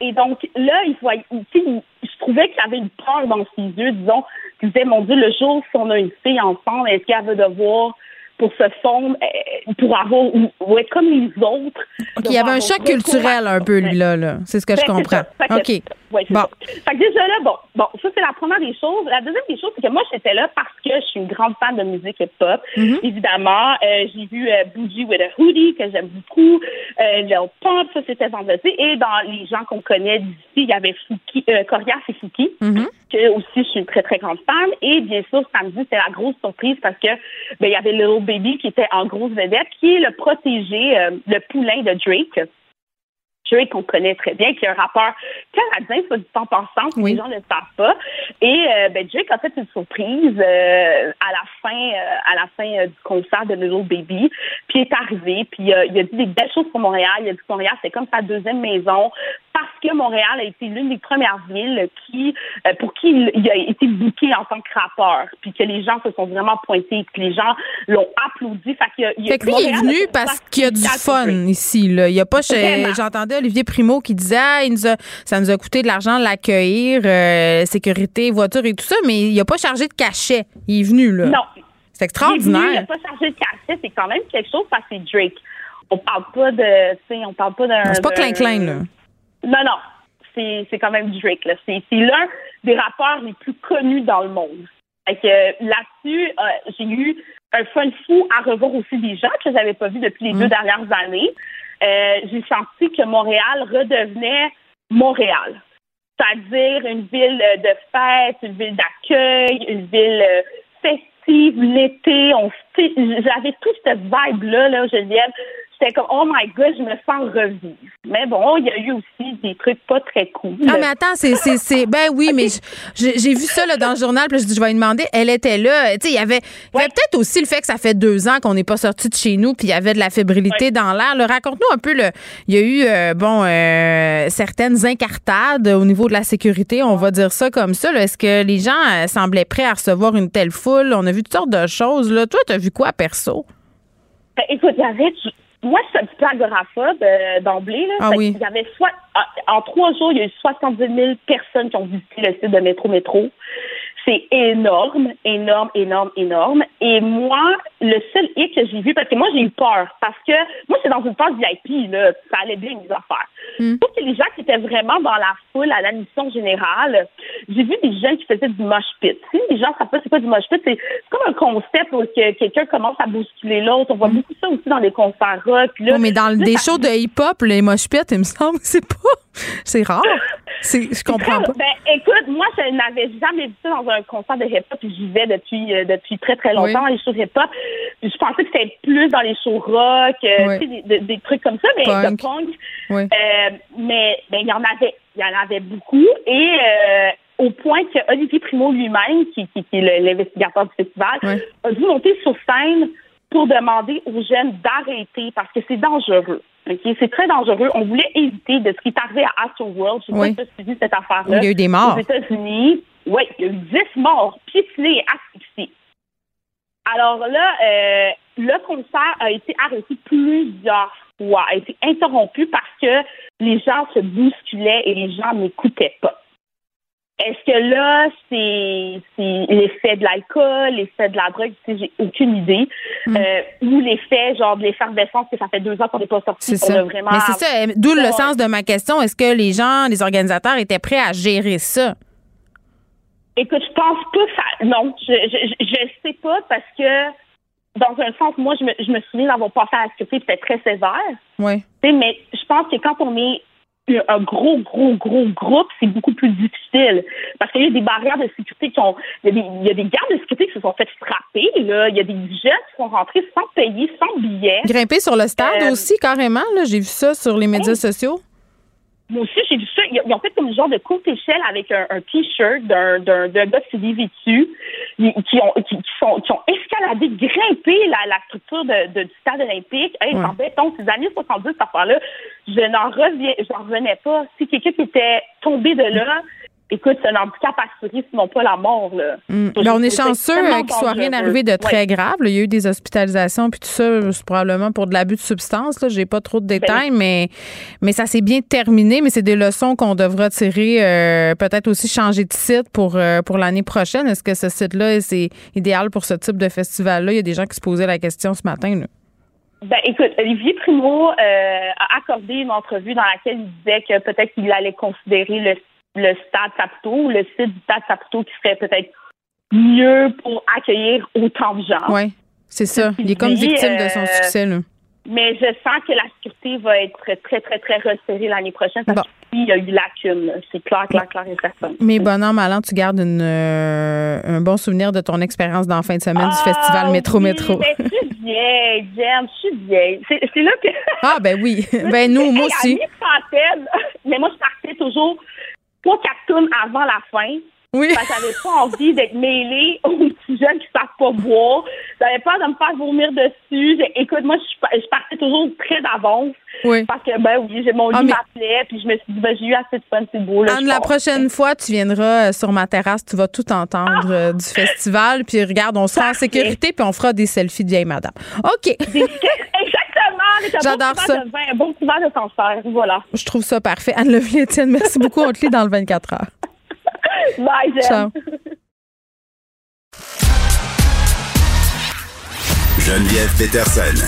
et donc, là, il, voyait, je trouvais qu'il y avait une peur dans ses yeux, disons, qui disait, mon Dieu, le jour, si on a une fille ensemble, est-ce qu'elle va devoir pour se fondre, euh, pour avoir ou, être comme les autres. il y avait un choc culturel un peu, lui, là. là. C'est ce que je ben, comprends. OK. bon. Fait que déjà là, bon, bon, ça, c'est la première des choses. La deuxième des choses, c'est que moi, j'étais là parce que je suis une grande fan de musique hip-hop. Mm-hmm. Évidemment, euh, j'ai vu euh, Bougie with a Hoodie, que j'aime beaucoup. Euh, Lil Pump, ça, c'était vendredi. Et dans les gens qu'on connaît d'ici, il y avait Fouki, euh, Corias et Fouki. Mm-hmm que aussi je suis une très très grande fan. Et bien sûr, samedi, c'était la grosse surprise parce que ben, il y avait Little Baby qui était en grosse vedette, qui est le protégé, euh, le poulain de Drake. Drake qu'on connaît très bien, qui est un rappeur canadien, soit du temps passant, les gens ne le savent pas. Et euh, ben, Drake a fait une surprise euh, à la fin, à la fin du concert de Little Baby. Puis il est arrivé, puis il a dit des belles choses pour Montréal. Il a dit que Montréal, c'est comme sa deuxième maison parce que Montréal a été l'une des premières villes qui, euh, pour qui il, a été bouqué en tant que rappeur, puis que les gens se sont vraiment pointés, que les gens l'ont applaudi. Fait, que, il, fait lui, il est venu parce qu'il y a du fun ici. Là. Il y a pas, j'entendais Olivier Primo qui disait, ah, il nous a, ça nous a coûté de l'argent de l'accueillir, euh, sécurité, voiture et tout ça, mais il a pas chargé de cachet. Il est venu là. Non. C'est extraordinaire. Il n'a pas chargé de cachet, c'est quand même quelque chose parce que c'est Drake. On parle pas de, on parle pas d'un. C'est pas clin clin là. Non, non. C'est quand même Drake. C'est l'un des rappeurs les plus connus dans le monde. là-dessus, euh, j'ai eu un fun fou à revoir aussi des gens que j'avais pas vus depuis les deux mm. dernières années. Euh, j'ai senti que Montréal redevenait Montréal. C'est-à-dire une ville de fête, une ville d'accueil, une ville euh, festive, l'été. J'avais toute cette vibe-là, là, Geneviève, c'était comme oh my god, je me sens revivre. Mais bon, il y a eu aussi des trucs pas très cool. Ah mais attends, c'est c'est ben oui, mais *laughs* j'ai vu ça là, dans le journal, puis je dis je vais lui demander, elle était là, tu sais, il y avait, peut-être aussi le fait que ça fait deux ans qu'on n'est pas sorti de chez nous, puis il y avait de la fébrilité dans l'air. Raconte-nous un peu le, il y a eu euh, bon euh, certaines incartades au niveau de la sécurité, on va dire ça comme ça. Est-ce que les gens euh, semblaient prêts à recevoir une telle foule? On a vu toutes sortes de choses là. Toi, t'as vu quoi perso? Ben, écoute, il y avait moi, je suis un petit peu agoraphobe euh, d'emblée. Là. Ah oui. Il y avait soit, en trois jours, il y a eu 70 000 personnes qui ont visité le site de Métro Métro. C'est énorme, énorme, énorme, énorme. Et moi, le seul hic que j'ai vu, parce que moi, j'ai eu peur, parce que moi, c'est dans une phase VIP, là, ça allait bien mes affaires. Mm. Sauf que les gens qui étaient vraiment dans la foule à la mission générale, j'ai vu des jeunes qui faisaient du mosh pit. Si les gens savent pas c'est quoi du mosh pit, c'est comme un concept où que quelqu'un commence à bousculer l'autre. On voit mm. beaucoup ça aussi dans les concerts rock. Là, mais dans des shows de hip-hop, les mosh pits, il me semble, *laughs* c'est pas, c'est rare. *laughs* Je comprends pas. Ben, écoute, moi, je n'avais jamais vu ça dans un concert de hip-hop, j'y vais depuis, euh, depuis très, très longtemps dans les shows hip-hop. Je pensais que c'était plus dans les shows rock, euh, des, des, trucs comme ça, mais de punk. Euh, mais ben, il y en avait, il y en avait beaucoup. Et au point que Olivier Primo lui-même, qui, qui, qui est l'investigateur du festival, a dû monter sur scène pour demander aux jeunes d'arrêter parce que c'est dangereux. C'est très dangereux. On voulait éviter de ce qui est arrivé à Astro World. Je sais pas si suivi cette affaire-là. Il y a eu des morts. Aux États-Unis. Oui, il y a eu 10 morts, piétinés et asphyxiés. Alors là, euh, le concert a été arrêté plusieurs fois, a été interrompu parce que les gens se bousculaient et les gens n'écoutaient pas. Est-ce que là, c'est l'effet de l'alcool, l'effet de la drogue, j'ai aucune idée. Hmm. Euh, ou l'effet, genre, de l'effervescence, que ça fait deux ans qu'on n'est pas sorti. C'est ça. Vraiment Mais c'est ça. D'où le sens de ma question. Est-ce que les gens, les organisateurs étaient prêts à gérer ça? Écoute, je pense pas que ça. Non, je, je, je sais pas parce que dans un sens, moi, je me, je me souviens d'avoir passé à la sécurité, c'était très sévère. Oui. Mais je pense que quand on est un gros, gros, gros groupe, c'est beaucoup plus difficile. Parce qu'il y a des barrières de sécurité qui ont. Il y, a des, il y a des gardes de sécurité qui se sont fait frapper, là. Il y a des jeunes qui sont rentrés sans payer, sans billet. Grimper sur le stade euh, aussi, carrément, là. J'ai vu ça sur les médias sociaux. Moi aussi, j'ai vu ça. Ils, ont fait comme un genre de courte échelle avec un, T-shirt d'un, d'un, d'un gars qui s'est dévêtu, qui ont, qui, sont, qui ont escaladé, grimpé la, la structure de, du stade olympique. Hey, ouais. En béton, ces années 70, cette affaire-là, je n'en reviens, j'en revenais pas. Si quelqu'un qui était tombé de là, écoute, c'est un handicap assuré, sinon pas la mort. Là. Mm. Ben, on est chanceux euh, qu'il soit rien arrivé de très grave. Il y a eu des hospitalisations, puis tout ça, c'est probablement pour de l'abus de substance. Je n'ai pas trop de ben détails, mais, mais ça s'est bien terminé. Mais c'est des leçons qu'on devra tirer, euh, peut-être aussi changer de site pour, euh, pour l'année prochaine. Est-ce que ce site-là, c'est idéal pour ce type de festival-là? Il y a des gens qui se posaient la question ce matin. Ben, écoute, Olivier Primo a accordé une entrevue dans laquelle il disait que peut-être qu'il allait considérer le le stade Saputo, le site du stade Saputo qui serait peut-être mieux pour accueillir autant de gens. Oui, c'est ça. Il est comme victime de son euh, succès, là. Mais je sens que la sécurité va être très, très, très resserrée l'année prochaine parce qu'il y a eu lacune. C'est clair, clair, clair et certain. Mais bon an, mal tu gardes une, euh, un bon souvenir de ton expérience dans la fin de semaine du ah, festival Métro Métro. Je suis vieille, Jem, je suis vieille. C'est là que. ah, ben oui. *laughs* ben nous, moi aussi. *laughs* Mais moi, je partais toujours trois cartoons avant la fin. Oui. Parce que j'avais pas envie d'être mêlée *laughs* aux petits jeunes qui savent pas boire. J'avais peur de me faire vomir dessus. Écoute, moi, je, partais toujours très d'avance. Oui. Parce que, ben oui, j'ai mon ah, lit m'appelait, puis je me suis dit, ben, j'ai eu assez de fun, c'est beau. Là, Anne, la prochaine fois, tu viendras euh, sur ma terrasse, tu vas tout entendre ah! euh, du festival, puis regarde, on sera en sécurité, puis on fera des selfies de vieille madame. OK. *laughs* J'adore ça. un bon couvert de cancer, voilà. Je trouve ça parfait. Anne-Levie Etienne, merci beaucoup. On te lit dans le 24 heures. *laughs* Bye, Jen. Geneviève Peterson.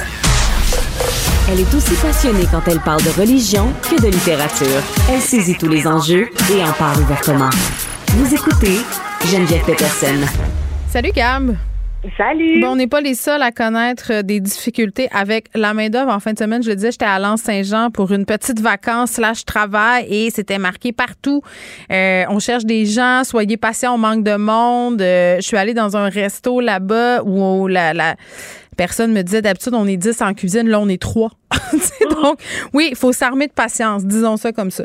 Elle est aussi passionnée quand elle parle de religion que de littérature. Elle saisit tous les enjeux et en parle ouvertement. Vous écoutez Geneviève Peterson. Salut Gab. Salut. Bon, on n'est pas les seuls à connaître euh, des difficultés avec la main-d'œuvre. En fin de semaine, je le disais, j'étais à Lens-Saint-Jean pour une petite vacance slash travail et c'était marqué partout. Euh, on cherche des gens, soyez patients, on manque de monde. Euh, je suis allée dans un resto là-bas où la, la personne me disait d'habitude on est 10 en cuisine, là on est 3. *laughs* Donc, oui, il faut s'armer de patience, disons ça comme ça.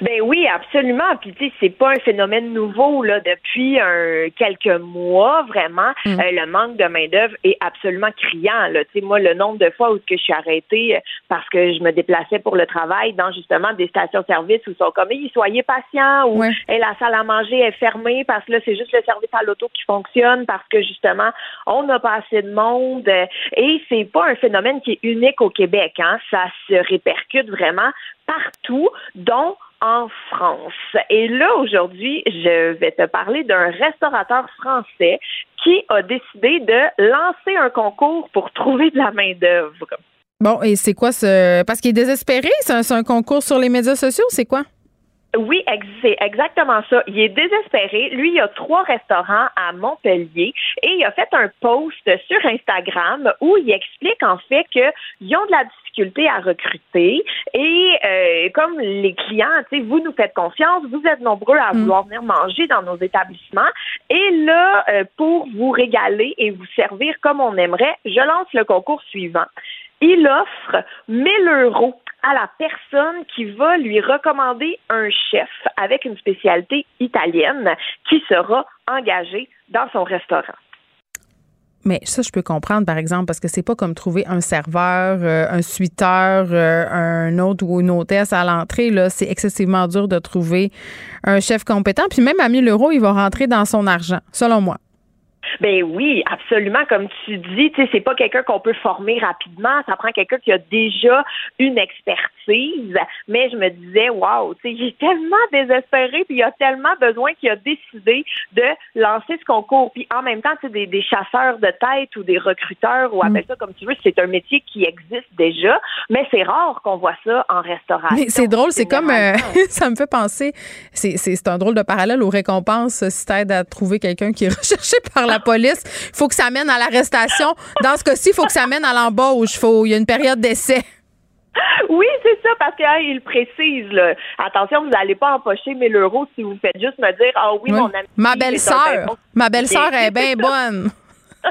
Ben oui, absolument. Puis tu sais, c'est pas un phénomène nouveau là depuis un, quelques mois vraiment. Mm. Euh, le manque de main d'œuvre est absolument criant. Là, tu sais, moi, le nombre de fois où que je suis arrêtée euh, parce que je me déplaçais pour le travail dans justement des stations-service où ils sont comme, soyez patients ou la salle à manger est fermée parce que là c'est juste le service à l'auto qui fonctionne parce que justement on n'a pas assez de monde. Et c'est pas un phénomène qui est unique au Québec. Hein. Ça se répercute vraiment partout, dont en France. Et là, aujourd'hui, je vais te parler d'un restaurateur français qui a décidé de lancer un concours pour trouver de la main-d'œuvre. Bon, et c'est quoi ce. Parce qu'il est désespéré? C'est un, concours sur les médias sociaux? C'est quoi? Oui, c'est exactement ça. Il est désespéré. Lui, il a trois restaurants à Montpellier et il a fait un post sur Instagram où il explique en fait qu'ils ont de la difficulté à recruter et euh, comme les clients, vous nous faites confiance, vous êtes nombreux à mm. vouloir venir manger dans nos établissements et là, euh, pour vous régaler et vous servir comme on aimerait, je lance le concours suivant. Il offre 1000 euros à la personne qui va lui recommander un chef avec une spécialité italienne qui sera engagé dans son restaurant. Mais ça, je peux comprendre, par exemple, parce que c'est pas comme trouver un serveur, euh, un suiteur, euh, un autre ou une hôtesse à l'entrée. Là, c'est excessivement dur de trouver un chef compétent. Puis même à 1000 euros, il va rentrer dans son argent, selon moi. Ben oui, absolument. Comme tu dis, tu sais, c'est pas quelqu'un qu'on peut former rapidement. Ça prend quelqu'un qui a déjà une expertise. Mais je me disais, waouh, tu sais, est tellement désespéré, puis il a tellement besoin qu'il a décidé de lancer ce concours. Puis en même temps, tu sais, des, des chasseurs de tête ou des recruteurs ou appelle ça comme tu veux, c'est un métier qui existe déjà, mais c'est rare qu'on voit ça en restauration. C'est drôle, c'est comme euh, *laughs* ça me fait penser, c'est un drôle de parallèle aux récompenses si t'aides à trouver quelqu'un qui est *laughs* recherché par la police. Il faut que ça mène à l'arrestation. Dans ce cas-ci, il faut que ça mène à l'embauche. Il y a une période d'essai. Oui, c'est ça, parce qu'il précise, là, attention, vous n'allez pas empocher 1000 euros si vous faites juste me dire, ah oui, mon ami. Ma belle-sœur, ma belle-sœur est *laughs* bien bonne. *laughs*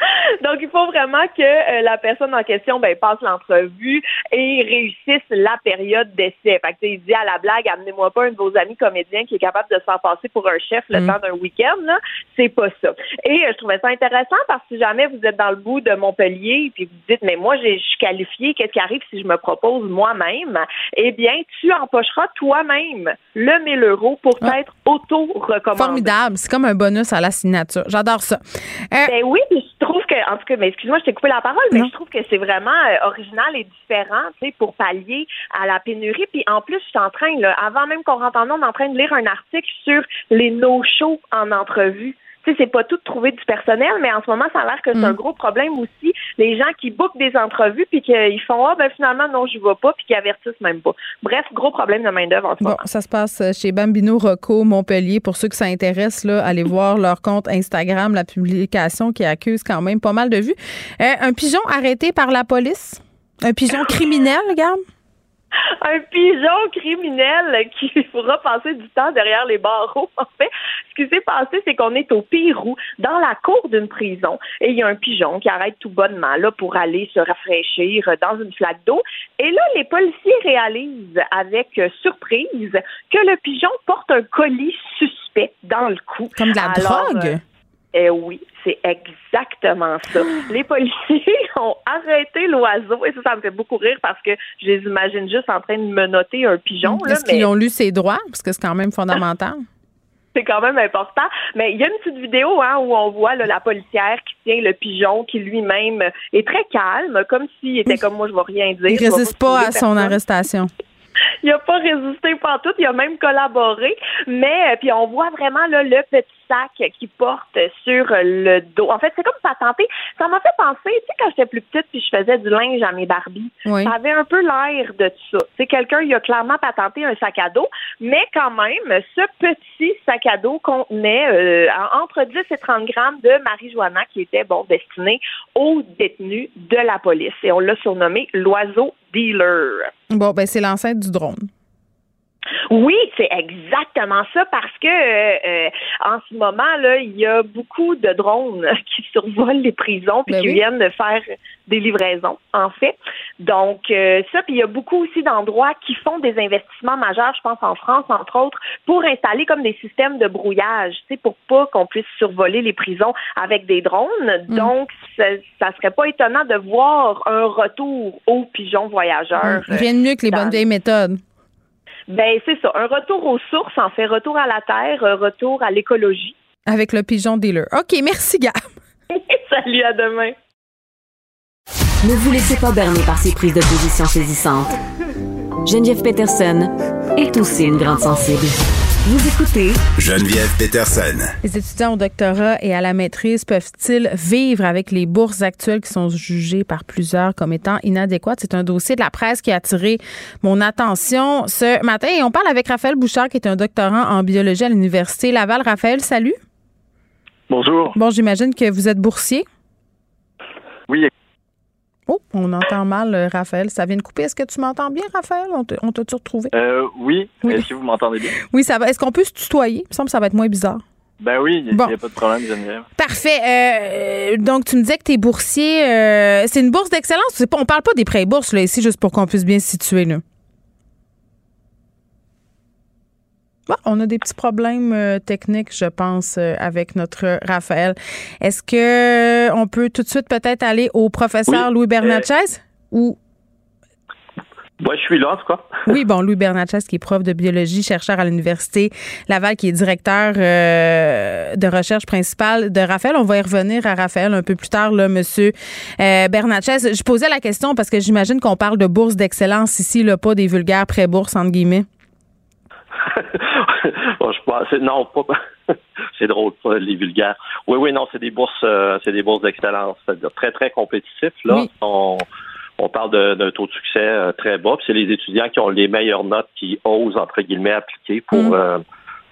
*laughs* Donc, il faut vraiment que euh, la personne en question ben, passe l'entrevue et réussisse la période d'essai. Fait que, il dit à la blague, amenez-moi pas un de vos amis comédiens qui est capable de se faire passer pour un chef le mm. temps d'un week-end. C'est pas ça. Et euh, je trouvais ça intéressant parce que si jamais vous êtes dans le bout de Montpellier puis vous dites, mais moi, je suis qualifié, qu'est-ce qui arrive si je me propose moi-même? Eh bien, tu empocheras toi-même le 1000 euros pour ah. être auto-recommandé. Formidable. C'est comme un bonus à la signature. J'adore ça. Euh, ben oui, je trouve que, en tout cas, mais excuse-moi, je t'ai coupé la parole, mais je trouve que c'est vraiment euh, original et différent, tu sais, pour pallier à la pénurie. Puis en plus, je suis en train, là, avant même qu'on rentre en on est en train de lire un article sur les no-shows en entrevue c'est pas tout de trouver du personnel, mais en ce moment, ça a l'air que c'est un mm. gros problème aussi. Les gens qui bookent des entrevues puis qu'ils font ah ben finalement non, je vais pas puis qui avertissent même pas. Bref, gros problème de main d'œuvre en ce bon, moment. Ça se passe chez Bambino Rocco Montpellier. Pour ceux que ça intéresse, là, allez *laughs* voir leur compte Instagram, la publication qui accuse quand même pas mal de vues. Euh, un pigeon arrêté par la police, un pigeon *gasps* criminel, regarde? *laughs* un pigeon criminel qui *laughs* fera passer du temps derrière les barreaux. En fait, ce qui s'est passé, c'est qu'on est au Pérou, dans la cour d'une prison, et il y a un pigeon qui arrête tout bonnement là pour aller se rafraîchir dans une flaque d'eau. Et là, les policiers réalisent avec surprise que le pigeon porte un colis suspect dans le cou. Comme de la drogue? Euh, eh oui, c'est exactement ça. *gasps* Les policiers *laughs* ont arrêté l'oiseau et ça, ça me fait beaucoup rire parce que je les imagine juste en train de menotter un pigeon. Est-ce qu'ils ont lu ses droits? Parce que c'est quand même fondamental. *laughs* *laughs* c'est quand même important. Mais il y a une petite vidéo hein, où on voit la policière qui tient le pigeon qui lui-même est très calme, comme s'il était comme moi, je ne vais rien dire. Il résiste pas à son arrestation il n'a pas résisté tout, il a même collaboré, mais euh, puis on voit vraiment là, le petit sac qui porte sur le dos. En fait, c'est comme patenté. Ça m'a fait penser, tu sais, quand j'étais plus petite puis je faisais du linge à mes Barbies, ça avait un peu l'air de ça. Sais, quelqu'un, il a clairement patenté un sac à dos, mais quand même, ce petit sac à dos contenait euh, entre 10 et 30 grammes de marijuana qui était, bon, destiné aux détenus de la police. Et on l'a surnommé l'oiseau dealer. Bon, ben c'est l'enceinte du drone. Oui, c'est exactement ça parce que euh, euh, en ce moment là, il y a beaucoup de drones *laughs* qui survolent les prisons puis ben qui viennent de faire des livraisons en fait. Donc euh, ça puis il y a beaucoup aussi d'endroits qui font des investissements majeurs, je pense en France entre autres, pour installer comme des systèmes de brouillage, tu sais pour pas qu'on puisse survoler les prisons avec des drones. Mm. Donc ça, ça, serait pas étonnant de voir un retour aux pigeons voyageurs. Mm. Rien de mieux que les bonnes vieilles méthodes. Ben c'est ça, un retour aux sources, en fait, retour à la terre, un retour à l'écologie. Avec le pigeon dealer. OK, merci Gab. *laughs* Salut, à demain. Ne vous laissez pas berner par ces prises de position saisissantes. Geneviève Peterson est aussi une grande sensible. Vous écoutez Geneviève Peterson. Les étudiants au doctorat et à la maîtrise peuvent-ils vivre avec les bourses actuelles qui sont jugées par plusieurs comme étant inadéquates? C'est un dossier de la presse qui a attiré mon attention ce matin. Et on parle avec Raphaël Bouchard, qui est un doctorant en biologie à l'Université Laval. Raphaël, salut. Bonjour. Bon, j'imagine que vous êtes boursier. Oui, Oh, on entend mal, euh, Raphaël. Ça vient de couper. Est-ce que tu m'entends bien, Raphaël? On t'a-tu retrouvé? Euh, oui. Est-ce que vous m'entendez bien? Oui, ça va. Est-ce qu'on peut se tutoyer? Il me semble que ça va être moins bizarre. Ben oui, il n'y a, pas de problème, Geneviève. Parfait. Euh, donc, tu me disais que tu es boursier. c'est une bourse d'excellence. On parle pas des prêts bourses, là, ici, juste pour qu'on puisse bien se situer, là. On a des petits problèmes euh, techniques, je pense, euh, avec notre Raphaël. Est-ce que on peut tout de suite peut-être aller au professeur Louis Bernatchez? ou Moi, je suis là, en tout cas. *laughs* oui, bon, Louis Bernatchez, qui est prof de biologie, chercheur à l'Université Laval, qui est directeur euh, de recherche principale de Raphaël. On va y revenir à Raphaël un peu plus tard, là, monsieur euh, Bernatchez. Je posais la question parce que j'imagine qu'on parle de bourse d'excellence ici, là, pas des vulgaires pré-bourses, entre guillemets. *laughs* bon, *laughs* je pense, non, pas. *laughs* c'est drôle, pas les vulgaires. Oui, oui, non, c'est des bourses, euh, c'est des bourses d'excellence, c'est-à-dire très, très compétitifs, là. On, on parle d'un taux de succès euh, très bas. C'est les étudiants qui ont les meilleures notes qui osent, entre guillemets, appliquer pour, mm. euh,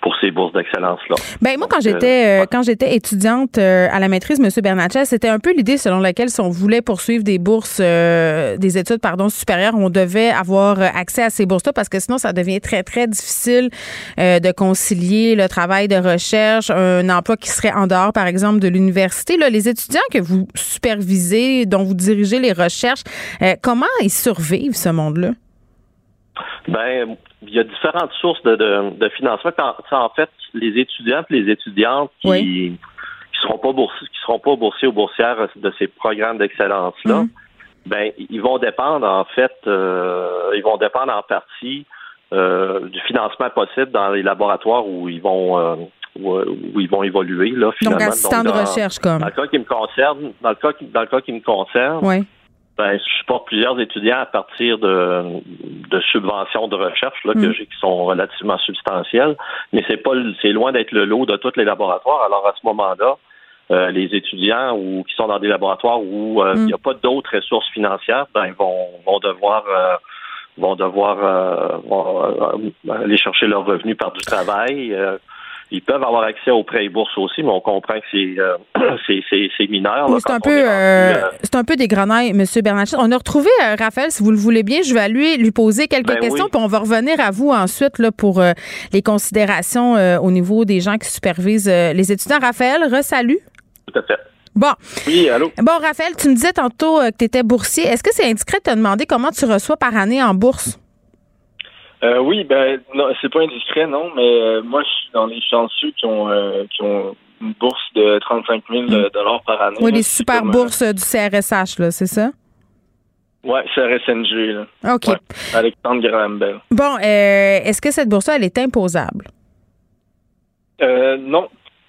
pour ces bourses d'excellence-là. Ben moi, quand j'étais euh, quand j'étais étudiante euh, à la maîtrise, M. Bernatchez, c'était un peu l'idée selon laquelle si on voulait poursuivre des bourses, euh, des études pardon supérieures, on devait avoir accès à ces bourses-là parce que sinon ça devient très très difficile de concilier le travail de recherche, un emploi qui serait en dehors, par exemple, de l'université. Là, les étudiants que vous supervisez, dont vous dirigez les recherches, comment ils survivent ce monde-là? Ben, il y a différentes sources de, de, financement. en fait, les étudiants et les étudiantes qui ne seront pas boursiers, qui seront pas boursiers ou boursières de ces programmes d'excellence là, mm. ben ils vont dépendre en fait, euh, ils vont dépendre en partie euh, du financement possible dans les laboratoires où ils vont euh, où, ils vont évoluer là finalement. Donc assistant de recherche comme. Dans le cas qui me concerne, dans le cas qui, dans le cas qui me concerne. Oui ben, je supporte plusieurs étudiants à partir de, de subventions de recherche là, que mm. j'ai qui sont relativement substantielles, mais c'est pas c'est loin d'être le lot de tous les laboratoires. Alors à ce moment-là, euh, les étudiants ou qui sont dans des laboratoires où euh, mm. il n'y a pas d'autres ressources financières, ben vont vont devoir euh, vont devoir aller chercher leurs revenus par du travail. Ils peuvent avoir accès aux prêts et bourses aussi, mais on comprend que c'est euh, *clears throat* c'est mineur. c'est un peu euh, euh, c'est un peu des grenailles, M. Bernatchez. On a retrouvé Raphaël, si vous le voulez bien, je vais lui lui poser quelques ben questions, puis on va revenir à vous ensuite là, pour les considérations au niveau des gens qui supervisent les étudiants. Raphaël, resalut. Tout à fait. Bon. Oui, allô? Bon, Raphaël, tu me disais tantôt que tu étais boursier. Est-ce que c'est indiscret de te demander comment tu reçois par année en bourse? Euh, oui, ben non, c'est pas indiscret, non, mais euh, moi je suis dans les chanceux qui ont euh, qui ont une bourse de 35 000 mm. dollars par année. Oui, les super bourses du CRSH, là, c'est ça? Oui, CRSNG, là. OK. Alexandre Graham Bell. Bon, est-ce que cette bourse-là, elle est imposable? non,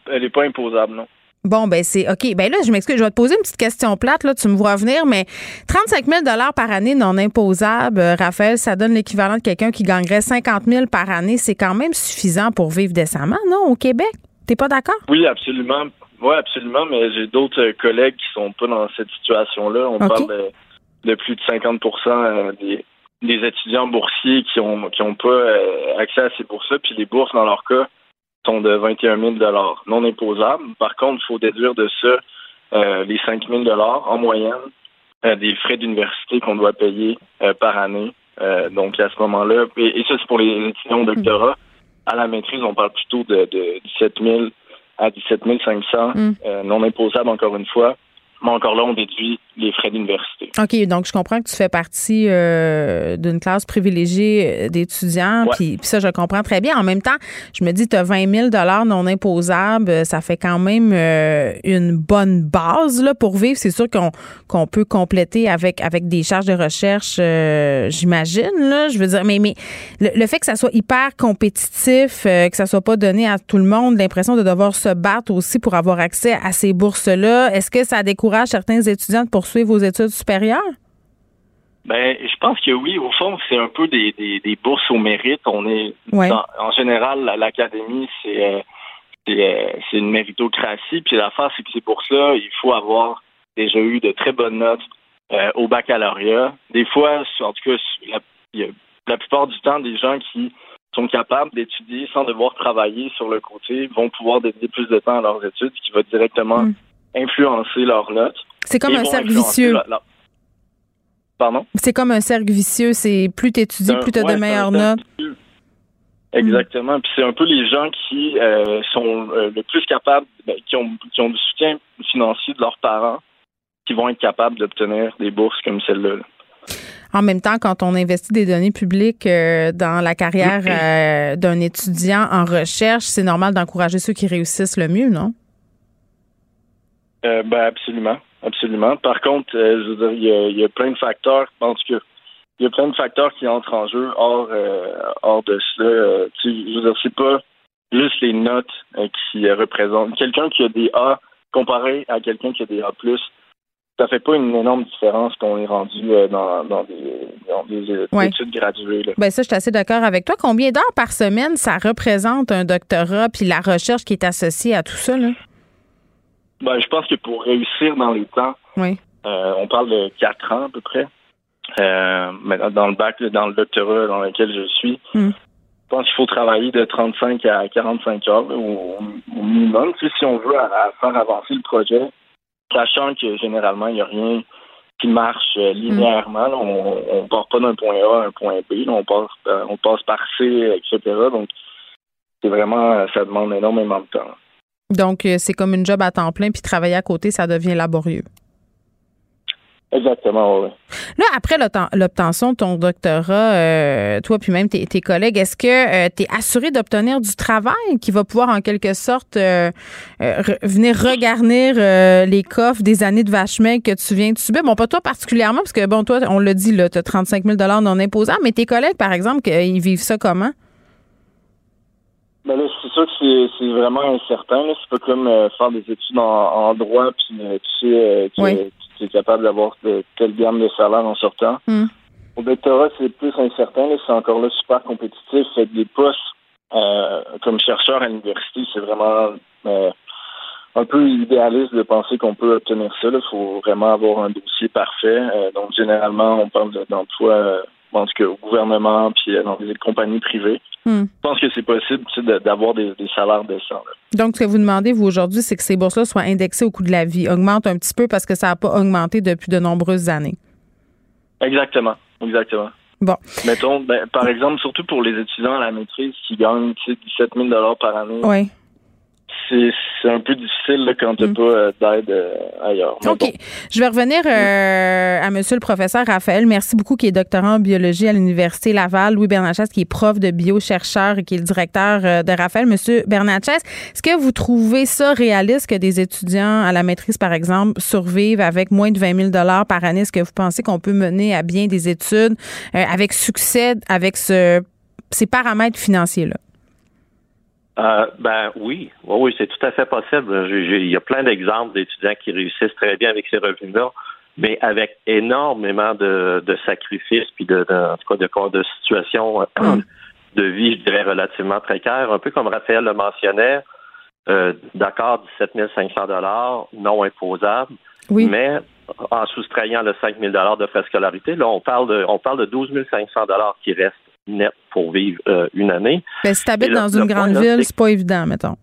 elle n'est pas imposable, non. Bon, ben c'est OK. Ben là, je m'excuse, je vais te poser une petite question plate, là, tu me vois venir, mais 35 000 par année non imposable, euh, Raphaël, ça donne l'équivalent de quelqu'un qui gagnerait 50 000 par année. C'est quand même suffisant pour vivre décemment, non, au Québec? T'es pas d'accord? Oui, absolument. Oui, absolument, mais j'ai d'autres collègues qui sont pas dans cette situation-là. On parle de, plus de 50 euh, des, des étudiants boursiers qui ont qui ont pas euh, accès à ces bourses-là, puis les bourses, dans leur cas, sont de 21 000 non imposables. Par contre, il faut déduire de ça euh, les 5 000 en moyenne euh, des frais d'université qu'on doit payer euh, par année. donc, à ce moment-là, et, ça, c'est pour les étudiants au doctorat. À la maîtrise, on parle plutôt de, de 17 000 à 17 500 mm. non imposables, encore une fois. Mais encore là, on déduit les frais d'université. OK, donc je comprends que tu fais partie euh, d'une classe privilégiée euh, d'étudiants, puis, ça, je comprends très bien. En même temps, je me dis, tu as 20 000 non imposables, euh, ça fait quand même une bonne base là, pour vivre. C'est sûr qu'on qu'on peut compléter avec, avec des charges de recherche, j'imagine. Là, je veux dire, mais, mais le, fait que ça soit hyper compétitif, que ça soit pas donné à tout le monde, l'impression de devoir se battre aussi pour avoir accès à ces bourses-là, est-ce que ça décourage certains étudiants de poursuivre vos études supérieures? Ben, je pense que oui. Au fond, c'est un peu des, bourses au mérite. On est en général, l'académie, c'est euh, euh, c'est une méritocratie. Puis l'affaire, c'est que ces bourses-là, il faut avoir déjà eu de très bonnes notes euh, au baccalauréat. Des fois, en tout cas, la, la plupart du temps, des gens qui sont capables d'étudier sans devoir travailler sur le côté vont pouvoir dédier plus de temps à leurs études, ce qui va directement mm. influencer leurs notes. C'est comme un cercle vicieux. Pardon? C'est comme un cercle vicieux. C'est plus tu étudies, plus tu as de meilleures notes. Exactement. Puis c'est un peu les gens qui euh, sont euh, le plus capables, ben, qui, ont, qui ont du soutien financier de leurs parents, qui vont être capables d'obtenir des bourses comme celle-là. En même temps, quand on investit des données publiques euh, dans la carrière d'un étudiant en recherche, c'est normal d'encourager ceux qui réussissent le mieux, non? ben absolument absolument. Par contre, euh, je veux dire, il y, a, plein de facteurs. Je pense que il y a plein de facteurs qui entrent en jeu hors, hors de cela. tu sais, je veux dire, c'est pas juste les notes qui représentent. Quelqu'un qui a des A comparé à quelqu'un qui a des A+, ça fait pas une énorme différence qu'on est rendu euh, dans, des, euh, études graduées. Ben ça, je suis assez d'accord avec toi. Combien d'heures par semaine ça représente un doctorat puis la recherche qui est associée à tout ça? Là? Ben, je pense que pour réussir dans les temps, oui. Euh, on parle de quatre ans à peu près. mais dans le bac, dans le doctorat dans lequel je suis, hmm. je pense qu'il faut travailler de 35 à 45 heures au, minimum. si on veut faire avancer le projet, sachant que généralement, il n'y a rien qui marche euh, linéairement. On ne part pas d'un point A à un point B. on, passe, euh, on passe par C, etc. Donc, c'est vraiment, euh, ça demande énormément de temps. Donc, c'est comme une job à temps plein, puis travailler à côté, ça devient laborieux. Exactement, oui. Là, après l'obtention de ton doctorat, euh, toi puis même tes, collègues, est-ce que euh, tu es assuré d'obtenir du travail qui va pouvoir en quelque sorte euh, venir regarnir les coffres des années de vache que tu viens de subir? Bon, pas toi particulièrement, parce que bon, toi, on l'a dit, tu as 35 000 non imposants, mais tes collègues, par exemple, ils vivent ça comment? Ben là, c'est sûr que c'est vraiment incertain. C'est pas comme faire des études en, droit, puis tu sais, oui tu es capable d'avoir de, telle gamme de salaire en sortant. Hmm. Au doctorat, c'est plus incertain. C'est encore là super compétitif. Fait des postes euh, comme chercheur à l'université, c'est vraiment euh, un peu idéaliste de penser qu'on peut obtenir ça. Il faut vraiment avoir un dossier parfait. Euh, donc, généralement, on parle d'emploi en tout cas au gouvernement puis dans des compagnies privées. Hmm. Je pense que c'est possible d'avoir des, salaires décents. Donc, ce que vous demandez, vous, aujourd'hui, c'est que ces bourses-là soient indexées au coût de la vie, augmentent un petit peu parce que ça n'a pas augmenté depuis de nombreuses années. Exactement. Exactement. Bon. Mettons, ben, par exemple, surtout pour les étudiants à la maîtrise qui gagnent 17 000 par année. Oui c'est un peu difficile quand tu n'as mm. pas euh, d'aide euh, ailleurs. OK. Je vais revenir euh, à monsieur le professeur Raphaël. Merci beaucoup, qui est doctorant en biologie à l'Université Laval. Louis Bernatchez, qui est prof de biochercheur et qui est le directeur de Raphaël. Monsieur Bernatchez, est-ce que vous trouvez ça réaliste que des étudiants à la maîtrise, par exemple, survivent avec moins de 20 000 par année? Est-ce que vous pensez qu'on peut mener à bien des études avec succès avec ce, ces paramètres financiers-là? Euh, ben oui, oui, c'est tout à fait possible. il y a plein d'exemples d'étudiants qui réussissent très bien avec ces revenus-là, mais avec énormément de, sacrifices puis de, en tout cas de, de situations euh, *clears throat* de vie, je dirais, relativement précaires. Un peu comme Raphaël le mentionnait, euh, d'accord, 17 500 dollars non imposables, mais en soustrayant le 5 000 dollars de frais de scolarité, là, on parle de, on parle de 12 500 dollars qui restent net pour vivre euh, une année. Ben, si tu habites dans une grande ville, c'est pas évident, mettons.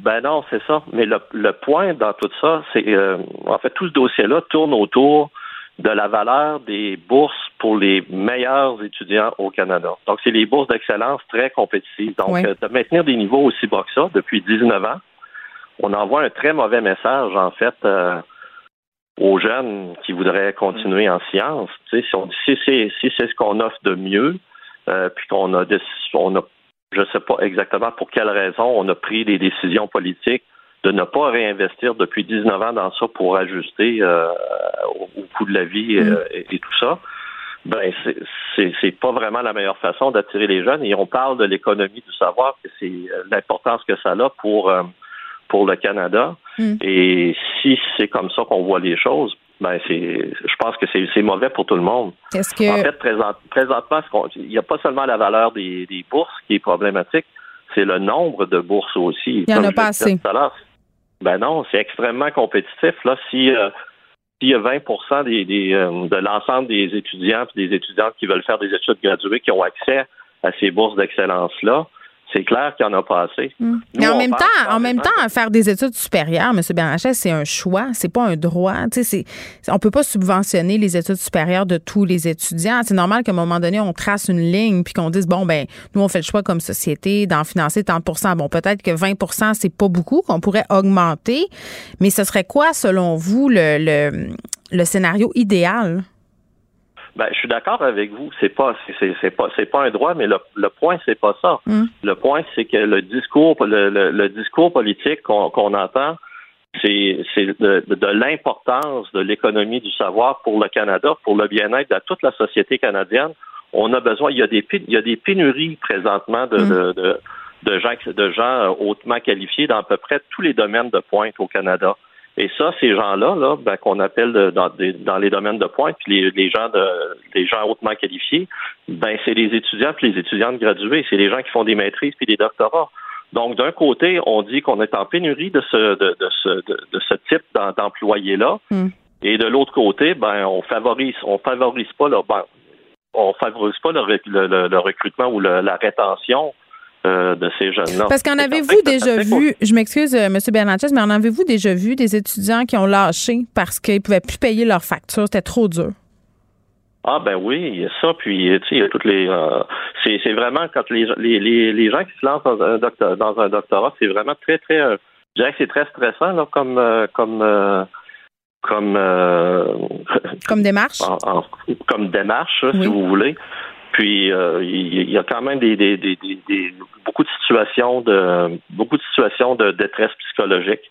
Ben non, c'est ça. Mais le, point dans tout ça, c'est euh, en fait tout ce dossier-là tourne autour de la valeur des bourses pour les meilleurs étudiants au Canada. Donc, c'est les bourses d'excellence très compétitives. Donc, euh, de maintenir des niveaux aussi bas que ça depuis 19 ans, on envoie un très mauvais message, en fait, aux jeunes qui voudraient continuer en sciences. si, si c'est ce qu'on offre de mieux, euh, puis qu'on a, on a, je ne sais pas exactement pour quelle raison, on a pris des décisions politiques de ne pas réinvestir depuis 19 ans dans ça pour ajuster euh, au, coût de la vie euh, mm. et, tout ça. Ben, c'est, c'est pas vraiment la meilleure façon d'attirer les jeunes. Et on parle de l'économie du savoir, que c'est l'importance que ça a pour pour le Canada. Mm. Et si c'est comme ça qu'on voit les choses, ben c'est, je pense que c'est, mauvais pour tout le monde. Est-ce que... En fait, présentement, il n'y a pas seulement la valeur des, bourses qui est problématique, c'est le nombre de bourses aussi. Il n'y en a pas assez. Ben non, c'est extrêmement compétitif. Là, si euh, s'il y a 20 des, des euh, de l'ensemble des étudiants et des étudiantes qui veulent faire des études graduées qui ont accès à ces bourses d'excellence-là, c'est clair qu'il n'y en a pas assez. Hmm. Mais en même temps, en même temps, faire des études supérieures, M. Bernachet, c'est un choix, c'est pas un droit. Tu sais, on peut pas subventionner les études supérieures de tous les étudiants. C'est normal qu'à un moment donné, on trace une ligne puis qu'on dise bon ben, nous on fait le choix comme société d'en financer tant de Bon, peut-être que 20% c'est pas beaucoup, qu'on pourrait augmenter, mais ce serait quoi, selon vous, le, le, le scénario idéal? Ben, je suis d'accord avec vous. C'est pas, c'est, pas, c'est pas un droit, mais le, le point, c'est pas ça. Mm. Le point, c'est que le discours, le, le, discours politique qu'on, entend, c'est de, de l'importance de l'économie du savoir pour le Canada, pour le bien-être de toute la société canadienne. On a besoin, il y a des, il y a des pénuries présentement de, de, de, de gens, de gens hautement qualifiés dans à peu près tous les domaines de pointe au Canada. Et ça, ces gens-là, là, ben, qu'on appelle dans, des, dans, les domaines de pointe, puis les, les, gens de, les gens hautement qualifiés, ben c'est les étudiants puis les étudiantes graduées, c'est les gens qui font des maîtrises puis des doctorats. Donc, d'un côté, on dit qu'on est en pénurie de ce, de, de ce, de, de ce type d'employés-là. Mm. Et de l'autre côté, ben, on favorise, on favorise pas le, ben, on favorise pas le, le, le recrutement ou la rétention de ces jeunes-là. Parce qu'en avez-vous déjà vu, je m'excuse, euh, M. Bernatchez, mais en avez-vous déjà vu des étudiants qui ont lâché parce qu'ils ne pouvaient plus payer leurs factures? C'était trop dur? Ah ben oui, il y a ça, puis tu sais, il y a toutes les euh, c'est, c'est vraiment quand les, les, les, gens qui se lancent dans un, docteur, dans un doctorat, c'est vraiment très, très je dirais que c'est très stressant là, comme comme comme comme démarche? comme démarche, si vous voulez. Puis euh, il y a quand même des, des, des, des, beaucoup de situations de beaucoup de situations de détresse psychologique.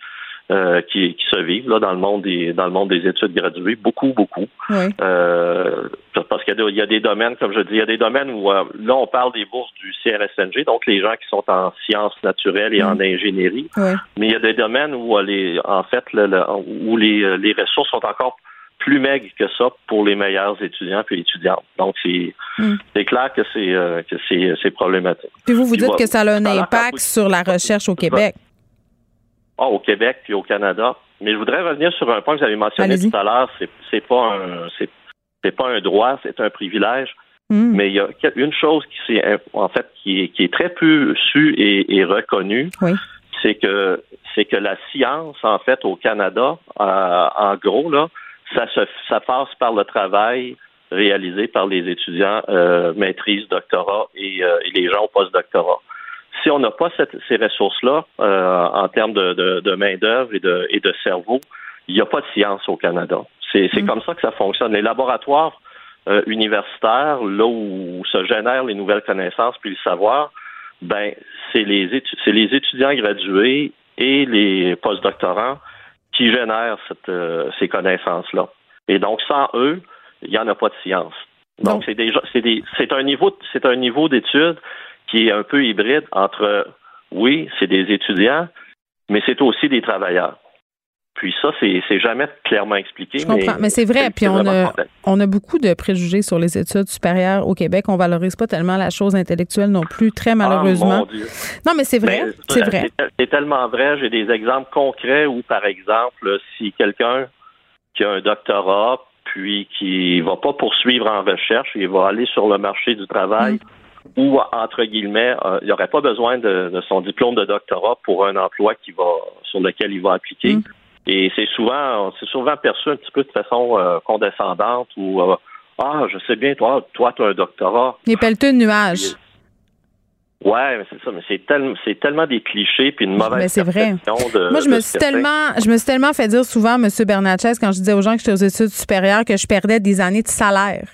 Euh, qui, qui, se vivent là dans le monde des dans le monde des études graduées, beaucoup, beaucoup. Euh, parce qu'il y, y, a des domaines, comme je dis, il y a des domaines où là on parle des bourses du CRSNG, donc les gens qui sont en sciences naturelles et en ingénierie. Mais il y a des domaines où les en fait où les, les ressources sont encore plus maigre que ça pour les meilleurs étudiants et étudiantes. Donc, c'est hmm. clair que c'est euh, c'est problématique. Puis vous, vous dites que ça a un impact sur la recherche au Québec. Ah, au Québec puis au Canada. Mais je voudrais revenir sur un point que vous avez mentionné tout à l'heure. C'est pas un c'est pas un droit, c'est un privilège. Hmm. Mais il y a une chose qui est en fait qui est, qui est très peu su et, et reconnue. C'est que c'est que la science en fait au Canada, euh, en gros là, ça, se, ça passe par le travail réalisé par les étudiants euh, maîtrise, doctorat et, euh, et, les gens au post-doctorat. Si on n'a pas cette, ces ressources-là euh, en termes de, de, de main-d'œuvre et de, et de cerveau, il n'y a pas de science au Canada. C'est mm. comme ça que ça fonctionne. Les laboratoires euh, universitaires, là où se génèrent les nouvelles connaissances puis le savoir, ben c'est les, c'est les étudiants gradués et les post-doctorants qui génèrent cette, euh, ces connaissances-là. Et donc, sans eux, il n'y en a pas de science. Donc, c'est déjà, c'est des, c'est un niveau, c'est un niveau d'étude qui est un peu hybride entre, oui, c'est des étudiants, mais c'est aussi des travailleurs. Puis ça, c'est jamais clairement expliqué. Je comprends, mais, c'est vrai. Puis on a, on a beaucoup de préjugés sur les études supérieures au Québec. On valorise pas tellement la chose intellectuelle non plus, très ah, malheureusement. non, mais c'est vrai. C'est vrai. C'est tellement vrai. J'ai des exemples concrets où, par exemple, si quelqu'un qui a un doctorat, puis qui va pas poursuivre en recherche, il va aller sur le marché du travail. Mm. ou entre guillemets, euh, il n'y aurait pas besoin de, son diplôme de doctorat pour un emploi qui va sur lequel il va appliquer. Mm. Et c'est souvent, c'est souvent perçu un petit peu de façon euh, condescendante ou euh, ah, je sais bien, toi, toi, tu as un doctorat. Les pelleteux de nuages. Ouais, mais c'est ça, mais c'est tellement, c'est tellement des clichés puis une mauvaise mais c'est vrai. De, Moi, je me suis tellement, je me suis tellement fait dire souvent, M. Bernatchez, quand je disais aux gens que j'étais aux études supérieures, que je perdais des années de salaire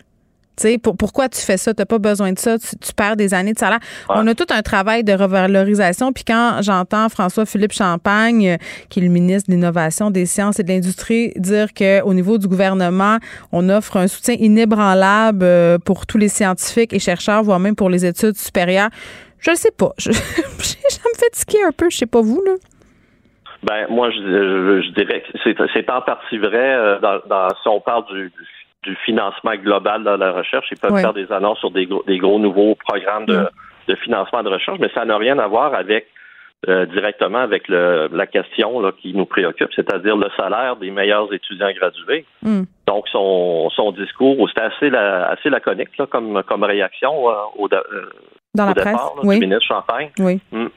pour, pourquoi tu fais ça? Tu n'as pas besoin de ça. Tu, perds des années de salaire. On a tout un travail de revalorisation. Puis quand j'entends François-Philippe Champagne, euh, qui est le ministre de l'Innovation, des Sciences et de l'Industrie, dire qu'au niveau du gouvernement, on offre un soutien inébranlable euh, pour tous les scientifiques et chercheurs, voire même pour les études supérieures, je ne sais pas. Je, *laughs* ça me fait tiquer un peu. Je sais pas vous, là. Ben, moi, je, dirais que c'est en partie vrai euh, dans, si on parle du du financement global dans la recherche. Ils peuvent faire des annonces sur des gros, des gros nouveaux programmes de, de financement de recherche, mais ça n'a rien à voir avec euh, directement avec le, la question là, qui nous préoccupe, c'est-à-dire le salaire des meilleurs étudiants gradués. Hmm. Donc, son, son discours, c'était assez, la, assez laconique là, comme, comme réaction euh, au, euh, Dans la départ oui. du ministre Champagne. Oui. Hmm.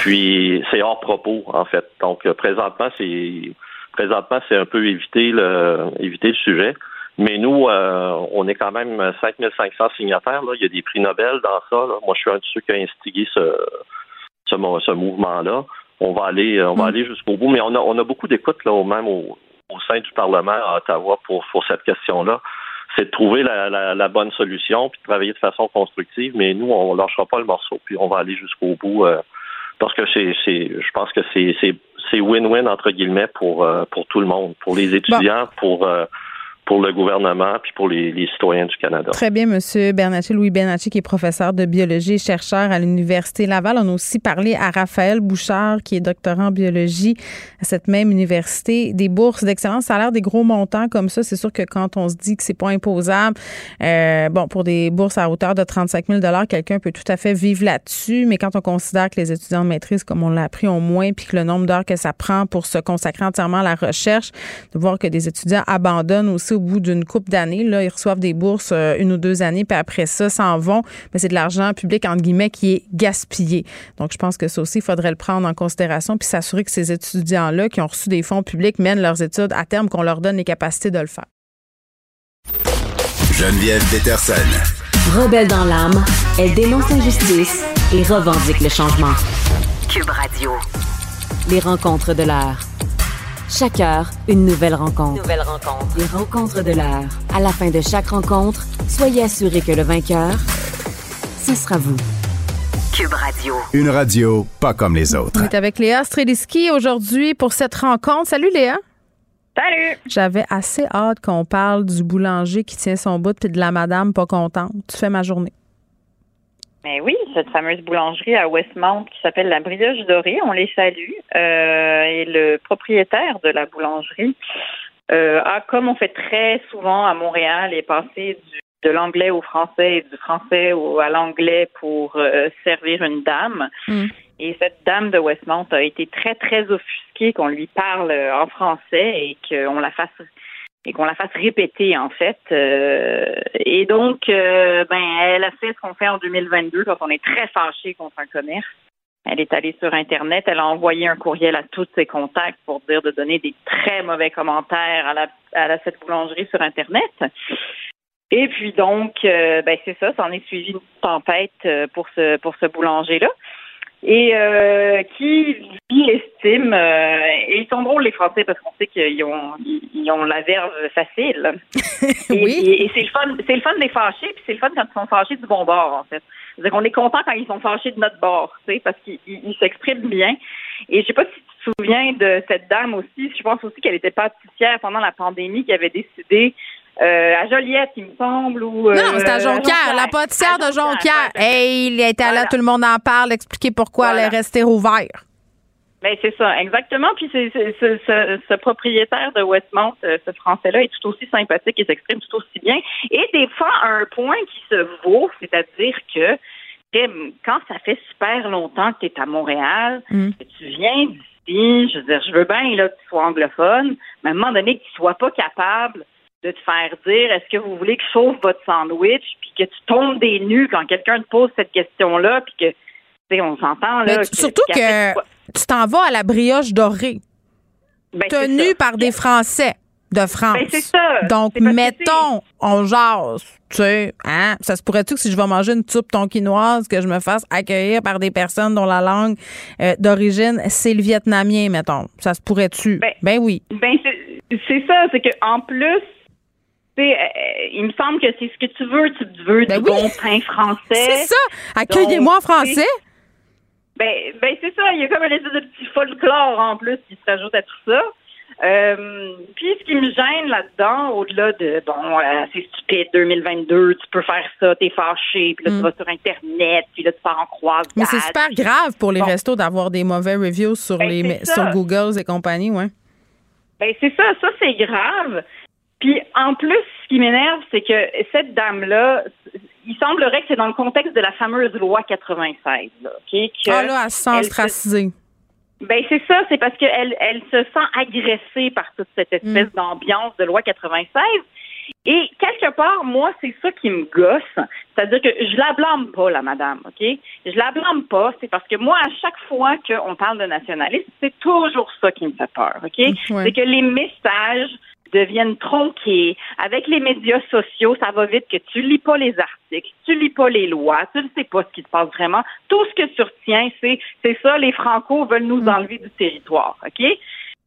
Puis, c'est hors propos, en fait. Donc, présentement, c'est présentement, c'est un peu éviter le, éviter le sujet. Mais nous, euh, on est quand même 5500 signataires. Là. Il y a des prix Nobel dans ça. Moi, je suis un de ceux qui a instigé ce, ce, ce mouvement-là. On va aller, on va mm. aller jusqu'au bout. Mais on a, on a beaucoup d'écoute là, même au, au, sein du Parlement à Ottawa pour, pour cette question-là. C'est de trouver la, la, la, bonne solution puis de travailler de façon constructive. Mais nous, on ne lâchera pas le morceau puis on va aller jusqu'au bout. Euh, parce que c'est, c'est, je pense que c'est, c'est, c'est win-win entre guillemets pour pour tout le monde, pour les étudiants, pour pour le gouvernement puis pour les, citoyens du Canada. Très bien, Monsieur Bernatchez, Louis Bernatchez, qui est professeur de biologie et chercheur à l'Université Laval. On a aussi parlé à Raphaël Bouchard, qui est doctorant en biologie à cette même université. Des bourses d'excellence, ça a l'air des gros montants comme ça. C'est sûr que quand on se dit que c'est pas imposable, euh, bon, pour des bourses à hauteur de 35 000 quelqu'un peut tout à fait vivre là-dessus. Mais quand on considère que les étudiants de maîtrise, comme on l'a appris, ont moins, puis que le nombre d'heures que ça prend pour se consacrer entièrement à la recherche, de voir que des étudiants abandonnent aussi au bout d'une coupe d'années. Là, ils reçoivent des bourses euh, une ou deux années, puis après ça, s'en vont. Mais c'est de l'argent public, entre guillemets, qui est gaspillé. Donc, je pense que ça aussi, il faudrait le prendre en considération, puis s'assurer que ces étudiants-là qui ont reçu des fonds publics mènent leurs études à terme, qu'on leur donne les capacités de le faire. Geneviève Peterson. Rebelle dans l'âme, elle dénonce l'injustice et revendique le changement. Cube Radio. Les rencontres de l'heure. Chaque heure, une nouvelle rencontre. Nouvelle rencontre. Les rencontres de l'heure. À la fin de chaque rencontre, soyez assurés que le vainqueur, ce sera vous. Cube Radio. Une radio pas comme les autres. On est avec Léa Streliski aujourd'hui pour cette rencontre. Salut Léa. Salut. J'avais assez hâte qu'on parle du boulanger qui tient son bout et de la madame pas contente. Tu fais ma journée. Mais oui, cette fameuse boulangerie à Westmount qui s'appelle la Brioche Dorée, on les salue. Euh, et le propriétaire de la boulangerie euh, a, comme on fait très souvent à Montréal, est passé du, de l'anglais au français et du français au, à l'anglais pour euh, servir une dame. Mm. Et cette dame de Westmount a été très, très offusquée qu'on lui parle en français et qu'on la fasse et qu'on la fasse répéter en fait. Euh, et donc, euh, ben, elle a fait ce qu'on fait en 2022 quand on est très fâché contre un commerce. Elle est allée sur Internet, elle a envoyé un courriel à tous ses contacts pour dire de donner des très mauvais commentaires à, la, à cette boulangerie sur Internet. Et puis donc, euh, ben c'est ça, ça en est suivi une tempête pour ce pour ce boulanger-là et euh, qui estime euh, et ils sont drôles les Français parce qu'on sait qu'ils ont ils ont la verve facile. *laughs* oui. Et, c'est le fun, c'est le fun de les fâcher, puis c'est le fun quand ils sont fâchés du bon bord en fait. C'est-à-dire qu'on est content quand ils sont fâchés de notre bord, tu sais, parce qu'ils s'expriment bien. Et je sais pas si tu te souviens de cette dame aussi. Je pense aussi qu'elle était pâtissière pendant la pandémie, qui avait décidé euh, à Joliette, il me semble. Ou, non, c'est à euh, Jonquière, la pâtissière de Jonquière. Hey, il était là, tout le monde en parle, expliquer pourquoi elle est restée ouverte. Ben, c'est ça, exactement. Puis c'est, ce, propriétaire de Westmount, euh, ce Français-là, est tout aussi sympathique et s'exprime tout aussi bien. Et des fois, un point qui se vaut, c'est-à-dire que quand ça fait super longtemps que tu es à Montréal, mm. que tu viens d'ici, je veux dire, je veux bien là, que tu sois anglophone, mais à un moment donné, que tu sois pas capable de te faire dire est-ce que vous voulez que je chauffe votre sandwich, puis que tu tombes des nues quand quelqu'un te pose cette question-là, puis que, tu sais, on s'entend, là. surtout que tu t'en vas à la brioche dorée, ben, tenue par des Français de France. Ben, c'est ça. Donc, mettons, on jase, tu sais, hein, ça se pourrait-tu que si je vais manger une soupe tonkinoise, que je me fasse accueillir par des personnes dont la langue euh, d'origine, c'est le vietnamien, mettons? Ça se pourrait-tu? Ben, ben oui. Ben, c'est ça, c'est qu'en plus, euh, il me semble que c'est ce que tu veux. Tu veux ben du bon pain français. C'est ça. Accueillez-moi en français. Ben, ben c'est ça. Il y a comme un espèce de petit folklore en plus qui se rajoute à tout ça. Euh, puis ce qui me gêne là-dedans, au-delà de bon, euh, c'est stupide 2022, tu peux faire ça, t'es fâché, puis là tu mm. vas sur internet, puis là tu pars en croisade. Mais c'est super grave pour les restos d'avoir des mauvais reviews sur ben, les sur Google et compagnie, ouais. Ben c'est ça, ça c'est grave. Puis en plus, ce qui m'énerve, c'est que cette dame-là, il semblerait que c'est dans le contexte de la fameuse loi 96. Là, ah là, elle se sent ostracisée. Ben c'est ça, c'est parce qu'elle elle se sent agressée par toute cette espèce Mm. d'ambiance de loi 96. Et quelque part, moi, c'est ça qui me gosse. C'est-à-dire que je la blâme pas, la madame, OK? Je la blâme pas, c'est parce que moi, à chaque fois qu'on parle de nationalisme, c'est toujours ça qui me fait peur, OK? Ouais. C'est que les messages deviennent tronqués. Avec les médias sociaux, ça va vite que tu lis pas les articles, tu lis pas les lois, tu ne sais pas ce qui se passe vraiment. Tout ce que tu retiens, c'est c'est ça, les Franco veulent nous enlever du territoire, OK?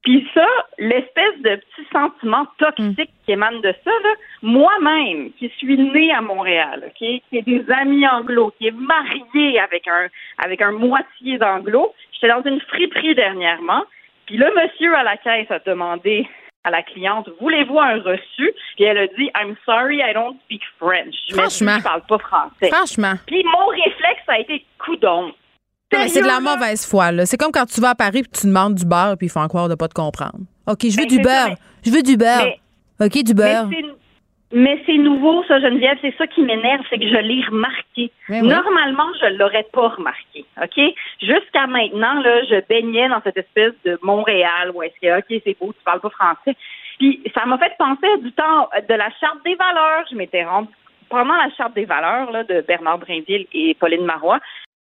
Puis ça, l'espèce de petit sentiment toxique qui émane de ça, là, moi-même, qui suis née à Montréal, OK, qui ai des amis anglo, qui est mariée avec un avec un moitié d'anglo, j'étais dans une friperie dernièrement, Puis le monsieur à la caisse a demandé à la cliente, voulez-vous un reçu? Puis elle a dit, I'm sorry, I don't speak French. Franchement. Je parle pas français. Franchement. Puis mon réflexe a été coudon. C'est de la mauvaise foi, là. C'est comme quand tu vas à Paris puis tu demandes du beurre puis ils font croire de pas te comprendre. OK, je veux Ben, du ça, beurre. Je veux du beurre. Mais- OK, du beurre. Mais Mais c'est nouveau, ça, Geneviève. C'est ça qui m'énerve, c'est que je l'ai remarqué. Oui. Normalement, je l'aurais pas remarqué. OK? Jusqu'à maintenant, là, je baignais dans cette espèce de Montréal où est-ce que, OK, c'est beau, tu parles pas français. Puis ça m'a fait penser du temps de la Charte des valeurs. Je m'étais rendue pendant la Charte des valeurs là, de Bernard Brinville et Pauline Marois.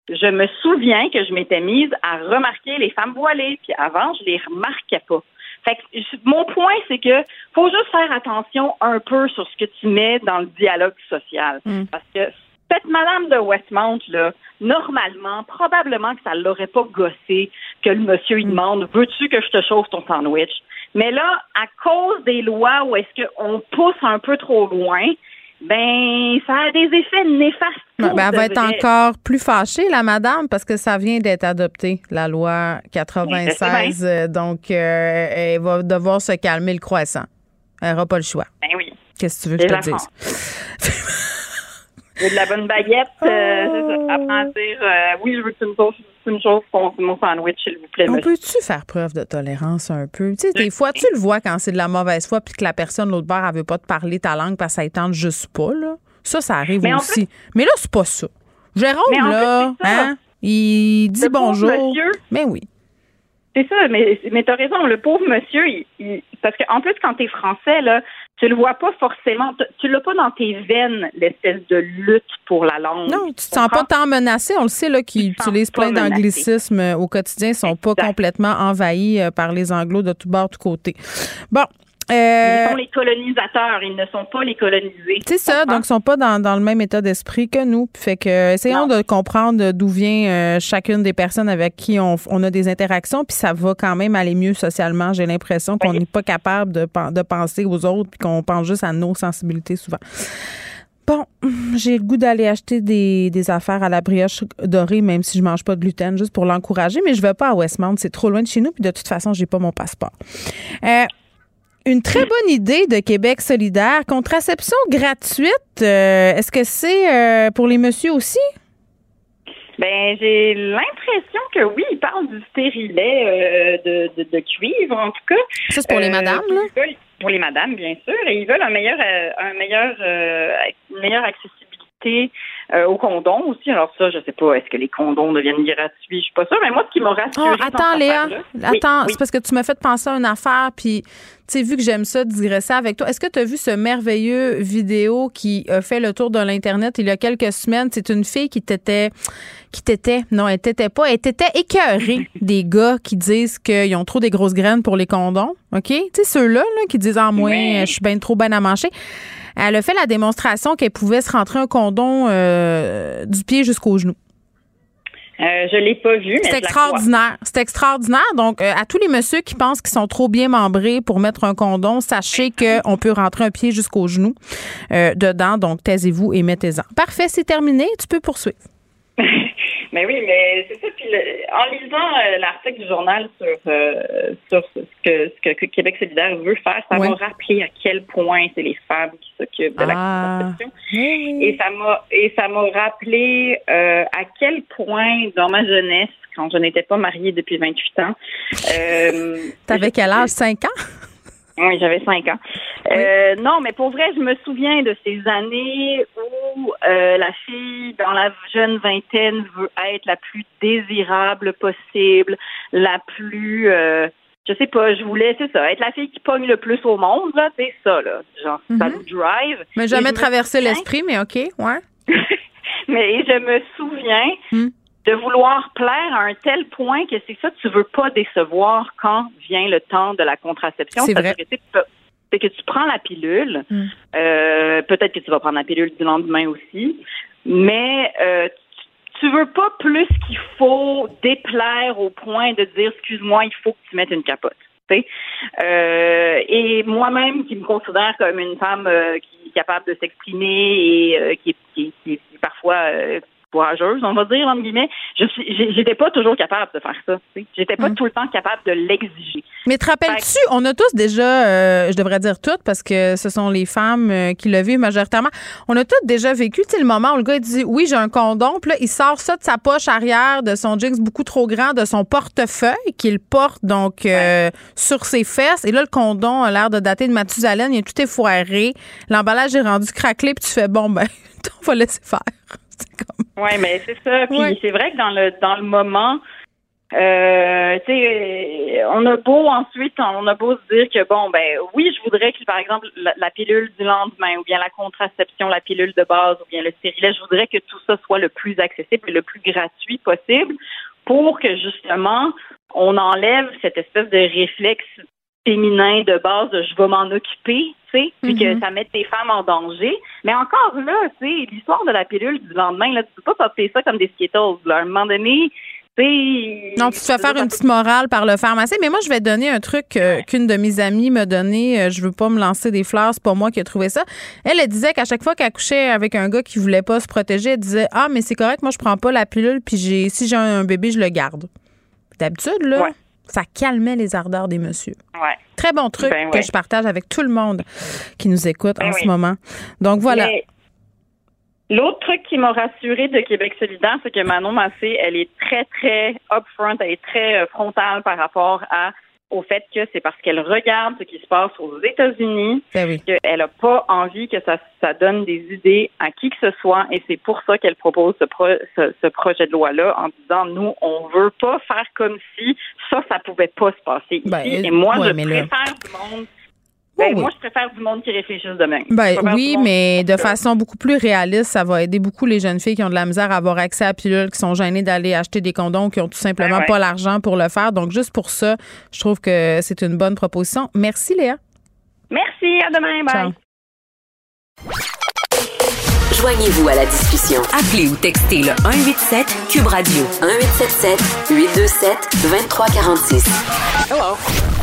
Je me souviens que je m'étais mise à remarquer les femmes voilées. Puis avant, je les remarquais pas. Fait que mon point, c'est que faut juste faire attention un peu sur ce que tu mets dans le dialogue social. Mm. Parce que cette madame de Westmount, là, normalement, probablement que ça l'aurait pas gossé que le monsieur il demande Veux-tu que je te chauffe ton sandwich? Mais là, à cause des lois où est-ce qu'on pousse un peu trop loin, ben ça a des effets néfastes. Ben, pour elle va être vrai. encore plus fâchée, la madame, parce que ça vient d'être adopté, la loi 96. euh, Donc, euh, elle va devoir se calmer le croissant. Elle n'aura pas le choix. Ben oui. Qu'est-ce que tu veux que je te dise? *laughs* De la bonne baguette. euh, c'est ça. Apprends à dire euh, oui, je veux que tu me chaufes, tu me chauffes mon, sandwich, s'il vous plaît. On peut-tu faire preuve de tolérance un peu? Tu sais, des fois, tu le vois quand c'est de la mauvaise foi puis que la personne, l'autre bord, elle veut pas te parler ta langue parce que ça ne tente juste pas, là. Ça, ça arrive Mais aussi. Mais là, c'est pas ça. Jérôme, là, plus, hein, il dit bonjour. monsieur. Mais oui. C'est ça, mais, mais t'as raison, le pauvre monsieur, il, il- parce qu'en plus, quand t'es français, là, tu le vois pas forcément, tu l'as pas dans tes veines, l'espèce de lutte pour la langue. Non, tu te sens pas tant menacé. On le sait, là, qu'ils utilisent plein d'anglicismes euh, au quotidien, ils sont pas complètement envahis euh, par les anglos de tous bords, de tous côtés. Bon. Ils Euh, sont les colonisateurs, ils ne sont pas les colonisés. c'est ça, donc ils sont pas dans, dans le même état d'esprit que nous. Fait que euh, essayons de comprendre d'où vient euh, chacune des personnes avec qui on, on a des interactions, puis ça va quand même aller mieux socialement. J'ai l'impression qu'on n'est pas capable de, de penser aux autres, puis qu'on pense juste à nos sensibilités souvent. Bon, j'ai le goût d'aller acheter des, des affaires à la brioche dorée, même si je mange pas de gluten, juste pour l'encourager, mais je vais pas à Westmount, c'est trop loin de chez nous, puis de toute façon, j'ai pas mon passeport. Euh, une très bonne idée de Québec solidaire, contraception gratuite. euh, Est-ce que c'est euh, pour les messieurs aussi? Ben, j'ai l'impression que oui, ils parlent du stérilet euh, de, de, de cuivre, en tout cas. Ça, c'est pour les madames, là? veulent- Pour les madames, bien sûr. Et ils veulent un meilleur, un meilleur, une meilleure accessibilité euh, aux condoms aussi. Alors ça, je sais pas, est-ce que les condoms deviennent gratuits? Je suis pas sûre. Mais moi, ce qui m'a rassurée... Oh, attends, Léa. Oui, Attends, oui. c'est parce que tu m'as fait penser à une affaire, puis tu sais, vu que j'aime ça, digresser avec toi, est-ce que tu as vu ce merveilleux vidéo qui a fait le tour de l'Internet il y a quelques semaines? C'est une fille qui t'était, qui t'était, non, elle t'était pas, elle t'était écœurée *laughs* des gars qui disent qu'ils ont trop des grosses graines pour les condoms, OK? Tu sais, ceux-là, là, qui disent, ah, moi, je suis bien trop bien à manger. Elle a fait la démonstration qu'elle pouvait se rentrer un condom euh, du pied jusqu'au genou. Euh, je l'ai pas vu, mais C'est extraordinaire. C'est extraordinaire. Donc, euh, à tous les messieurs qui pensent qu'ils sont trop bien membrés pour mettre un condom, sachez qu'on peut rentrer un pied jusqu'au genou euh, dedans. Donc, taisez-vous et mettez-en. Parfait, c'est terminé. Tu peux poursuivre. *laughs* Mais oui, mais c'est ça. Puis le- en lisant euh, l'article du journal sur, euh, sur ce, que, ce que Québec solidaire veut faire, ça Ouais. m'a rappelé à quel point c'est les femmes qui s'occupent de la Ah. contraception. Et ça m'a et ça m'a rappelé euh, à quel point dans ma jeunesse, quand je n'étais pas mariée depuis 28 ans, euh, *laughs* T'avais quel âge? 5 ans? Oui, j'avais cinq ans. Euh, non, mais pour vrai, je me souviens de ces années où euh, la fille dans la jeune vingtaine veut être la plus désirable possible, la plus, euh, je sais pas, je voulais, c'est ça, être la fille qui pogne le plus au monde, là, c'est ça, là, genre, ça nous drive. Mhm. Mais jamais traversé l'esprit, mais OK, ouais. *laughs* mais je me souviens Hmm. De vouloir plaire à un tel point que c'est ça, tu veux pas décevoir quand vient le temps de la contraception. C'est vrai. C'est que tu prends la pilule, Hmm. euh, peut-être que tu vas prendre la pilule du lendemain aussi, mais euh, tu- tu veux pas plus qu'il faut déplaire au point de dire excuse-moi, il faut que tu mettes une capote. Euh, et moi-même, qui me considère comme une femme euh, qui est capable de s'exprimer et euh, qui, est- qui, qui parfois courageuse, on va dire, entre guillemets, je suis, j'étais pas toujours capable de faire ça. J'étais pas Mm. tout le temps capable de l'exiger. Mais te rappelles-tu, on a tous déjà, euh, je devrais dire toutes, parce que ce sont les femmes euh, qui le vivent majoritairement, on a toutes déjà vécu, tu le moment où le gars il dit oui, j'ai un condom, puis là, il sort ça de sa poche arrière, de son jeans beaucoup trop grand, de son portefeuille qu'il porte donc euh, sur ses fesses, et là, le condom a l'air de dater de Mathusalem, il est tout effoiré, l'emballage est rendu craquelé, puis tu fais bon, ben, *laughs* on va laisser faire. Oui, mais c'est ça. Puis c'est vrai que dans le dans le moment, euh, tu sais, on a beau ensuite, on a beau se dire que bon, ben oui, je voudrais que par exemple la, la pilule du lendemain ou bien la contraception, la pilule de base ou bien le stérilet, je voudrais que tout ça soit le plus accessible et le plus gratuit possible pour que justement on enlève cette espèce de réflexe féminin de base de je vais m'en occuper, tu sais, puis que Mhm. ça mette des femmes en danger. Mais encore là, tu sais, l'histoire de la pilule du lendemain, là, tu peux pas popper ça comme des Skittles. Là. À un moment donné. Non, tu te fais faire une petite morale par le pharmacien. Mais moi, je vais donner un truc euh, qu'une de mes amies m'a donné. Euh, Je veux pas me lancer des fleurs, c'est pas moi qui ai trouvé ça. Elle, elle disait qu'à chaque fois qu'elle couchait avec un gars qui voulait pas se protéger, elle disait Ah, mais c'est correct, moi, je prends pas la pilule, puis j'ai si j'ai un bébé, je le garde. D'habitude, là, ça calmait les ardeurs des messieurs. Ouais. Très bon truc Ben que ouais. je partage avec tout le monde qui nous écoute Ben en ce moment. Donc voilà. Mais L'autre truc qui m'a rassurée de Québec solidaire, c'est que Manon Massé, elle est très, très upfront, elle est très euh, frontale par rapport à au fait que c'est parce qu'elle regarde ce qui se passe aux États-Unis Ben oui. qu'elle n'a pas envie que ça, ça donne des idées à qui que ce soit et c'est pour ça qu'elle propose ce, pro- ce, ce projet de loi-là en disant nous, on veut pas faire comme si ça, ça pouvait pas se passer ici. Ben, et moi, ouais, je mais là- préfère du monde. Ben, Oui, oui. Moi, je préfère du monde qui réfléchisse de même. Ben oui, mais de façon beaucoup plus réaliste, ça va aider beaucoup les jeunes filles qui ont de la misère à avoir accès à la pilule, qui sont gênées d'aller acheter des condoms, qui ont tout simplement Ben ouais. pas l'argent pour le faire. Donc juste pour ça, je trouve que c'est une bonne proposition. Merci Léa. Merci, à demain. Bye. Ciao. Joignez-vous à la discussion. Appelez ou textez le 187 Cube Radio 1877 827 2346. Hello.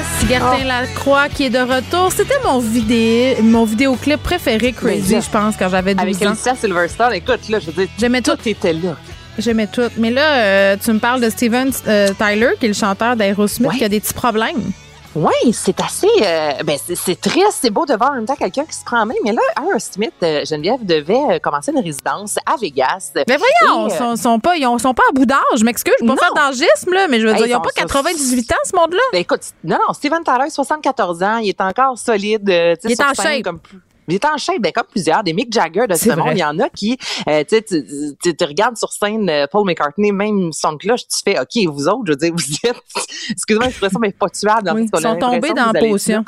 Anaïs Gertin Lacroix qui est de retour. C'était mon vidéo, mon vidéoclip préféré, Crazy, je pense, quand j'avais 12 Avec ans. Alicia Silverstone, écoute, là, je veux dire, J'aimais tout. était là. J'aimais tout. Mais là, euh, tu me parles de Steven euh, Tyler, qui est le chanteur d'Aerosmith, qui a des petits problèmes. Oui, c'est assez. euh, ben, c'est- triste, c'est beau de voir en même temps quelqu'un qui se prend en main. Mais là, Aerosmith, euh, Geneviève devait euh, commencer une résidence à Vegas. Mais voyons, Et, ils euh, sont, sont pas, ils ont- sont pas à bout d'âge. Je m'excuse, je suis pas faire d'angisme, là, mais je veux Hey, dire, ils ont ils pas sont- 98 ans, ce monde-là. Ben, écoute, non, non, Steven Tyler, 74 ans, il est encore solide. euh, tu sais, Il est en shape. Comme, plus- il est en shape, ben, comme plusieurs, des Mick Jagger de ce monde. Il y en a qui, euh, tu sais, tu, regardes sur scène euh, Paul McCartney, même son cloche, tu fais, OK, vous autres, je veux dire, vous êtes, *laughs* excusez-moi l'expression, mais pas tuables. dans Oui, ils sont tombés dans la potion.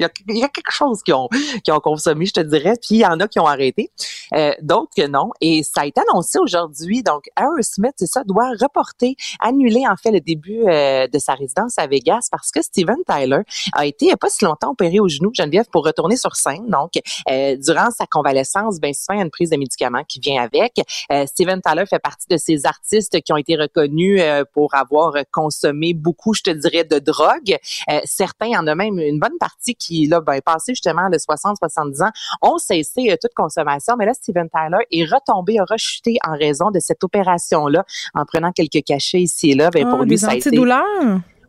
Il y, a, y a quelque chose qu'ils ont, qu'ils ont consommé, je te dirais, puis il y en a qui ont arrêté, euh, d'autres que non. Et ça a été annoncé aujourd'hui. Donc, Aerosmith, c'est ça, doit reporter, annuler en fait le début euh, de sa résidence à Vegas parce que Steven Tyler a été il n'y a pas si longtemps opéré au genou, Geneviève, pour retourner sur scène. Donc, euh, durant sa convalescence, ben souvent il y a une prise de médicaments qui vient avec. Euh, Steven Tyler fait partie de ces artistes qui ont été reconnus euh, pour avoir consommé beaucoup, je te dirais, de drogue. Euh, certains, en a même une bonne partie qui, là, ben, passé justement le 60-70 ans, ont cessé euh, toute consommation. Mais là, Steven Tyler est retombé, a rechuté en raison de cette opération-là, en prenant quelques cachets ici et là. Ben, Ah, pour lui, ça a été...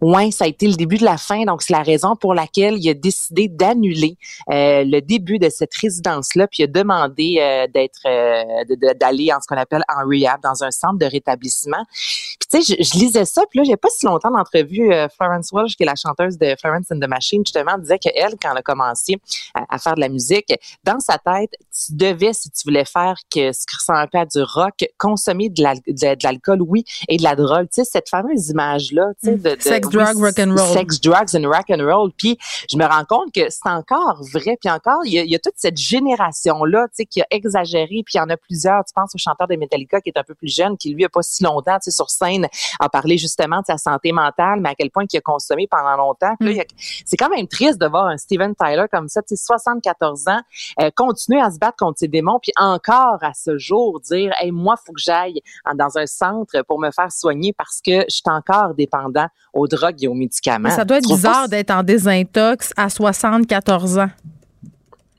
Oui, ça a été le début de la fin, donc c'est la raison pour laquelle il a décidé d'annuler euh, le début de cette résidence-là, puis il a demandé euh, d'être, euh, de- de- d'aller en ce qu'on appelle en rehab, dans un centre de rétablissement. Puis tu sais, je, je lisais ça, puis là, j'ai pas si longtemps d'entrevue, euh, Florence Welch, qui est la chanteuse de Florence and the Machine, justement, disait qu'elle, quand elle a commencé à, à faire de la musique, dans sa tête, tu devais, si tu voulais faire que ce qui ressemble un peu à du rock, consommer de, l'al- de- de l'alcool, oui, et de la drogue. Tu sais, cette fameuse image-là, tu sais, de, de Sexe, drug, rock and roll. Sex, drugs and rock and roll. Puis je me rends compte que c'est encore vrai. Puis encore, il y a, il y a toute cette génération-là, tu sais, qui a exagéré. Puis il y en a plusieurs. Tu penses au chanteur de Metallica qui est un peu plus jeune, qui lui a pas si longtemps, tu sais, sur scène, a parlé justement de sa santé mentale, mais à quel point il a consommé pendant longtemps. A- c'est quand même triste de voir un Steven Tyler comme ça, tu sais, 74 ans, euh, continuer à se battre contre ses démons, puis encore à ce jour dire, hey, moi, faut que j'aille dans un centre pour me faire soigner parce que je suis encore dépendant aux drogues et aux médicaments. Mais ça doit être bizarre d'être en désintox à 74 ans.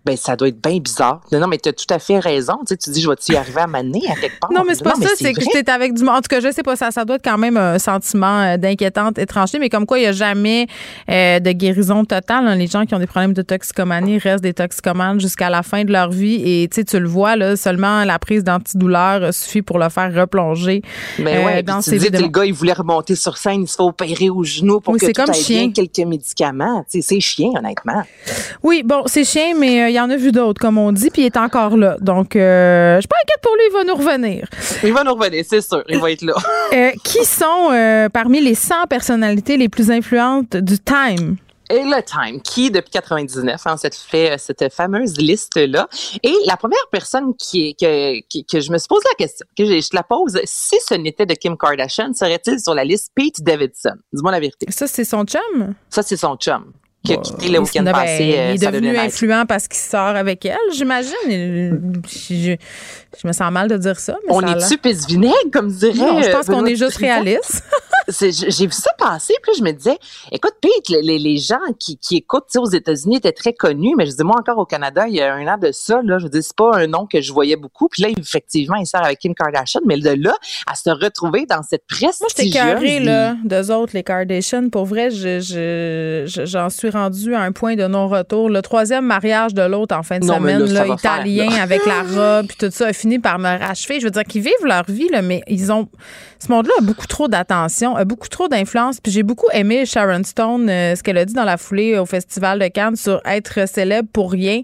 Ben, ça doit être bien bizarre. Non, non, mais tu as tout à fait raison. Tu, sais, tu dis, je vais-tu y arriver à m'amener à quelque part? Non, mais c'est pas ça, c'est que j'étais avec du monde. En tout cas, je sais pas, ça, ça doit être quand même un sentiment euh, d'inquiétante étrangeté, mais comme quoi il n'y a jamais euh, de guérison totale. hein. Les gens qui ont des problèmes de toxicomanie restent des toxicomanes jusqu'à la fin de leur vie. Et tu le vois, là, seulement la prise d'antidouleur euh, suffit pour le faire replonger Mais euh, ouais, dans tu dis, vies le gars, il voulait remonter sur scène, il se fait opérer au genou pour Oui, que tout comme aille chien. bien, quelques médicaments. C'est chien, honnêtement. Oui, bon, c'est chien, mais euh, il y en a vu d'autres, comme on dit, puis il est encore là. Donc, euh, je suis pas inquiète pour lui, il va nous revenir. Il va nous revenir, c'est sûr. Il va être là. *laughs* Euh, qui sont euh, parmi les 100 personnalités les plus influentes du Time? Et le Time, qui depuis 99 hein, cette fait euh, cette fameuse liste là. Et la première personne qui est que, qui- que je me suis posé la question, que je, je te la pose, si ce n'était de Kim Kardashian, serait-il sur la liste Pete Davidson? Dis-moi la vérité. Ça, c'est son chum? Ça, c'est son chum qui a quitté le week-end ben, passé. il euh, est devenu influent parce qu'il sort avec elle, j'imagine. Je, je me sens mal de dire ça. Mais On ça a est l'air- tu pisse vinaigre, comme dirait. Non, je pense euh, qu'on est juste réaliste. *laughs* J'ai vu ça passer, puis je me disais, écoute, Pete, les, les- gens qui, qui écoutent aux États-Unis étaient très connus, mais je dis, moi, encore au Canada, il y a un an de ça, là, je dis, c'est pas un nom que je voyais beaucoup. Puis là, effectivement, il sort avec Kim Kardashian, mais de là, à se retrouver dans cette presse. Moi, j'étais carré, là, d'eux autres, les Kardashian. Pour vrai, je- je- je- j'en suis rendue à un point de non-retour. Le troisième mariage de l'autre en fin de Non, semaine, là, faire, italien, avec la robe, puis tout ça, a fini par me rachever. Je veux dire qu'ils vivent leur vie, là, mais ils ont. Ce monde-là a beaucoup trop d'attention, a beaucoup trop d'influence. Puis j'ai beaucoup aimé Sharon Stone, euh, ce qu'elle a dit dans la foulée au Festival de Cannes sur être célèbre pour rien,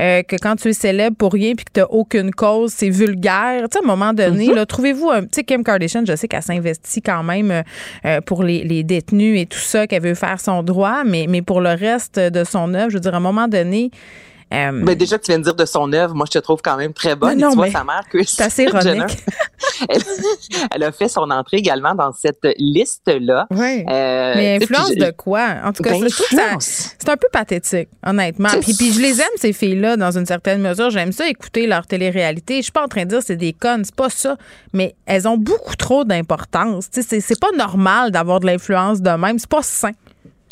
euh, que quand tu es célèbre pour rien puis que tu n'as aucune cause, c'est vulgaire. Tu sais, à un moment donné, Mhm. là, trouvez-vous un. Tu sais, Kim Kardashian, je sais qu'elle s'investit quand même euh, euh, pour les, les détenus et tout ça, qu'elle veut faire son droit, mais, mais pour le reste de son œuvre, je veux dire, à un moment donné. Euh, Mais déjà, tu viens de dire de son œuvre, moi, je te trouve quand même très bonne. Non, tu vois, sa mère, c'est assez *laughs* ironique. *laughs* Elle, elle a fait son entrée également dans cette liste-là. Oui. Euh, Mais influence je- de quoi? En tout cas, c'est un peu pathétique, honnêtement. Puis, puis je les aime, ces filles-là, dans une certaine mesure. J'aime ça écouter leur télé-réalité. Je suis pas en train de dire que c'est des connes, c'est pas ça. Mais elles ont beaucoup trop d'importance. C'est pas normal d'avoir de l'influence de même. C'est pas sain.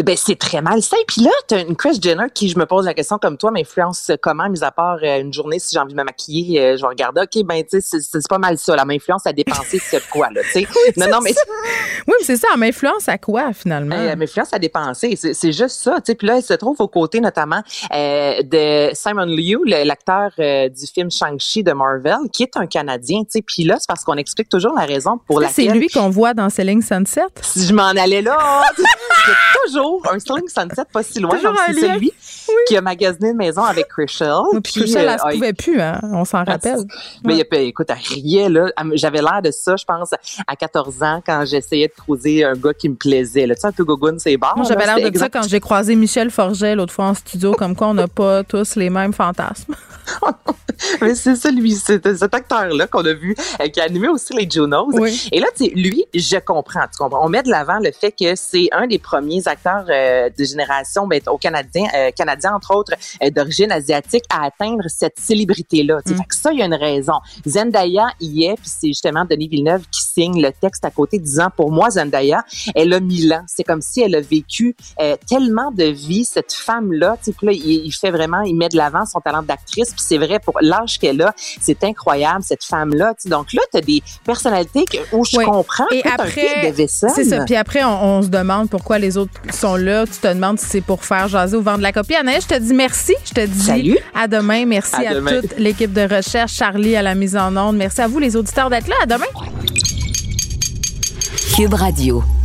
Ben, c'est très malsain. Puis là, t'as une Chris Jenner qui, je me pose la question comme toi, m'influence comment, mis à part euh, une journée, si j'ai envie de me maquiller, euh, je vais regarder, OK, ben, tu sais, c'est- pas mal ça. La m'influence à dépenser sur quoi, là, tu sais? *laughs* non, non, mais Oui, mais c'est ça. Elle m'influence à quoi, finalement? Elle m'influence à dépenser. C'est juste ça. tu sais. Puis là, elle se trouve aux côtés notamment euh, de Simon Liu, l'acteur euh, du film Shang-Chi de Marvel, qui est un Canadien. tu sais. Puis là, c'est parce qu'on explique toujours la raison pour laquelle... c'est lui qu'on voit dans Selling Sunset? Si je m'en allais là, *laughs* il un Selling Sunset pas si loin. Toujours un lien. celui qui a magasiné une maison avec Chrishell. Oui, puis Chrishell, elle se euh, pouvait plus, hein? On s'en rappelle. mais écoute, elle riait, là. J'avais l'air de ça, je pense, à 14 ans, quand j'essayais de croiser un gars qui me plaisait. Là. Tu sais, un peu c'est. Moi, j'avais l'air de ça quand j'ai croisé Michel Forget l'autre fois en studio, comme quoi on n'a pas *laughs* tous les mêmes fantasmes. *laughs* Mais c'est ça, lui, c'est cet acteur-là qu'on a vu, euh, qui a animé aussi les Junos. Oui. Et là, tu sais, lui, je comprends, tu comprends. On met de l'avant le fait que c'est un des premiers acteurs euh, de génération, ben, au Canadien, euh, Canadien, entre autres, euh, d'origine asiatique, à atteindre cette célébrité-là. Fait que ça, il y a une raison. Zendaya y est, puis c'est justement Denis Villeneuve qui signe le texte à côté, disant, pour moi, Zendaya, elle a mille ans. C'est comme si elle a vécu euh, tellement de vie, cette femme-là. Tu sais, puis là, il, il fait vraiment, il met de l'avant son talent d'actrice, puis c'est vrai, pour l'âge qu'elle a, c'est incroyable, cette femme-là. Tu sais. Donc là, tu as des personnalités que- où je Oui. comprends Et après, c'est ça. Puis après, on, on se demande pourquoi les autres sont là. Tu te demandes si c'est pour faire jaser ou vendre la copie. Anaïs, je te dis merci. Je te dis Salut. à demain. Merci À à, demain. toute l'équipe de recherche. Charlie à la mise en onde. Merci à vous, les auditeurs, d'être là. À demain. Cube Radio.